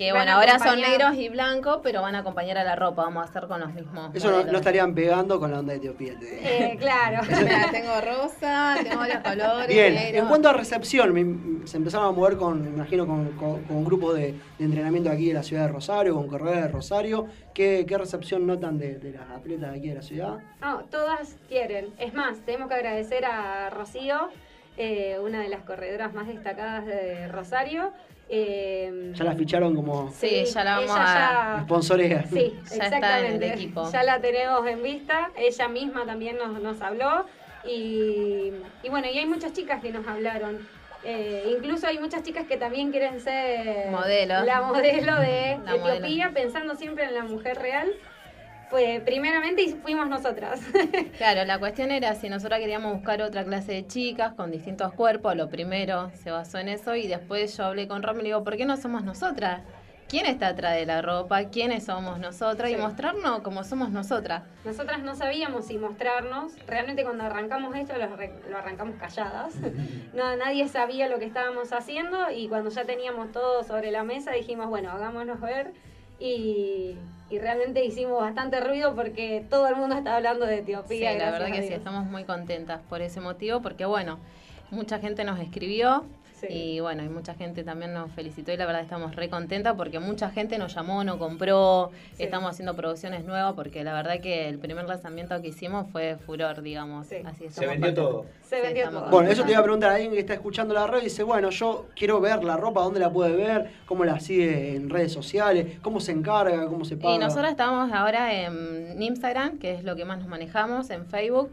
Que Van bueno, ahora son negros y blancos, pero van a acompañar a la ropa, vamos a hacer con los mismos. Eso no, estarían pegando con la onda de Etiopía. Eh, claro. [laughs] Mira, tengo rosa, tengo varios colores. Bien, negro. en cuanto a recepción, me- se empezaron a mover con, me imagino, con, con, con un grupo de, de entrenamiento aquí de la ciudad de Rosario, con corredores de Rosario. ¿Qué, qué recepción notan de, de las atletas de aquí de la ciudad? No, todas quieren. Es más, tenemos que agradecer a Rocío, eh, una de las corredoras más destacadas de Rosario. Eh, Ya la ficharon como Sí, ya la vamos ella a. ya- sponsorea. Sí, Ya está exactamente. equipo. Ya la tenemos en vista. Ella misma también nos, nos habló. Y, y bueno, y hay muchas chicas que nos hablaron. Eh, incluso hay muchas chicas que también quieren ser Modelo. la modelo de La Etiopía, pensando siempre en la mujer real. Pues primeramente y fuimos nosotras. [laughs] Claro, la cuestión era si nosotros queríamos buscar otra clase de chicas con distintos cuerpos, lo primero se basó en eso y después yo hablé con Romy y le digo, ¿por qué no somos nosotras? ¿Quién está atrás de la ropa? ¿Quiénes somos nosotras? Y mostrarnos como somos nosotras. Nosotras no sabíamos si mostrarnos. Realmente cuando arrancamos esto lo, lo arrancamos calladas. [laughs] No, nadie sabía lo que estábamos haciendo y cuando ya teníamos todo sobre la mesa dijimos, bueno, hagámonos ver. Y, y realmente hicimos bastante ruido porque todo el mundo está hablando de Sí, Etiopía. la gracias verdad que sí, estamos muy contentas por ese motivo, porque bueno, mucha gente nos escribió Sí. y bueno, y mucha gente también nos felicitó y la verdad estamos re contentas porque mucha gente nos llamó, nos compró, Sí. estamos haciendo producciones nuevas porque la verdad que el primer lanzamiento que hicimos fue furor, digamos. Sí. Así Se vendió todo. Se Sí, vendió todo. Bueno, eso te iba a preguntar a alguien que está escuchando la radio y dice, bueno, yo quiero ver la ropa, ¿dónde la puede ver? ¿Cómo la sigue en redes sociales? ¿Cómo se encarga? ¿Cómo se paga? Y nosotros estamos ahora en Instagram, que es lo que más nos manejamos, en Facebook.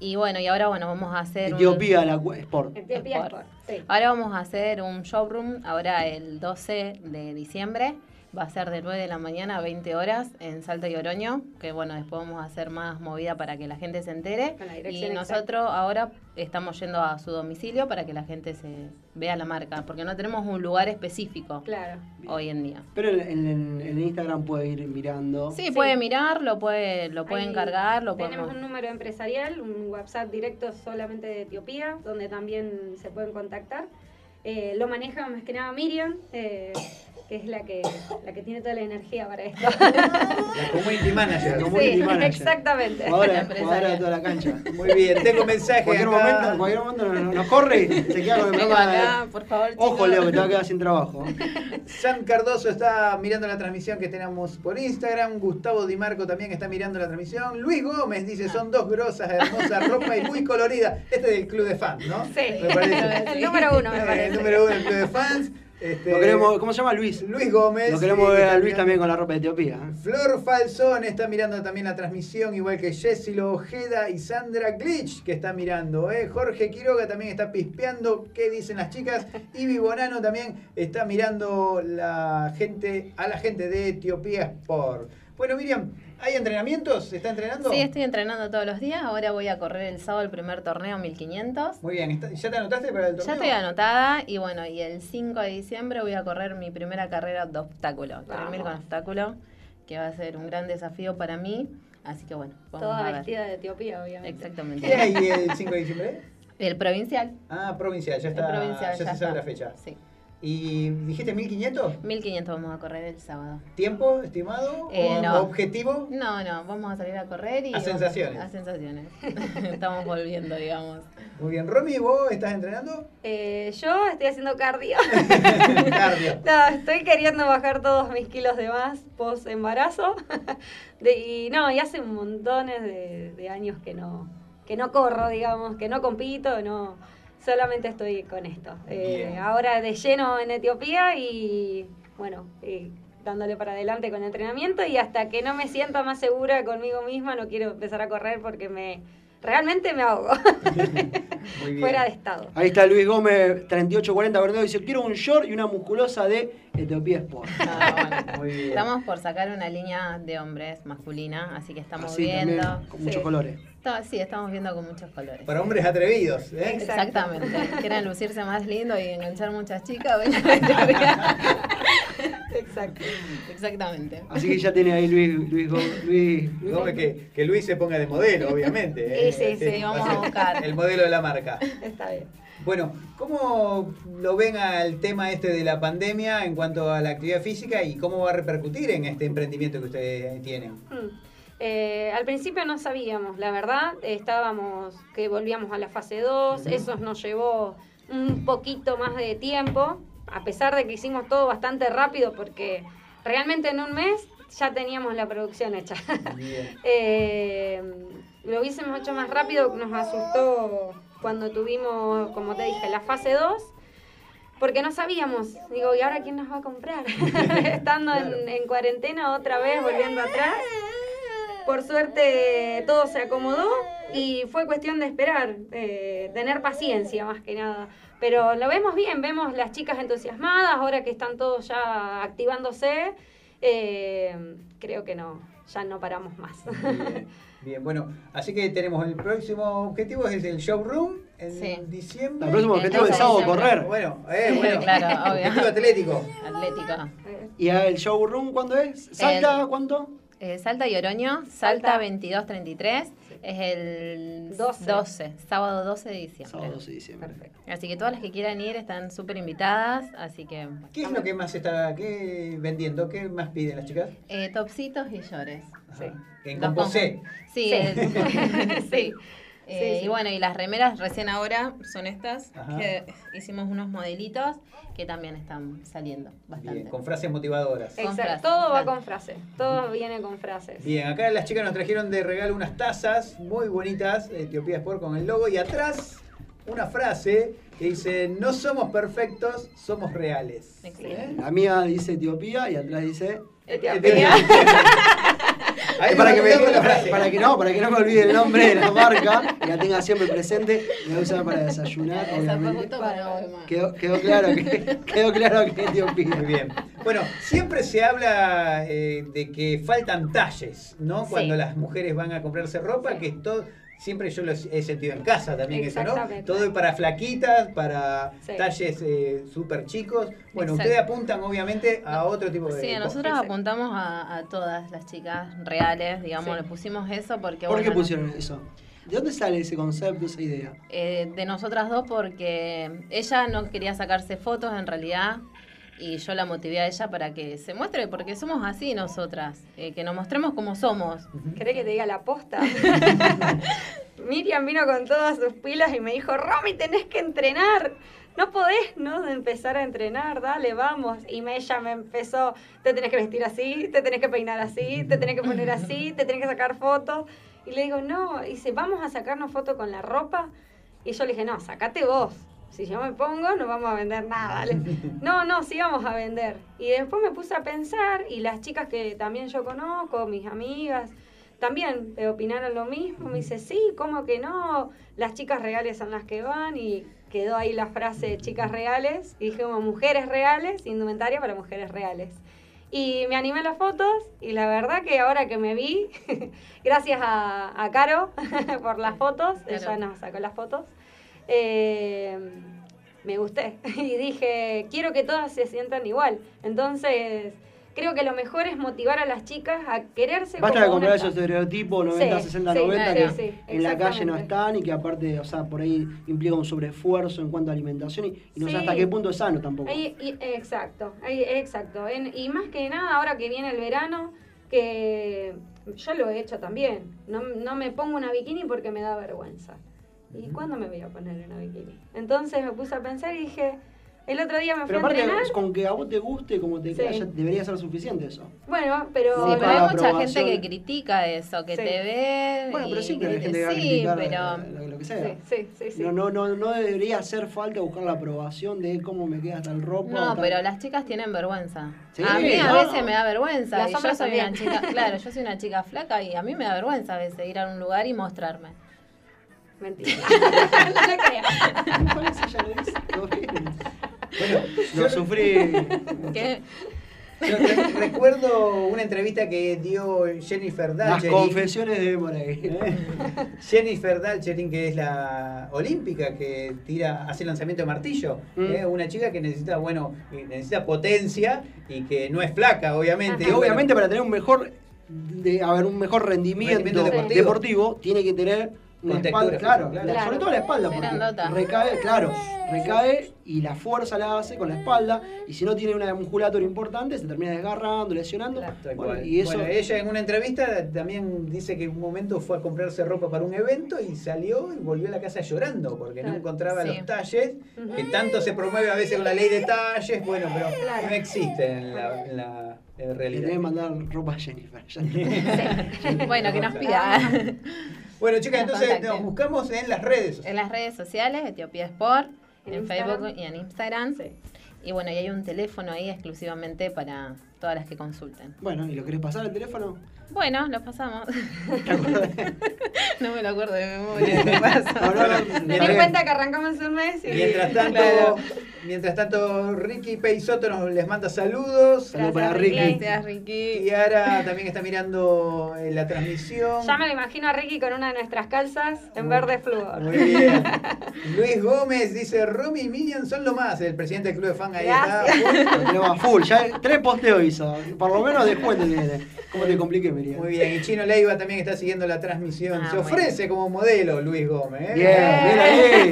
Y bueno, y ahora bueno, vamos a hacer un- Etiopía, la cu- Sport. Etiopía Sport. Sport, sí. Ahora vamos a hacer un showroom, ahora el 12 de diciembre. Va a ser de 9 de la mañana a 20 horas en Salta y Oroño, que bueno, después vamos a hacer más movida para que la gente se entere. Y nosotros ahora estamos yendo a su domicilio para que la gente se vea la marca, porque no tenemos un lugar específico Claro. hoy en día. Pero en, en- en Instagram puede ir mirando. Sí, puede mirar, lo puede, lo puede Ahí encargar, lo Tenemos podemos... un número empresarial, un WhatsApp directo solamente de Etiopía, donde también se pueden contactar. Eh, lo maneja más que nada Miriam, eh, que es la que, la que tiene toda la energía para esto. [laughs] La community manager. La community Sí, manager. exactamente. Jugadora de toda la cancha. Muy bien, tengo mensaje En cualquier acá. momento, en cualquier momento nos, nos corre y se queda con el programa. de- acá, por favor, Ojo, chicos. Leo, que te va a quedar sin trabajo. San Cardoso está mirando la transmisión que tenemos por Instagram. Gustavo Di Marco también está mirando la transmisión. Luis Gómez dice: Son dos grosas, hermosas ropa y muy colorida. Este es del club de fans, ¿no? Sí, Me parece. el número uno me Eh, parece. El número uno del club de fans. Este, Lo queremos, ¿Cómo se llama Luis? Luis Gómez. Lo queremos ver a Luis está también con la ropa de Etiopía. ¿eh? Flor Falsón está mirando también la transmisión, igual que Jessilo Ojeda y Sandra Glitch, que está mirando. ¿eh? Jorge Quiroga también está pispeando qué dicen las chicas. Ivy Bonano también está mirando la gente, a la gente de Etiopía Sport. Bueno, Miriam, ¿hay entrenamientos? ¿Se está entrenando? Sí, estoy entrenando todos los días. Ahora voy a correr el sábado el primer torneo 1500. Muy bien, ¿está- ¿ya te anotaste para el torneo? Ya estoy anotada y bueno, y el 5 de diciembre voy a correr mi primera carrera de obstáculo, 3000 con obstáculo, que va a ser un gran desafío para mí. Así que bueno, vamos Toda a ver. vestida de Etiopía, obviamente. Exactamente. ¿Qué hay el 5 de diciembre? [laughs] El provincial. Ah, provincial, ya está. El provincial, ya, ya se sabe la fecha. Sí. ¿Y dijiste 1500? 1500 vamos a correr el sábado. ¿Tiempo estimado? Eh, ¿O no. ¿Objetivo? No, no, vamos a salir a correr y... A sensaciones. A sensaciones. [laughs] Estamos volviendo, digamos. Muy bien. Romy, ¿vos estás entrenando? Eh, yo estoy haciendo cardio. [laughs] Cardio. No, estoy queriendo bajar todos mis kilos de más post embarazo. [laughs] De- y no, y hace montones de, de años que no, que no corro, digamos, que no compito, no, solamente estoy con esto. Eh, ahora de lleno en Etiopía y bueno, y dándole para adelante con entrenamiento y hasta que no me sienta más segura conmigo misma no quiero empezar a correr porque me realmente me ahogo. Muy [laughs] bien. Fuera de estado. Ahí está Luis Gómez, 3840 Verdeo, dice, quiero un short y una musculosa de Etiopía Sport. Ah, bueno. Muy bien. Estamos por sacar una línea de hombres masculina, así que estamos Así viendo. también, con muchos Sí. colores. Sí, estamos viendo con muchos colores. Para hombres atrevidos, ¿eh? Exactamente. Quieren lucirse más lindo y enganchar muchas chicas. [laughs] [laughs] Exacto. Exactamente. Así que ya tiene ahí Luis, Luis, Gómez- Luis, Luis Gómez, que, que Luis se ponga de modelo, obviamente. ¿eh? Sí, sí, sí, vamos va a buscar. El modelo de la marca. Está bien. Bueno, ¿cómo lo ven al tema este de la pandemia en cuanto a la actividad física y cómo va a repercutir en este emprendimiento que ustedes tienen? Mm. Eh, al principio no sabíamos, la verdad, estábamos que volvíamos a la fase 2, eso nos llevó un poquito más de tiempo, a pesar de que hicimos todo bastante rápido porque realmente en un mes ya teníamos la producción hecha. [laughs] Eh, lo hubiésemos hecho más rápido, nos asustó cuando tuvimos, como te dije, la fase 2, porque no sabíamos, digo, ¿y ahora quién nos va a comprar? [laughs] Estando en, en cuarentena otra vez, volviendo atrás. Por suerte todo se acomodó y fue cuestión de esperar, eh, tener paciencia más que nada. Pero lo vemos bien, vemos las chicas entusiasmadas, ahora que están todos ya activándose, eh, creo que no, ya no paramos más. Bien, bien, bueno, así que tenemos el próximo objetivo es el showroom en Sí. diciembre. El próximo objetivo es el sábado correr. Bueno, eh, bueno. [laughs] Claro, obvio. Objetivo atlético. Atlético. ¿Y el showroom cuándo es? ¿Salta El- cuánto? Eh, Salta y Oroño, Salta 2233, es el 12. 12, sábado 12 de diciembre. Sábado 12 de diciembre. Así que todas las que quieran ir están súper invitadas, así que ¿Qué es lo que más está qué vendiendo? ¿Qué más piden las chicas? eh, topsitos y llores. Ajá. En composé. Sí, Sí. el- [laughs] sí. Eh, sí. Y bueno, y las remeras recién ahora son estas, Ajá. que hicimos unos modelitos que también están saliendo bastante. Bien, con frases motivadoras. Con Exacto, frases, todo va con frases, todo viene con frases. Bien, acá las chicas nos trajeron de regalo unas tazas muy bonitas, Etiopía Sport con el logo, y atrás una frase que dice, no somos perfectos, somos reales. Excelente. La mía dice Etiopía y atrás dice... Etiopía. [laughs] Ahí para, que me, la frase. para que no, para que no me olvide el nombre de la marca y la tenga siempre presente. Me voy a usar para desayunar, Esa fue obviamente. Quedó, quedó claro que quedó claro que te opino. Muy bien. Bueno, siempre se habla eh, de que faltan talles, ¿no? Sí. Cuando las mujeres van a comprarse ropa, que todo. Siempre yo lo he sentido en casa también eso, ¿no? Exactamente. Todo para flaquitas, para Sí. talles eh, súper chicos. Bueno, Exacto. ustedes apuntan obviamente a otro tipo de Sí, cosas. nosotros apuntamos a, a todas las chicas reales, digamos, le pusimos eso porque... ¿Por qué bueno, pusieron eso? ¿De dónde sale ese concepto, esa idea? eh, de nosotras dos porque ella no quería sacarse fotos en realidad y yo la motivé a ella para que se muestre porque somos así nosotras, eh, que nos mostremos como somos. ¿Querés que te diga la posta? [laughs] Miriam vino con todas sus pilas y me dijo, Romy, tenés que entrenar. No podés, ¿no? De empezar a entrenar, dale, vamos. Y me, ella me empezó, te tenés que vestir así, te tenés que peinar así, te tenés que poner así, te tenés que sacar fotos. Y le digo, no, y dice, vamos a sacarnos fotos con la ropa. Y yo le dije, no, sacate vos. Si yo me pongo, no vamos a vender nada. [laughs] No, no, sí vamos a vender. Y después me puse a pensar, y las chicas que también yo conozco, mis amigas, también opinaron lo mismo. Me dice, sí, ¿cómo que no? Las chicas reales son las que van y quedó ahí la frase chicas reales. Y dije, como mujeres reales, indumentaria para mujeres reales. Y me animé a las fotos y la verdad que ahora que me vi, [laughs] gracias a, a Caro [laughs] por las fotos, ella nos sacó las fotos, eh, me gusté [laughs] y dije, quiero que todas se sientan igual. Entonces, creo que lo mejor es motivar a las chicas a quererse Basta de comprar esos estereotipos 90, Sí, 60, sí, 90 sí, que sí, en la calle no están y que aparte, o sea, por ahí implica un sobreesfuerzo en cuanto a alimentación y, y no sé hasta qué punto es sano tampoco. Ahí- y- exacto, ahí- exacto. En- y más que nada, ahora que viene el verano, que yo lo he hecho también. No, no me pongo una bikini porque me da vergüenza. ¿Y cuándo me voy a poner una bikini? Entonces me puse a pensar y dije, el otro día me fui Pero a aparte, entrenar. con que a vos te guste como te Sí. queda, ya debería ser suficiente eso. Bueno, pero... Sí, pero hay mucha gente que critica eso, que Sí. te ve. Bueno, pero siempre hay que- gente que va a sí, criticar pero lo, que sea. Sí, sí, sí. No, no, no, no debería hacer falta buscar la aprobación de cómo me queda tal ropa. No, tal- pero las chicas tienen vergüenza. Sí, a mí a veces me da vergüenza. Las y yo soy una chica, [laughs] claro, yo soy una chica flaca y a mí me da vergüenza a veces ir a un lugar y mostrarme. Mentira. [laughs] no [laughs] lo bien. Bueno, [laughs] Lo sufrí. [laughs] ¿Qué? yo re- recuerdo una entrevista que dio Jennifer Las Dalcherin. confesiones de Morey. ¿eh? [laughs] Jennifer Dalcherin, que es la olímpica que tira, hace lanzamiento de martillo. Mm. ¿eh? Una chica que necesita, bueno, necesita potencia y que no es flaca, obviamente. Y obviamente para tener un mejor, de, a ver, un mejor rendimiento, Rendimiento deportivo. deportivo. tiene que tener Con espalda, claro, claro. la- Claro. sobre todo la espalda, porque recae, claro, recae y la fuerza la hace con la espalda, y si no tiene una musculatura importante, se termina desgarrando, lesionando. Tal Bueno, cual. y eso, Bueno, ella en una entrevista también dice que en un momento fue a comprarse ropa para un evento y salió y volvió a la casa llorando porque no Claro. encontraba Sí. los talles, que tanto se promueve a veces con la ley de talles, bueno, pero Claro. no existen en la, en la en le realidad. debe mandar ropa a Jennifer. [laughs] Bueno, que nos pida. Bueno, chicas, Nos entonces contacten. nos buscamos en las redes. En las redes sociales, Etiopía Sport, En. Facebook y en Instagram. Y bueno, y hay un teléfono ahí exclusivamente para todas las que consulten. Bueno, ¿y lo querés pasar el teléfono? Bueno, lo pasamos. [laughs] no me lo acuerdo de memoria. ¿qué pasa? No, no, no, Ten en cuenta que arrancamos un mes y... Mientras tanto, Claro. mientras tanto, Ricky Peisoto nos les manda saludos. Saludos para Gracias, Ricky. Gracias, Ricky. Kiara también está mirando eh, la transmisión. Ya me lo imagino a Ricky con una de nuestras calzas en verde flúor. Muy bien. [laughs] Luis Gómez dice, Romy y Minion son lo más. El presidente del club de fan ahí Gracias. está. Lo a full, ya tres posteos hizo. Por lo menos descuento tiene. ¿Cómo te compliqué, Miriam? Muy bien. Y Chino Leiva también está siguiendo la transmisión. Ah, Se bueno. ofrece como modelo Luis Gómez. ¿eh? Bien, bien ahí.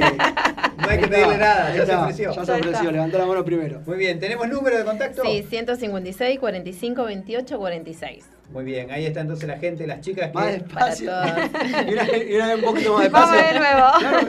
No hay que pedirle nada, ya se ofreció. Ya se ofreció, levantó la mano primero. Muy bien. ¿Tenemos número de contacto? Sí, 156, 45, 28, 46. Muy bien. Ahí está entonces la gente, las chicas que... Más despacio. Para Y una, y una un poquito más [laughs] Vamos despacio. de nuevo. Claro,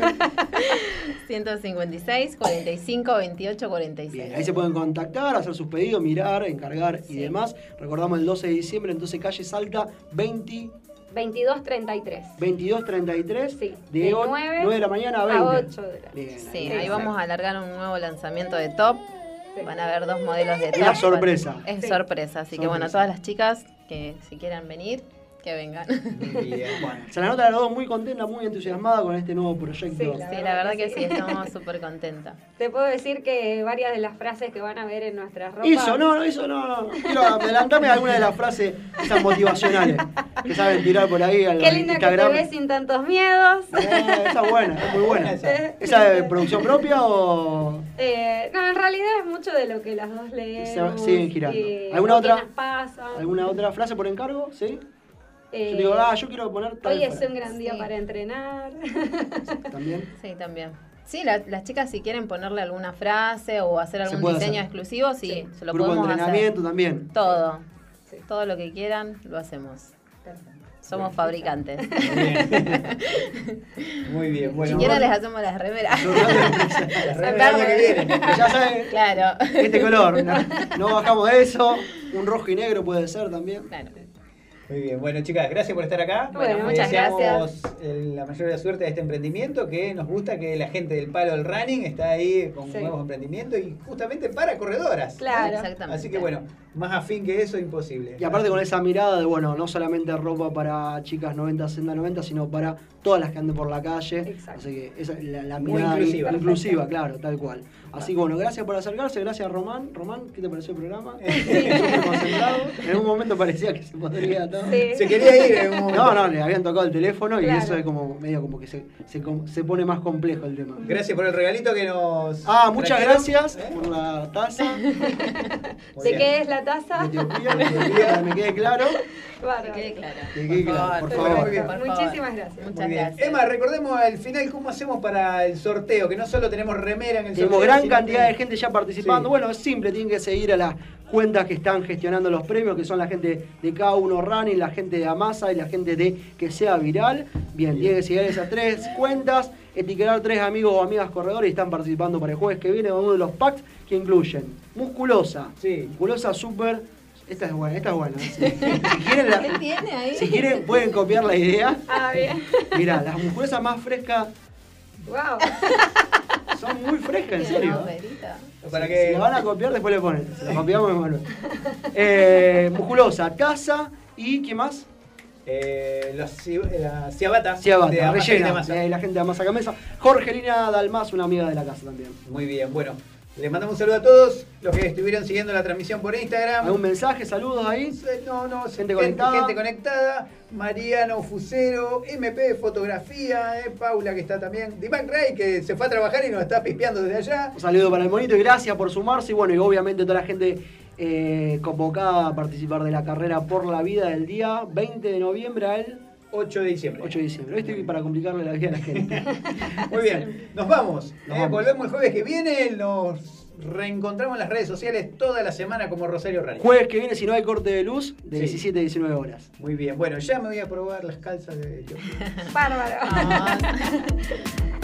156, 45, 28, 46. Bien, ahí se pueden contactar, hacer sus pedidos, mirar, encargar y Sí. demás. Recordamos el 12 de diciembre, entonces calle Salta 20, 22.33. 2233 Sí, de, de o- 9 9 de la mañana a 20. a 8 de la Bien, Sí, ahí ahí está. vamos a alargar un nuevo lanzamiento de top. Sí. Van a ver dos modelos de top. Es la sorpresa. Es Sí. sorpresa, así que bueno, Sorpresa. todas las chicas que si quieran venir, Que vengan. Bien, [laughs] bueno. Se la nota a las dos muy contenta, muy entusiasmada con este nuevo proyecto. Sí, Sí, la verdad que sí, estamos [laughs] súper contentas. Te puedo decir que varias de las frases que van a ver en nuestras ropas. Eso, no, no, eso no, no. Quiero adelantarme a alguna de las frases esas motivacionales que saben tirar por ahí al Qué linda que te ves sin tantos miedos. Eh, esa es buena, es muy buena. ¿Esa es producción propia o...? Eh, no, en realidad es mucho de lo que las dos leemos. Se siguen girando. ¿Alguna otra? ¿Alguna otra frase por encargo? ¿Sí? Eh, Yo digo, ah, yo quiero poner tal Hoy es un gran día para entrenar. [laughs] También. Sí, también. Sí, la- las chicas si quieren ponerle alguna frase o hacer algún diseño hacer. exclusivo, sí, se lo Grupo de podemos entrenamiento hacer. también. Todo. Todo lo que quieran, lo hacemos. Somos fabricantes. [laughs] Muy bien, bueno. si quieren les hacemos las remeras. Las remeras que viene. Ya [laughs] saben, Claro. este color. No, no bajamos de eso. Un rojo y negro puede ser también. Muy bien, bueno chicas, gracias por estar acá. Bueno, Les muchas deseamos, eh, la mayor de la suerte de este emprendimiento, que nos gusta que la gente del palo del running está ahí con Sí. nuevos emprendimientos y justamente para corredoras. Claro. Exactamente. Así que bueno, más afín que eso, imposible. Y aparte con esa mirada de, bueno, no solamente ropa para chicas 90, 60, 90, sino para todas las que anden por la calle. Así que esa es la, la Muy mirada inclusiva. inclusiva, claro, tal cual. Así que bueno, gracias por acercarse, gracias Román. Román, ¿qué te pareció el programa? [laughs] Súper concentrado. En un momento parecía que se podría [laughs] todo. Sí. Se quería ir en un [laughs] momento. No, no, le habían tocado el teléfono y Claro. eso es como medio como que se, se, com- se pone más complejo el tema. Gracias por el regalito que nos. Ah, muchas trajeron. gracias ¿Eh? por la taza. [laughs] Muy ¿De bien. qué es la taza? De Etiopía, para que me quede claro. Bárbaro. Que quede claro. Que quede claro, por favor. Muy bien. Por favor. Muchísimas gracias. Muchas bien. gracias. Emma, recordemos al final cómo hacemos para el sorteo, que no solo tenemos remera en el Tenemos sorteo. gran sino cantidad que- de gente ya participando. Sí. Bueno, es simple, tienen que seguir a las cuentas que están gestionando los premios, que son la gente de K1 Running, la gente de Amasa y la gente de Que Sea Viral. Bien, tienen que seguir esas tres cuentas, etiquetar tres amigos o amigas corredores y están participando para el jueves que viene con uno de los packs que incluyen Musculosa, Sí. Musculosa Super. Esta es buena, esta es buena. sí. [laughs] Si, quieren la- ¿Qué tiene ahí? si quieren, pueden copiar la idea. Ah, bien. Mirá, las musculosas más frescas [laughs] Wow. son muy frescas, en serio. operita. Para Si que. la van a copiar, después le ponen. Se la copiamos, Manuel. [laughs] Eh, musculosa, taza y ¿qué más? Eh, los ci- la ciabata. Ciabata, de rellena. Eh, la gente de Amasa Camesa. Jorgelina Dalmas, una amiga de la casa también. Muy bien, bueno. Les mandamos un saludo a todos los que estuvieron siguiendo la transmisión por Instagram. ¿Algún mensaje, saludos ahí? No, no, Gente conectada. gente conectada. Mariano Fusero, MP Fotografía, eh, Paula que está también. Dimac Ray que se fue a trabajar y nos está pispeando desde allá. Un saludo para el monito y gracias por sumarse. Y bueno, y obviamente toda la gente eh, convocada a participar de la carrera por la vida del día 20 de noviembre al 8 de diciembre. 8 de diciembre. Esto para complicarle la vida a la gente. [laughs] Muy bien, nos vamos. Nos Eh, vamos. Volvemos el jueves que viene. Nos reencontramos en las redes sociales toda la semana como Rosario Rani. Jueves que viene, si no hay corte de luz, de Sí. 17 a 19 horas. Muy bien, bueno, ya me voy a probar las calzas de. [laughs] Bárbaro. Vamos. [laughs]